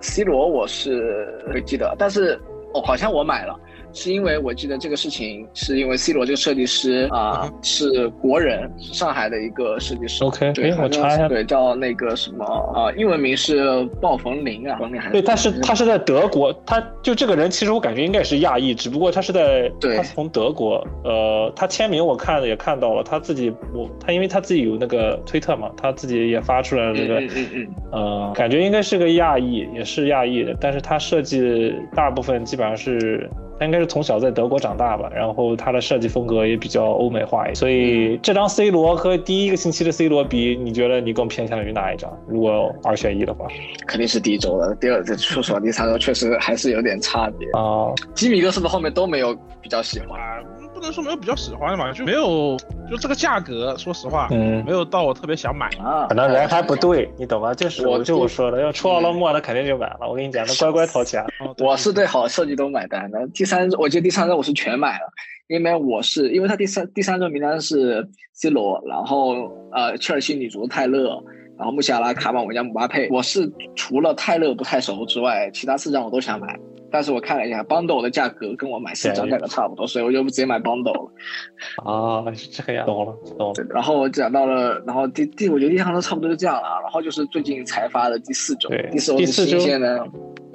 C 罗我是会记得，但是哦，好像我买了。是因为我记得这个事情，是因为 C 罗这个设计师啊是国人，是上海的一个设计师。OK，对，我查一下，对，叫那个什么啊，英文名是鲍冯林啊，对，他是他是在德国，他就这个人其实我感觉应该是亚裔，只不过他是在他从德国，呃，他签名我看了也看到了，他自己我他因为他自己有那个推特嘛，他自己也发出来了这个，嗯嗯嗯，呃，感觉应该是个亚裔，也是亚裔的，但是他设计大部分基本上是。他应该是从小在德国长大吧，然后他的设计风格也比较欧美化一点，所以这张 C 罗和第一个星期的 C 罗比，你觉得你更偏向于哪一张？如果二选一的话，肯定是第一周了。第二，说实话，第三周确实还是有点差别啊。吉米哥是不是后面都没有比较喜欢？不能说没有比较喜欢的嘛，就没有，就这个价格，说实话，嗯，没有到我特别想买啊。可能人还不对，你懂吗？就是我就我说的，要出奥拉莫，那肯定就买了。我跟你讲，那乖乖掏钱。我是对好设计都买单的。第三，我觉得第三周我是全买了，因为我是因为他第三第三周名单是 C 罗，然后呃切尔西女足泰勒。然后穆西亚拉、卡马文加、姆巴佩，我是除了泰勒不太熟之外，其他四张我都想买。但是我看了一下，bundle 的价格跟我买四张价格差不多，所以我就直接买 bundle 了。啊，是这个样，懂了，懂了。然后讲到了，然后第第，我觉得第三周差不多就这样了。然后就是最近才发的第四周，第四周是新鲜的。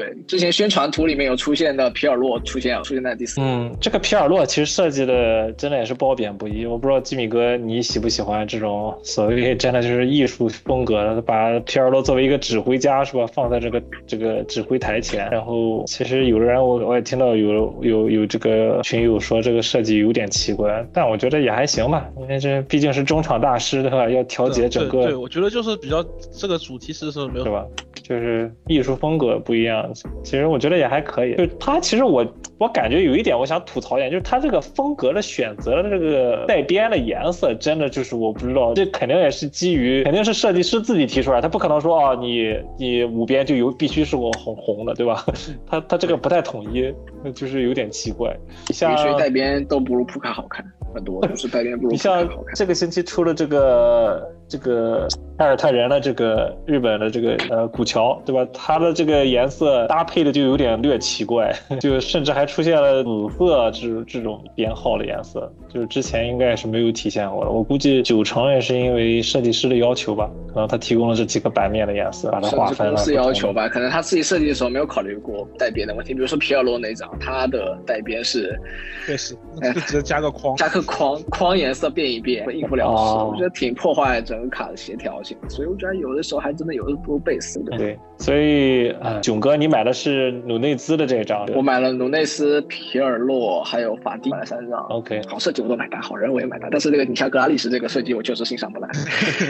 对，之前宣传图里面有出现的皮尔洛出现了，出现在第四。嗯，这个皮尔洛其实设计的真的也是褒贬不一。我不知道吉米哥你喜不喜欢这种所谓真的就是艺术风格的，把皮尔洛作为一个指挥家是吧，放在这个这个指挥台前。然后其实有的人我我也听到有有有这个群友说这个设计有点奇怪，但我觉得也还行吧，因为这毕竟是中场大师对吧？要调节整个。对，我觉得就是比较这个主题是是没有是吧？就是艺术风格不一样，其实我觉得也还可以。就他其实我我感觉有一点我想吐槽一点，就是他这个风格的选择的这个带边的颜色，真的就是我不知道，这肯定也是基于肯定是设计师自己提出来，他不可能说哦你你五边就有必须是我红红的对吧？[LAUGHS] 他他这个不太统一，那就是有点奇怪。像谁带边都不如扑卡好看。很多就是带边不如。你像这个星期出了这个这个凯尔特人的这个日本的这个呃古桥，对吧？它的这个颜色搭配的就有点略奇怪，[LAUGHS] 就甚至还出现了紫色这这种编号的颜色，就是之前应该是没有体现过的。我估计九成也是因为设计师的要求吧，可能他提供了这几个版面的颜色，把它划分了。公司要求吧，可能他自己设计的时候没有考虑过带边的问题。比如说皮尔洛那张，他的带边是，确实，就直接加个框，加个。框框颜色变一变，应付了事，我觉得挺破坏整个卡的协调性，所以我觉得有的时候还真的有的不如贝斯的。对，所以啊，囧哥，你买的是努内兹的这一张？我买了努内斯、皮尔洛还有法蒂，买了三张。OK，好设计我都买单，好人我也买单，但是这个你像格拉利什这个设计，我确实欣赏不来。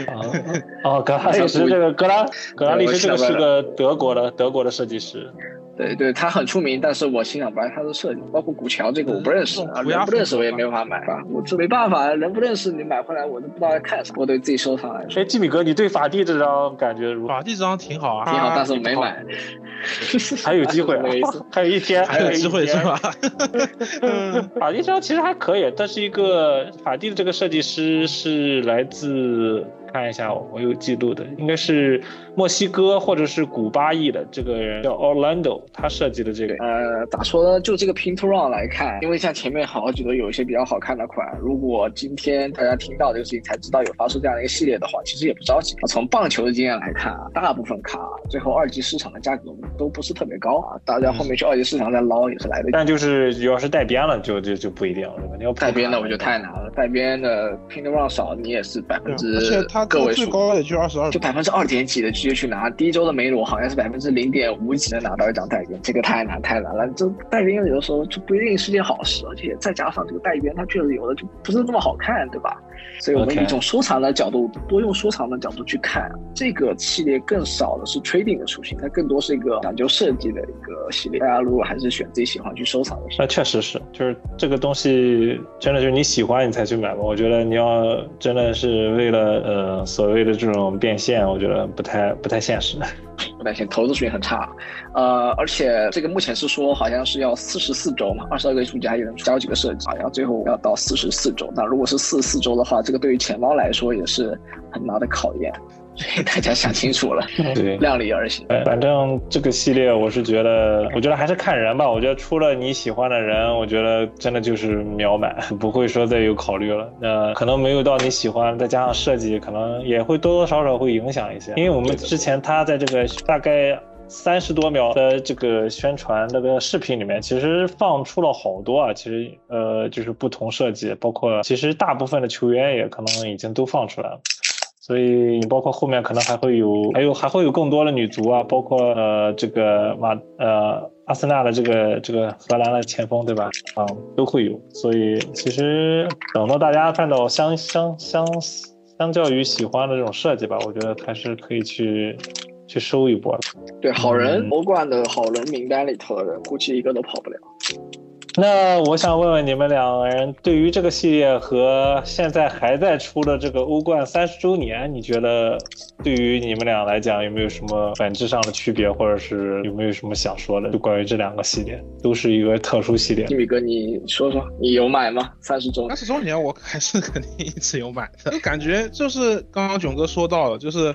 [LAUGHS] 哦，格拉利什这个格拉格拉利什这个是个德国的德国的设计师。对对，他很出名，但是我欣赏不来他的设计，包括古桥这个我不认识啊，人不认识我也没办法买吧，我这没办法，人不认识你买回来我都不知道要看什么，我得自己收藏来说。哎，吉米哥，你对法蒂这张感觉如何？法蒂这张挺好啊，挺好，但是没买，[LAUGHS] 还有机会，还有一天，还有机会是吧？[LAUGHS] 法蒂这张其实还可以，但是一个法蒂的这个设计师是来自。看一下，我有记录的，应该是墨西哥或者是古巴裔的这个人叫 Orlando，他设计的这个。呃，咋说呢？就这个 Pin to Run 来看，因为像前面好几个有一些比较好看的款，如果今天大家听到这个事情才知道有发售这样的一个系列的话，其实也不着急。从棒球的经验来看啊，大部分卡最后二级市场的价格都不是特别高啊，大家后面去二级市场再捞也是来得及。但就是要是带边了，就就就不一定了，你要带边的我觉得太难了，带边的 Pin to Run 少，你也是百分之。个位数最高也就二十二，就百分之二点几的直接去拿。第一周的梅罗好像是百分之零点五几能拿到一张代编，这个太难太难了。这代编有的时候就不一定是件好事，而且再加上这个代编，它确实有的就不是那么好看，对吧？所以我们以一种收藏的角度，多用收藏的角度去看这个系列，更少的是 trading 的属性，它更多是一个讲究设计的一个系列。大家如果还是选自己喜欢去收藏的，那确实是，就是这个东西真的就是你喜欢你才去买吧。我觉得你要真的是为了呃所谓的这种变现，我觉得不太不太现实。[LAUGHS] 不太现投资属性很差，呃，而且这个目前是说好像是要四十四周嘛，二十二个艺术家也能加几个设计，好像最后要到四十四周。那如果是四十四周的话，这个对于钱包来说也是很大的考验。[LAUGHS] 所以大家想清楚了，对，量力而行。反正这个系列我是觉得，我觉得还是看人吧。我觉得除了你喜欢的人，我觉得真的就是秒买，[LAUGHS] 不会说再有考虑了。那可能没有到你喜欢，再加上设计，可能也会多多少少会影响一些。因为我们之前他在这个大概三十多秒的这个宣传那个视频里面，其实放出了好多啊。其实呃，就是不同设计，包括其实大部分的球员也可能已经都放出来了。所以你包括后面可能还会有，还有还会有更多的女足啊，包括呃这个马呃阿森纳的这个这个荷兰的前锋对吧？啊都会有。所以其实等到大家看到相相相相较于喜欢的这种设计吧，我觉得还是可以去去收一波了。对，好人欧冠的好人名单里头的人，估计一个都跑不了。那我想问问你们两个人，对于这个系列和现在还在出的这个欧冠三十周年，你觉得对于你们俩来讲有没有什么本质上的区别，或者是有没有什么想说的？就关于这两个系列，都是一个特殊系列。吉米哥，你说说，你有买吗？三十周三十周年，我还是肯定一直有买的。就感觉就是刚刚囧哥说到了，就是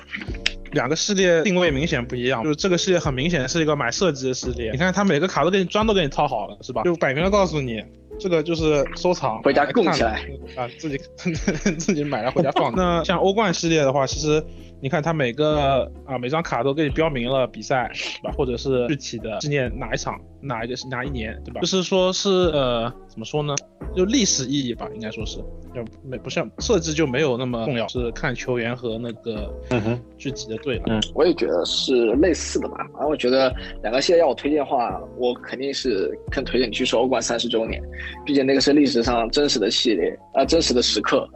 两个系列定位明显不一样，就是这个系列很明显是一个买设计的系列。你看它每个卡都给你装都给你套好了，是吧？就摆明了告诉你，这个就是收藏，回家供起来啊，自己 [LAUGHS] 自己买来回家放。[LAUGHS] 那像欧冠系列的话，其实。你看它每个啊每张卡都给你标明了比赛，是吧？或者是具体的纪念哪一场、哪一个是哪一年，对吧？就是说是呃怎么说呢？就历史意义吧，应该说是，就没不像设置就没有那么重要，是看球员和那个具体的队了。嗯，我也觉得是类似的吧。反正我觉得两个系列要我推荐的话，我肯定是更推荐你去说欧冠三十周年，毕竟那个是历史上真实的系列啊，真实的时刻。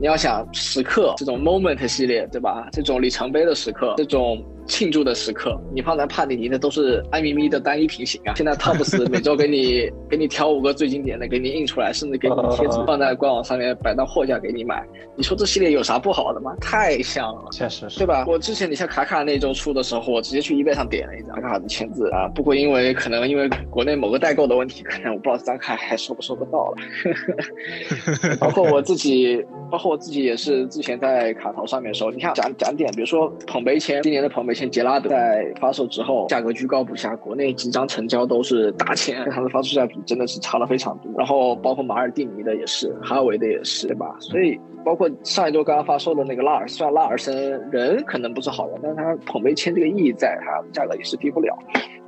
你要想时刻这种 moment 系列，对吧？这种里程碑的时刻，这种庆祝的时刻，你放在帕尼尼的都是爱咪咪的单一平行啊。现在汤普斯每周给你 [LAUGHS] 给你挑五个最经典的，给你印出来，甚至给你贴纸放在官网上面摆到货架给你买。你说这系列有啥不好的吗？太像了，确实是对吧？我之前你像卡卡那周出的时候，我直接去 eBay 上点了一张卡卡的签字啊。不过因为可能因为国内某个代购的问题，可能我不知道这张卡还收不收得到了。[LAUGHS] 包括我自己，包括。我自己也是之前在卡淘上面收，你看讲讲点，比如说捧杯签，今年的捧杯签杰拉德在发售之后价格居高不下，国内几张成交都是大千，跟它的发售价比真的是差了非常多。然后包括马尔蒂尼的也是，哈维的也是，对吧？所以包括上一周刚刚发售的那个拉尔，虽然拉尔森人可能不是好人，但是他捧杯签这个意义在，他价格也是低不了。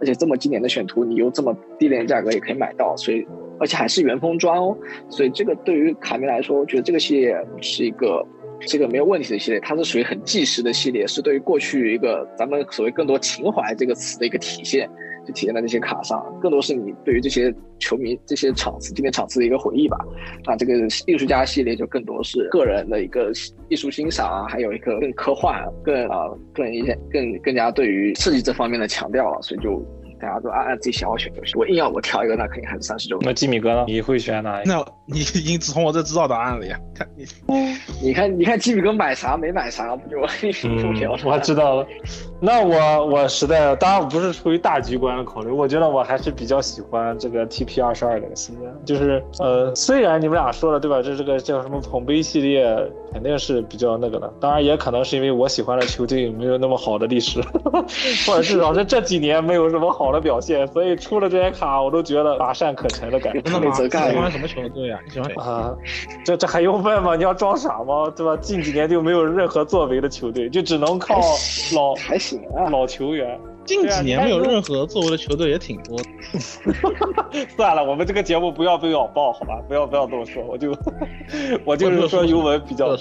而且这么经典的选图，你又这么低廉价格也可以买到，所以。而且还是原封装哦，所以这个对于卡米来说，我觉得这个系列是一个这个没有问题的系列，它是属于很纪实的系列，是对于过去一个咱们所谓更多情怀这个词的一个体现，就体现在这些卡上，更多是你对于这些球迷这些场次、经典场次的一个回忆吧。那这个艺术家系列就更多是个人的一个艺术欣赏啊，还有一个更科幻、更啊更一些更更加对于设计这方面的强调了，所以就。大家都按按自己喜好选就行。我硬要我挑一个，那肯定还是三十周。那吉米哥呢？你会选哪？那你已经从我这知道答案了呀？看你，你看，你看吉米哥买啥没买啥，不就 [LAUGHS] 嗯，我知道了。那我我实在当然不是出于大局观的考虑，我觉得我还是比较喜欢这个 TP 二十二这个系列。就是呃，虽然你们俩说了对吧？这这个叫什么捧杯系列，肯定是比较那个的。当然也可能是因为我喜欢的球队没有那么好的历史，[LAUGHS] 或者至少是这几年没有什么好的表现，所以出了这些卡我都觉得乏善可陈的感觉。那么喜欢什么球队呀？你喜欢啊？这这还用问吗？你要装傻吗？对吧？近几年就没有任何作为的球队，就只能靠老还行。老球员，近几年没有任何作为的球队也挺多。[LAUGHS] 算了，我们这个节目不要被咬爆，好吧？不要不要这么说，我就我就是说尤文比较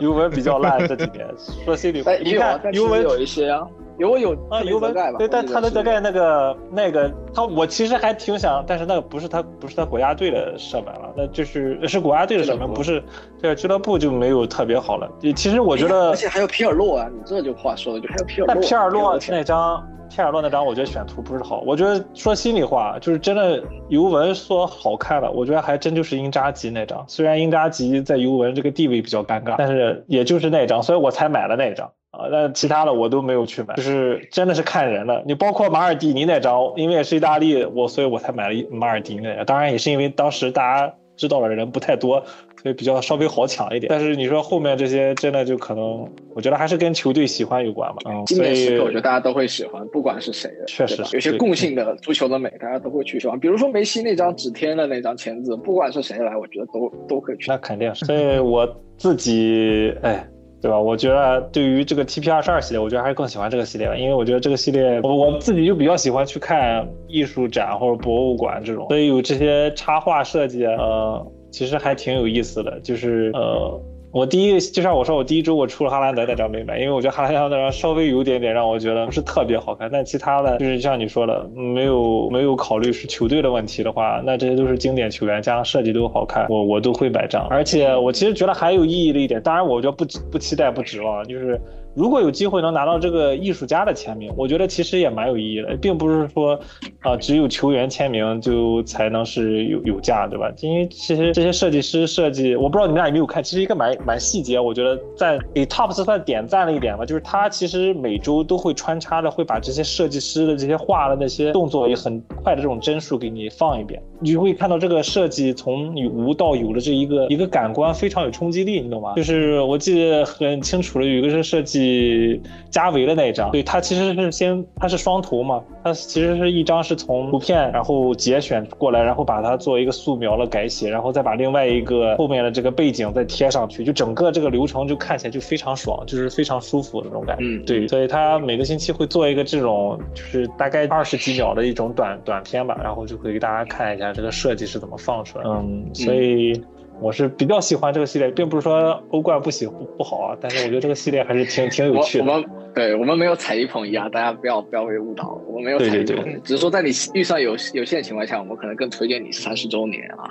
尤文比较烂这几年，说心里话。你看尤文有一些啊。有有啊，尤文对，但他的德盖那个那个他，我其实还挺想，但是那个不是他不是他国家队的射门了，那就是是国家队的射门，不是这个俱乐部就没有特别好了。其实我觉得，而且还有皮尔洛啊，你这就话说的就还有皮尔洛。那皮尔洛那张皮尔洛那张，我觉得选图不是好。我觉得说心里话，就是真的尤文说好看了，我觉得还真就是英扎吉那张。虽然英扎吉在尤文这个地位比较尴尬，但是也就是那张，所以我才买了那张。啊，那其他的我都没有去买，就是真的是看人了。你包括马尔蒂尼那张，因为也是意大利，我所以我才买了马尔蒂尼那张。当然也是因为当时大家知道的人不太多，所以比较稍微好抢一点。但是你说后面这些真的就可能，我觉得还是跟球队喜欢有关吧。嗯，经典时刻我觉得大家都会喜欢，不管是谁的，确实有些共性的足球的美，大家都会去喜欢。比如说梅西那张纸天的那张签字，不管是谁来，我觉得都都可以去。那肯定是，所以我自己哎。对吧？我觉得对于这个 TP 二十二系列，我觉得还是更喜欢这个系列吧，因为我觉得这个系列，我我自己就比较喜欢去看艺术展或者博物馆这种，所以有这些插画设计，呃，其实还挺有意思的，就是呃。我第一，就像我说，我第一周我出了哈兰德那张没买，因为我觉得哈兰德那张稍微有点点让我觉得不是特别好看，但其他的就是像你说的，没有没有考虑是球队的问题的话，那这些都是经典球员，加上设计都好看，我我都会买账。而且我其实觉得还有意义的一点，当然我觉得不不期待不指望，就是。如果有机会能拿到这个艺术家的签名，我觉得其实也蛮有意义的，并不是说，啊，只有球员签名就才能是有有价，对吧？因为其实这些设计师设计，我不知道你们俩有没有看，其实一个蛮蛮细节，我觉得在给 Tops 算点赞了一点吧，就是他其实每周都会穿插着会把这些设计师的这些画的那些动作也很快的这种帧数给你放一遍。你就会看到这个设计从无到有的这一个一个感官非常有冲击力，你懂吗？就是我记得很清楚的，有一个是设计加维的那一张，对，它其实是先它是双图嘛，它其实是一张是从图片然后节选过来，然后把它做一个素描了改写，然后再把另外一个后面的这个背景再贴上去，就整个这个流程就看起来就非常爽，就是非常舒服的那种感觉。嗯对，所以它每个星期会做一个这种就是大概二十几秒的一种短短片吧，然后就会给大家看一下这个设计是怎么放出来的。嗯，所以我是比较喜欢这个系列，并不是说欧冠不喜不不好啊，但是我觉得这个系列还是挺 [LAUGHS] 挺有趣的。我们对我们没有踩一捧一啊，大家不要不要被误导，我们没有踩一捧，对对对只是说在你预算有有限的情况下，我们可能更推荐你三十周年啊。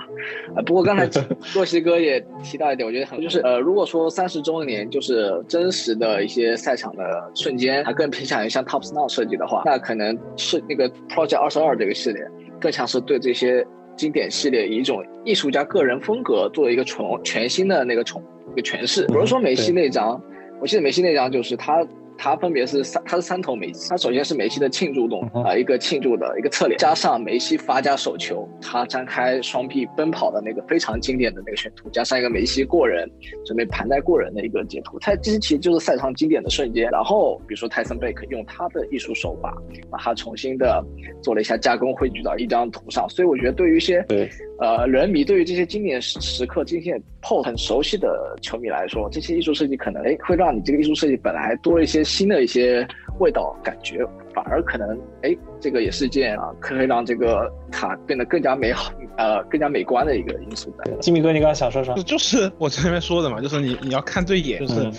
啊，不过刚才 [LAUGHS] 洛西哥也提到一点，我觉得很就是呃，如果说三十周年就是真实的一些赛场的瞬间，它更偏向于像 Top Snow 设计的话，那可能是那个 Project 二十二这个系列更像是对这些经典系列以一种艺术家个人风格做一个重全新的那个重一个诠释。比如说梅西那张，我记得梅西那张就是他。它分别是三，它是三头梅西。它首先是梅西的庆祝动作啊、呃，一个庆祝的一个侧脸，加上梅西发家手球，他张开双臂奔跑的那个非常经典的那个选图，加上一个梅西过人准备盘带过人的一个截图。它这些其实就是赛场经典的瞬间。然后比如说泰森贝克用他的艺术手法，把它重新的做了一下加工，汇聚到一张图上。所以我觉得对于一些对呃人迷，对于这些经典时时刻、经典 POS 很熟悉的球迷来说，这些艺术设计可能哎会让你这个艺术设计本来多了一些新的一些味道感觉，反而可能哎这个也是一件啊可以让这个卡变得更加美好呃更加美观的一个因素在。吉米哥，你刚刚想说啥就？就是我前面说的嘛，就是你你要看对眼，就是嗯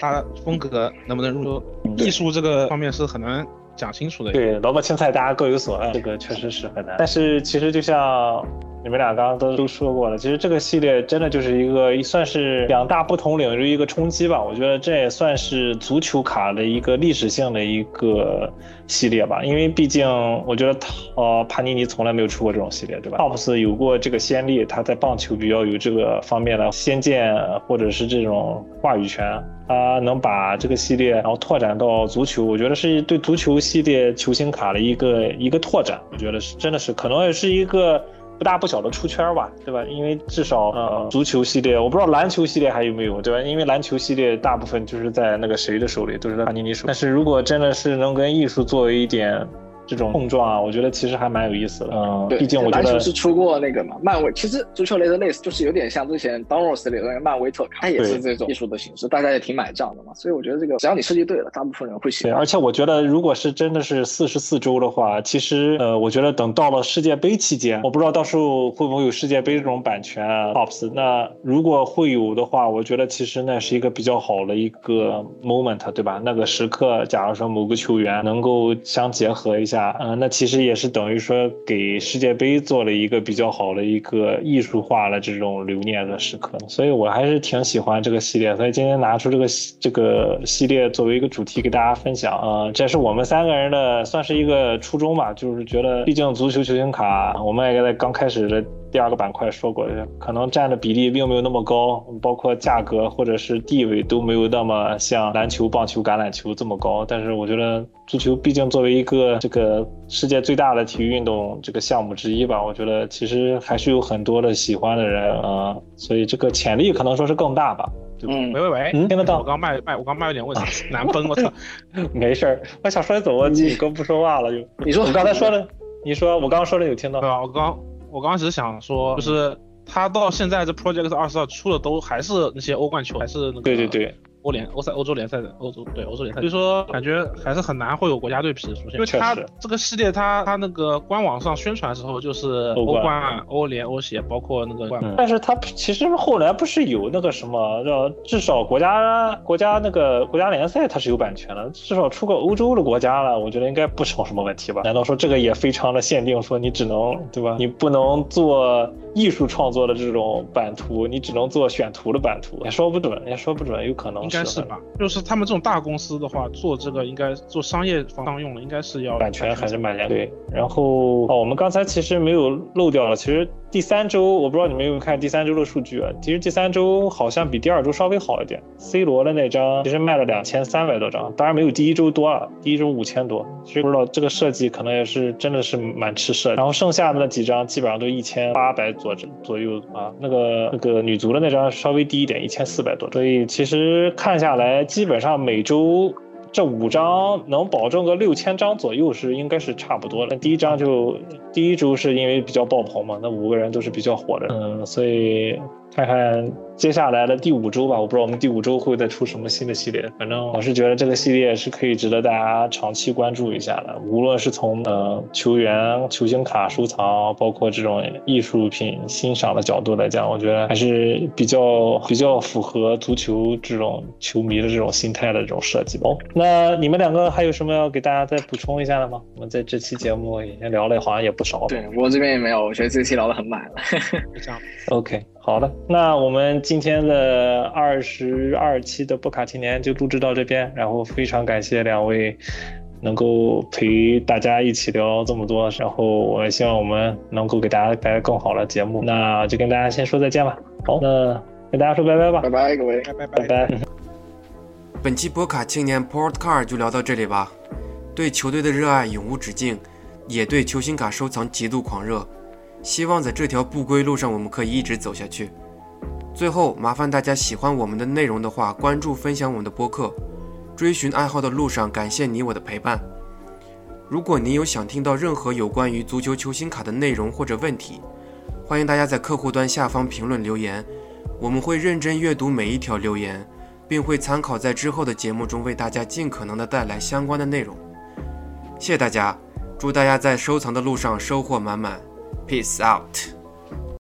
他风格能不能入嗯艺术这个方面是很难讲清楚的。对，萝卜青菜大家各有所爱，这个确实是很难。但是其实就像你们俩刚刚都都说过了，其实这个系列真的就是一个算是两大不同领域一个冲击吧。我觉得这也算是足球卡的一个历史性的一个系列吧，因为毕竟我觉得呃帕尼尼从来没有出过这种系列，对吧？TOPS 有过这个先例，他在棒球比较有这个方面的先见或者是这种话语权。他能把这个系列然后拓展到足球，我觉得是对足球系列球星卡的一个一个拓展，我觉得是真的是可能也是一个大不小的出圈吧，对吧？因为至少呃足球系列，我不知道篮球系列还有没有，对吧？因为篮球系列大部分就是在那个谁的手里，都是在帕尼尼手。但是如果真的是能跟艺术作为一点这种碰撞啊，我觉得其实还蛮有意思的。嗯，对，毕竟我觉得篮球得是出过那个嘛，漫威。其实足球类的类似，就是有点像之前 Doros 里的那个漫威特卡，它也是这种艺术的形式，大家也挺买账的嘛。所以我觉得这个只要你设计对了，大部分人会喜对，欢。而且我觉得，如果是真的是四十四周的话，其实呃，我觉得等到了世界杯期间，我不知道到时候会不会有世界杯这种版权啊，Tops。那如果会有的话，我觉得其实那是一个比较好的一个 moment，对吧？那个时刻，假如说某个球员能够相结合一下，嗯、那其实也是等于说给世界杯做了一个比较好的一个艺术化的这种留念的时刻。所以我还是挺喜欢这个系列，所以今天拿出这个这个系列作为一个主题给大家分享。呃，这是我们三个人的算是一个初衷吧，就是觉得毕竟足球球星卡，我们也在刚开始的第二个板块说过，可能占的比例并没有那么高，包括价格或者是地位都没有那么像篮球、棒球、橄榄球这么高。但是我觉得足球毕竟作为一个这个世界最大的体育运动这个项目之一吧，我觉得其实还是有很多的喜欢的人啊、呃所以这个潜力可能说是更大吧。嗯喂喂喂，嗯，听得到我。刚麦麦，我刚麦有点问题，难崩，我操！没事儿，我想说走，我 [LAUGHS] 你哥不说话了就。你说我刚才说的，你说我刚 [LAUGHS] 刚说的有听到对？吧？我刚我刚刚只是想说，就是他到现在这 Project 二十二出的都还是那些欧冠球，还是那个对对对，欧联欧赛欧洲联赛的欧洲对欧洲联赛，所以说感觉还是很难会有国家队皮出现，因为它这个系列它它那个官网上宣传的时候就是欧欧冠冠、欧联、欧协，包括那个冠嗯，但是它其实后来不是有那个什么，叫至少国家国家那个国家联赛它是有版权的，至少出个欧洲的国家了，我觉得应该不成什么问题吧？难道说这个也非常的限定，说你只能对吧？你不能做艺术创作的这种版图，你只能做选图的版图，也说不准，也说不准，有可能应该是吧？就是他们这种大公司的话，做这个应该做商业方向用的，应该是要版权还是蛮严对。然后哦，我们刚才其实没有漏掉了，其实第三周我不知道你们有没有看第三周的数据啊？其实第三周好像比第二周稍微好一点。C 罗的那张其实卖了两千三百多张，当然没有第一周多啊，第一周五千多。其实不知道这个设计可能也是真的是蛮吃色。然后剩下的那几张基本上都一千八百左左右啊，那个那个女足的那张稍微低一点，一千四百多。所以其实看下来，基本上每周。这五张能保证个六千张左右是应该是差不多的。第一张就第一周是因为比较爆棚嘛，那五个人都是比较火的，嗯，所以。看看接下来的第五周吧，我不知道我们第五周会再出什么新的系列。反正我是觉得这个系列是可以值得大家长期关注一下的。无论是从呃球员、球星卡收藏，包括这种艺术品欣赏的角度来讲，我觉得还是比较比较符合足球这种球迷的这种心态的这种设计。哦，那你们两个还有什么要给大家再补充一下的吗？我们在这期节目已经聊了好像也不少。对我这边也没有，我觉得这期聊得很满了。这样，OK。好的，那我们今天的二十二期的布卡青年就录制到这边，然后非常感谢两位能够陪大家一起聊这么多，然后我也希望我们能够给大家带来更好的节目，那就跟大家先说再见吧。好，那跟大家说拜拜吧，拜拜各位，拜拜拜拜。本期博卡青年 Port Car 就聊到这里吧，对球队的热爱永无止境，也对球星卡收藏极度狂热。希望在这条不归路上，我们可以一直走下去。最后，麻烦大家喜欢我们的内容的话，关注、分享我们的播客。追寻爱好的路上，感谢你我的陪伴。如果你有想听到任何有关于足球球星卡的内容或者问题，欢迎大家在客户端下方评论留言，我们会认真阅读每一条留言，并会参考在之后的节目中为大家尽可能的带来相关的内容。谢谢大家，祝大家在收藏的路上收获满满。Peace out.